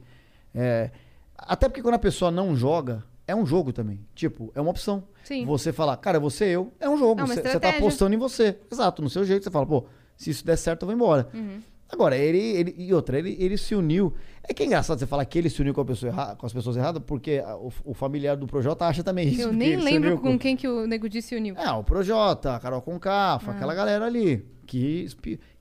é... Até porque quando a pessoa não joga, é um jogo também. Tipo, é uma opção. Sim. Você falar, cara, você eu, é um jogo. É Você você tá apostando em você. Exato, no seu jeito. Você fala, pô, se isso der certo, eu vou embora. Uhum. Agora, ele, ele. E outra, ele, ele se uniu. É que é engraçado você falar que ele se uniu com, a pessoa erra- com as pessoas erradas, porque a- o, o familiar do Projota acha também isso. Eu nem lembro uniu com quem que o Nego Di se uniu. é, o Projota, a Carol Concafa, Ah. aquela galera ali. Que,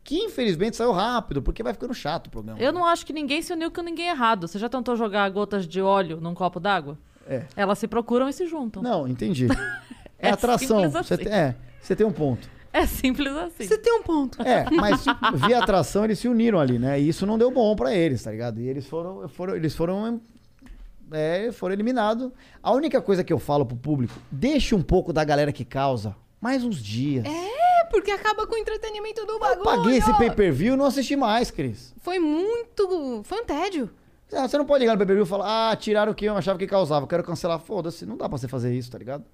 que infelizmente saiu rápido, porque vai ficando chato o programa. Eu não acho que ninguém se uniu com ninguém errado. Você já tentou jogar gotas de óleo num copo d'água? É. Elas se procuram e se juntam. Não, entendi. É, É atração. simples Você assim. tem- é, você tem um ponto. É simples assim. Você tem um ponto. É, mas via atração eles se uniram ali, né? E isso não deu bom pra eles, tá ligado? E eles foram, foram eles foram é, foram eliminados. A única coisa que eu falo pro público, deixe um pouco da galera que causa mais uns dias. É, porque acaba com o entretenimento do eu bagulho. paguei esse pay-per-view e não assisti mais, Cris. Foi muito... Foi um tédio. Ah, Você não pode ligar no pay-per-view e falar, ah, tiraram o que eu achava que causava, eu quero cancelar. Foda-se, não dá pra você fazer isso, tá ligado?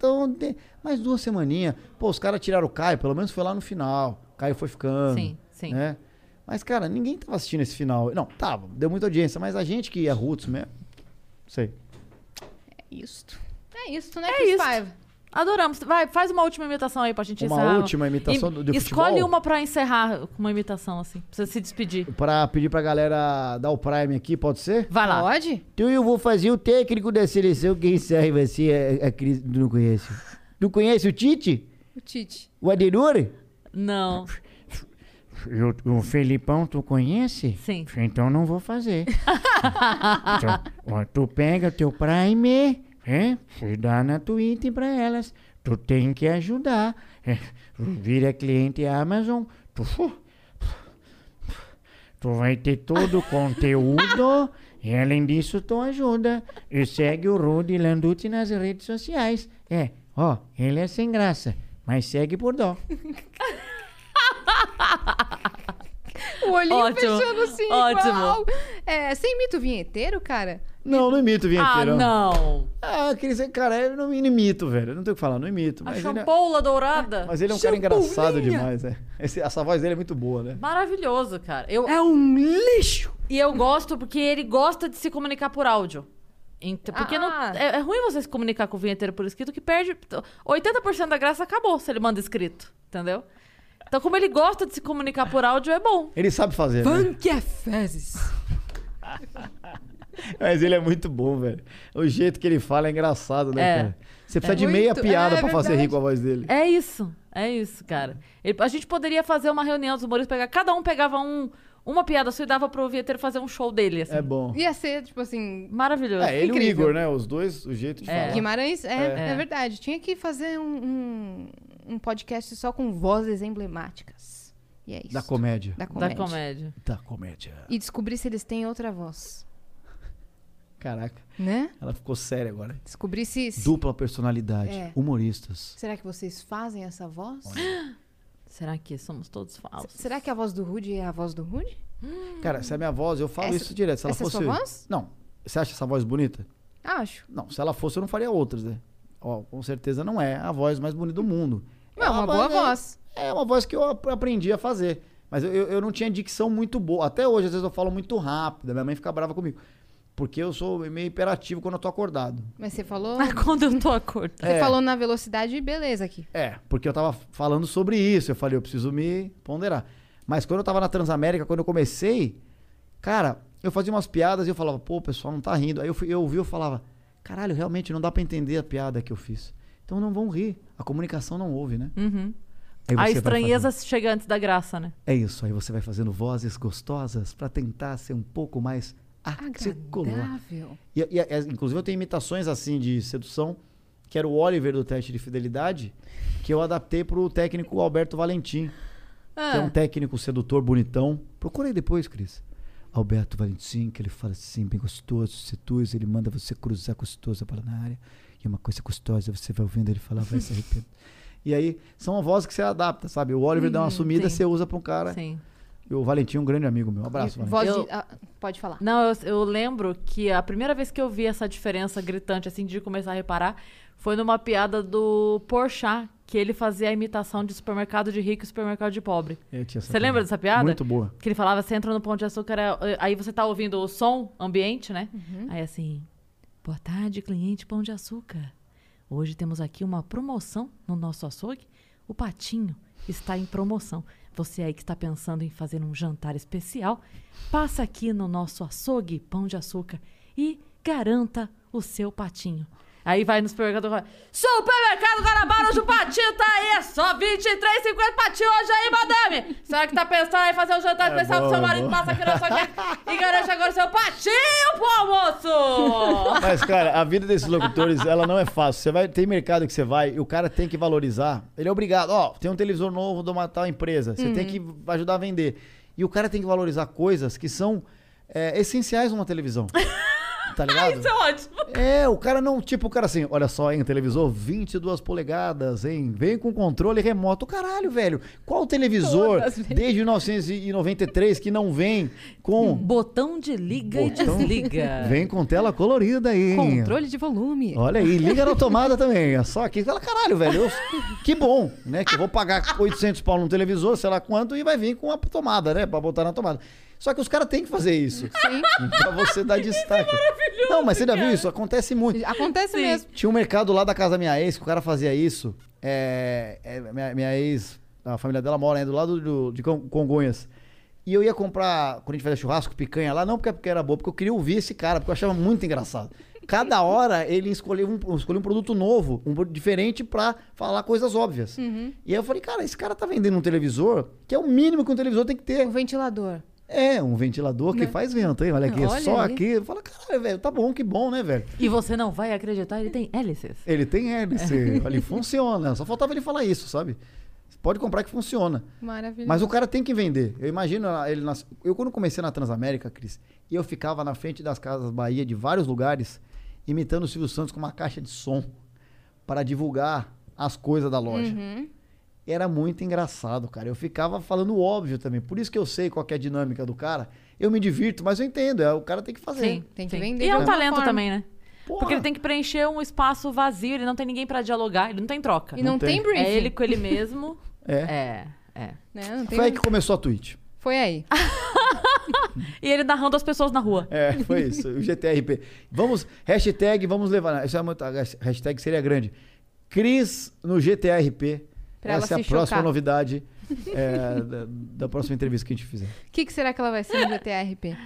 Então, mais duas semaninhas. Pô, os caras tiraram o Caio, pelo menos foi lá no final. O Caio foi ficando. Sim, sim. Né? Mas, cara, ninguém tava assistindo esse final. Não, tava, deu muita audiência, mas a gente que é roots mesmo. Sei. É isto. É isto, né, É Cris isto. Paiva? Adoramos. Vai, faz uma última imitação aí pra gente Uma encerrar. última imitação E- do- do Escolhe futebol? uma pra encerrar com uma imitação, assim. Pra você se despedir. Pra pedir pra galera dar o Prime aqui, pode ser? Vai lá. Pode? Então eu vou fazer o técnico da seleção, quem sabe você, a, a Cris não conhece. Não conhece o Tite? O Tite. O Adenor? Não. Eu- o Felipão, tu conhece? Sim. Então não vou fazer. então, ó, tu pega teu Prime, é? E dá na Twitter pra elas. Tu tem que ajudar. É, vira cliente Amazon. Tu, tu vai ter todo o conteúdo. E além disso, tu ajuda. E segue o Rudy Landucci nas redes sociais. É, ó, ele é sem graça. Mas segue por dó. O olhinho Ótimo, fechando assim, ótimo. igual. É, você imita o vinheteiro, cara? Não, não imito o Ah, vinheteiro. não. Ah, aquele cara, eu não imito, velho. Eu não tenho o que falar, não imito. A é, champoula dourada. mas ele é um cara engraçado demais, né? Esse- essa voz dele é muito boa, né? Maravilhoso, cara. Eu, É um lixo. E eu gosto porque ele gosta de se comunicar por áudio. Ent- Porque não- Ah. é, é ruim você se comunicar com o vinheteiro por escrito que perde. 80% da graça acabou se ele manda escrito. Entendeu? Então, como ele gosta de se comunicar por áudio, é bom. Ele sabe fazer, né? Van que é fezes. Mas ele é muito bom, velho. O jeito que ele fala é engraçado, né, É. cara? Você precisa É de meia muito- piada é pra fazer rir com a voz dele. É isso. É isso, cara. Ele- a gente poderia fazer uma reunião dos humoristas, pegar, cada um pegava um, uma piada sua e dava pro vinheteiro fazer um show dele, assim. É bom. Ia ser, tipo assim... Maravilhoso. É, ele e o Incrível. Igor, né? Os dois, o jeito de É. falar. Guimarães, é, É. é, verdade. Tinha que fazer um, um, um podcast só com vozes emblemáticas. E é isso. Da comédia. Da Da comédia. comédia. Da comédia. E descobrir se eles têm outra voz. Caraca, Né? ela ficou séria agora. Descobrir se... Dupla personalidade. É. Humoristas. Será que vocês fazem essa voz? Será que somos todos falsos? Será que a voz do Rude é a voz do Rude? Cara, se é minha voz, eu falo Essa- isso direto. Se ela essa é fosse. sua voz? Não. Você acha essa voz bonita? Acho. Não, se ela fosse, eu não faria outras, né? Ó, com certeza não é a voz mais bonita do mundo. Não, é uma boa é- voz. É uma voz que eu ap- aprendi a fazer. Mas eu, eu, eu não tinha dicção muito boa. Até hoje, às vezes, eu falo muito rápido. Minha mãe fica brava comigo. Porque eu sou meio hiperativo quando eu tô acordado. Mas você falou. Quando eu tô acordado. Você falou na velocidade, beleza aqui. É, porque eu tava falando sobre isso. Eu falei, eu preciso me ponderar. Mas quando eu tava na Transamérica, quando eu comecei, cara, eu fazia umas piadas e eu falava, pô, o pessoal não tá rindo. Aí eu, fui, eu ouvi, eu falava, caralho, realmente não dá pra entender a piada que eu fiz. Então não vão rir. A comunicação não ouve, né? Uhum. Aí A estranheza fazendo- chega antes da graça, né? É isso, aí você vai fazendo vozes gostosas pra tentar ser um pouco mais articular. Agradável. E, e, é, inclusive eu tenho imitações assim de sedução, que era o Oliver do teste de fidelidade, que eu adaptei pro técnico Alberto Valentim, que é um técnico sedutor bonitão. Procurei depois, Cris. Alberto Valentim, que ele fala assim, bem gostoso, seduz, ele manda você cruzar gostoso a bola na área. E uma coisa gostosa, você vai ouvindo ele falar, vai se arrepender. E aí, são vozes que você adapta, sabe? O Oliver dá uma sumida, sim. você usa pra um cara. Sim. E o Valentim é um grande amigo meu. Um abraço, Valentim. Eu- ah, pode falar. Não, eu, eu lembro que a primeira vez que eu vi essa diferença gritante, assim, de começar a reparar, foi numa piada do Porchat, que ele fazia a imitação de supermercado de rico e supermercado de pobre. Essa Você lembra dessa piada? Muito boa. Que ele falava, você entra no Pão de Açúcar, é- aí você tá ouvindo o som ambiente, né? Aí assim, boa tarde, cliente Pão de Açúcar. Hoje temos aqui uma promoção no nosso açougue. O patinho está em promoção. Você aí que está pensando em fazer um jantar especial, passa aqui no nosso açougue Pão de Açúcar e garanta o seu patinho. Aí vai no supermercado e fala, Supermercado Guarabara, hoje o patinho tá aí, só R$ 23,50 patinho hoje aí, madame. Será que tá pensando em fazer um jantar especial bom, pro seu é marido? bom. Passa aqui no açougue e garante agora o seu patinho pro almoço. Mas, cara, a vida desses locutores, ela não é fácil. Você vai, tem mercado que você vai e o cara tem que valorizar. Ele é obrigado. Ó, tem um televisor novo de uma tal empresa. Você tem que ajudar a vender. E o cara tem que valorizar coisas que são é, essenciais numa televisão. Tá ligado? Isso é ótimo. É, o cara não, tipo, o cara assim, olha só, hein, televisor 22 polegadas, hein, vem com controle remoto. Caralho, velho, qual televisor Todas, desde 1993 que não vem com... Botão de liga e Botão- desliga. Vem com tela colorida aí, hein? Controle de volume. Olha aí, liga na tomada também. É só aqui, fala, caralho, velho, eu- que bom, né? Que eu vou pagar 800 pau num televisor, sei lá quanto, e vai vir com a tomada, né? Pra botar na tomada. Só que os caras têm que fazer isso. Sim. Pra você dar destaque. Não, mas você já viu isso? Acontece muito. Acontece Sim. mesmo. Tinha um mercado lá da casa da minha ex, que o cara fazia isso. É, é, minha, minha ex, a família dela mora né, do lado do- de Con- Congonhas. E eu ia comprar, quando a gente fazia churrasco, picanha lá, não porque, porque era boa, porque eu queria ouvir esse cara, porque eu achava muito engraçado. Cada hora ele escolhia um, escolhia um produto novo, um produto diferente pra falar coisas óbvias. Uhum. E aí eu falei, cara, esse cara tá vendendo um televisor, que é o mínimo que um televisor tem que ter. O ventilador. É, um ventilador que Né? faz vento, hein? Olha aqui, Olha só aí. aqui. Fala, caralho, velho, tá bom, que bom, né, velho? E você não vai acreditar, ele tem hélices. Ele tem hélice, ali funciona. Só faltava ele falar isso, sabe? Pode comprar que funciona. Maravilhoso. Mas o cara tem que vender. Eu imagino ele nas... Eu quando comecei na Transamérica, Cris, e eu ficava na frente das casas Bahia de vários lugares, imitando o Silvio Santos com uma caixa de som para divulgar as coisas da loja. Uhum. Era muito engraçado, cara. Eu ficava falando o óbvio também. Por isso que eu sei qual que é a dinâmica do cara. Eu me divirto, mas eu entendo. É, o cara tem que fazer. Sim, tem que sim. vender E é um talento forma. também, né? Porra. Porque ele tem que preencher um espaço vazio, ele não tem ninguém pra dialogar, ele não tem troca. E não, Não tem, tem. briefing. É ele com ele mesmo. É. É, é. Né? Não tem Foi aí que começou a Twitch. Foi aí. E ele narrando as pessoas na rua. É, foi isso. O GTRP. Vamos, hashtag, vamos levar. Isso é muito, a hashtag seria grande. Cris no GTRP. Pra ela Essa é a próxima chocar. novidade é, da, da próxima entrevista que a gente fizer. O que, que será que ela vai ser no GTRP?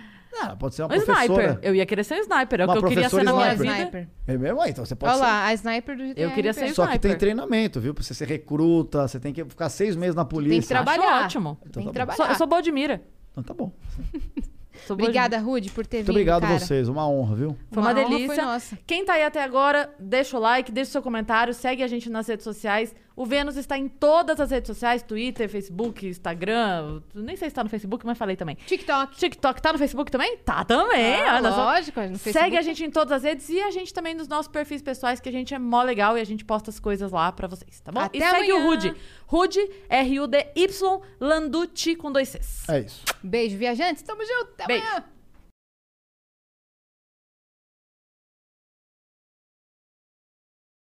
Ah, pode ser uma Um sniper. professora. Eu ia querer ser um sniper. É o Uma que eu queria ser professora na minha sniper. vida. Sniper. É mesmo? Ah, Então você pode Olha ser. lá, a sniper do GTRP. Eu queria ser Só que tem sniper. treinamento, viu? Pra você ser recruta, você tem que ficar seis meses na polícia. Tem que trabalhar. Acho ótimo. Tem Então que tá bom. trabalhar. Sou- eu sou boa de mira. Então tá bom. Obrigada, Rude, por ter Muito vindo, obrigado cara. a vocês. Uma honra, viu? Foi uma, Uma honra delícia. foi nossa. Quem tá aí até agora, deixa o like, deixa o seu comentário, segue a gente nas redes sociais. O Vênus está em todas as redes sociais: Twitter, Facebook, Instagram. Nem sei se tá no Facebook, mas falei também. TikTok. TikTok tá no Facebook também? Tá também. Ah, olha só. lógico, no Segue Facebook. a gente em todas as redes e a gente também nos nossos perfis pessoais, que a gente é mó legal e a gente posta as coisas lá pra vocês, tá bom? Até e segue amanhã. o Rude. Rude, R-U-D-Y, Landucci com dois Cs. É isso. Beijo, viajantes. Tamo junto. Até Beijo. amanhã.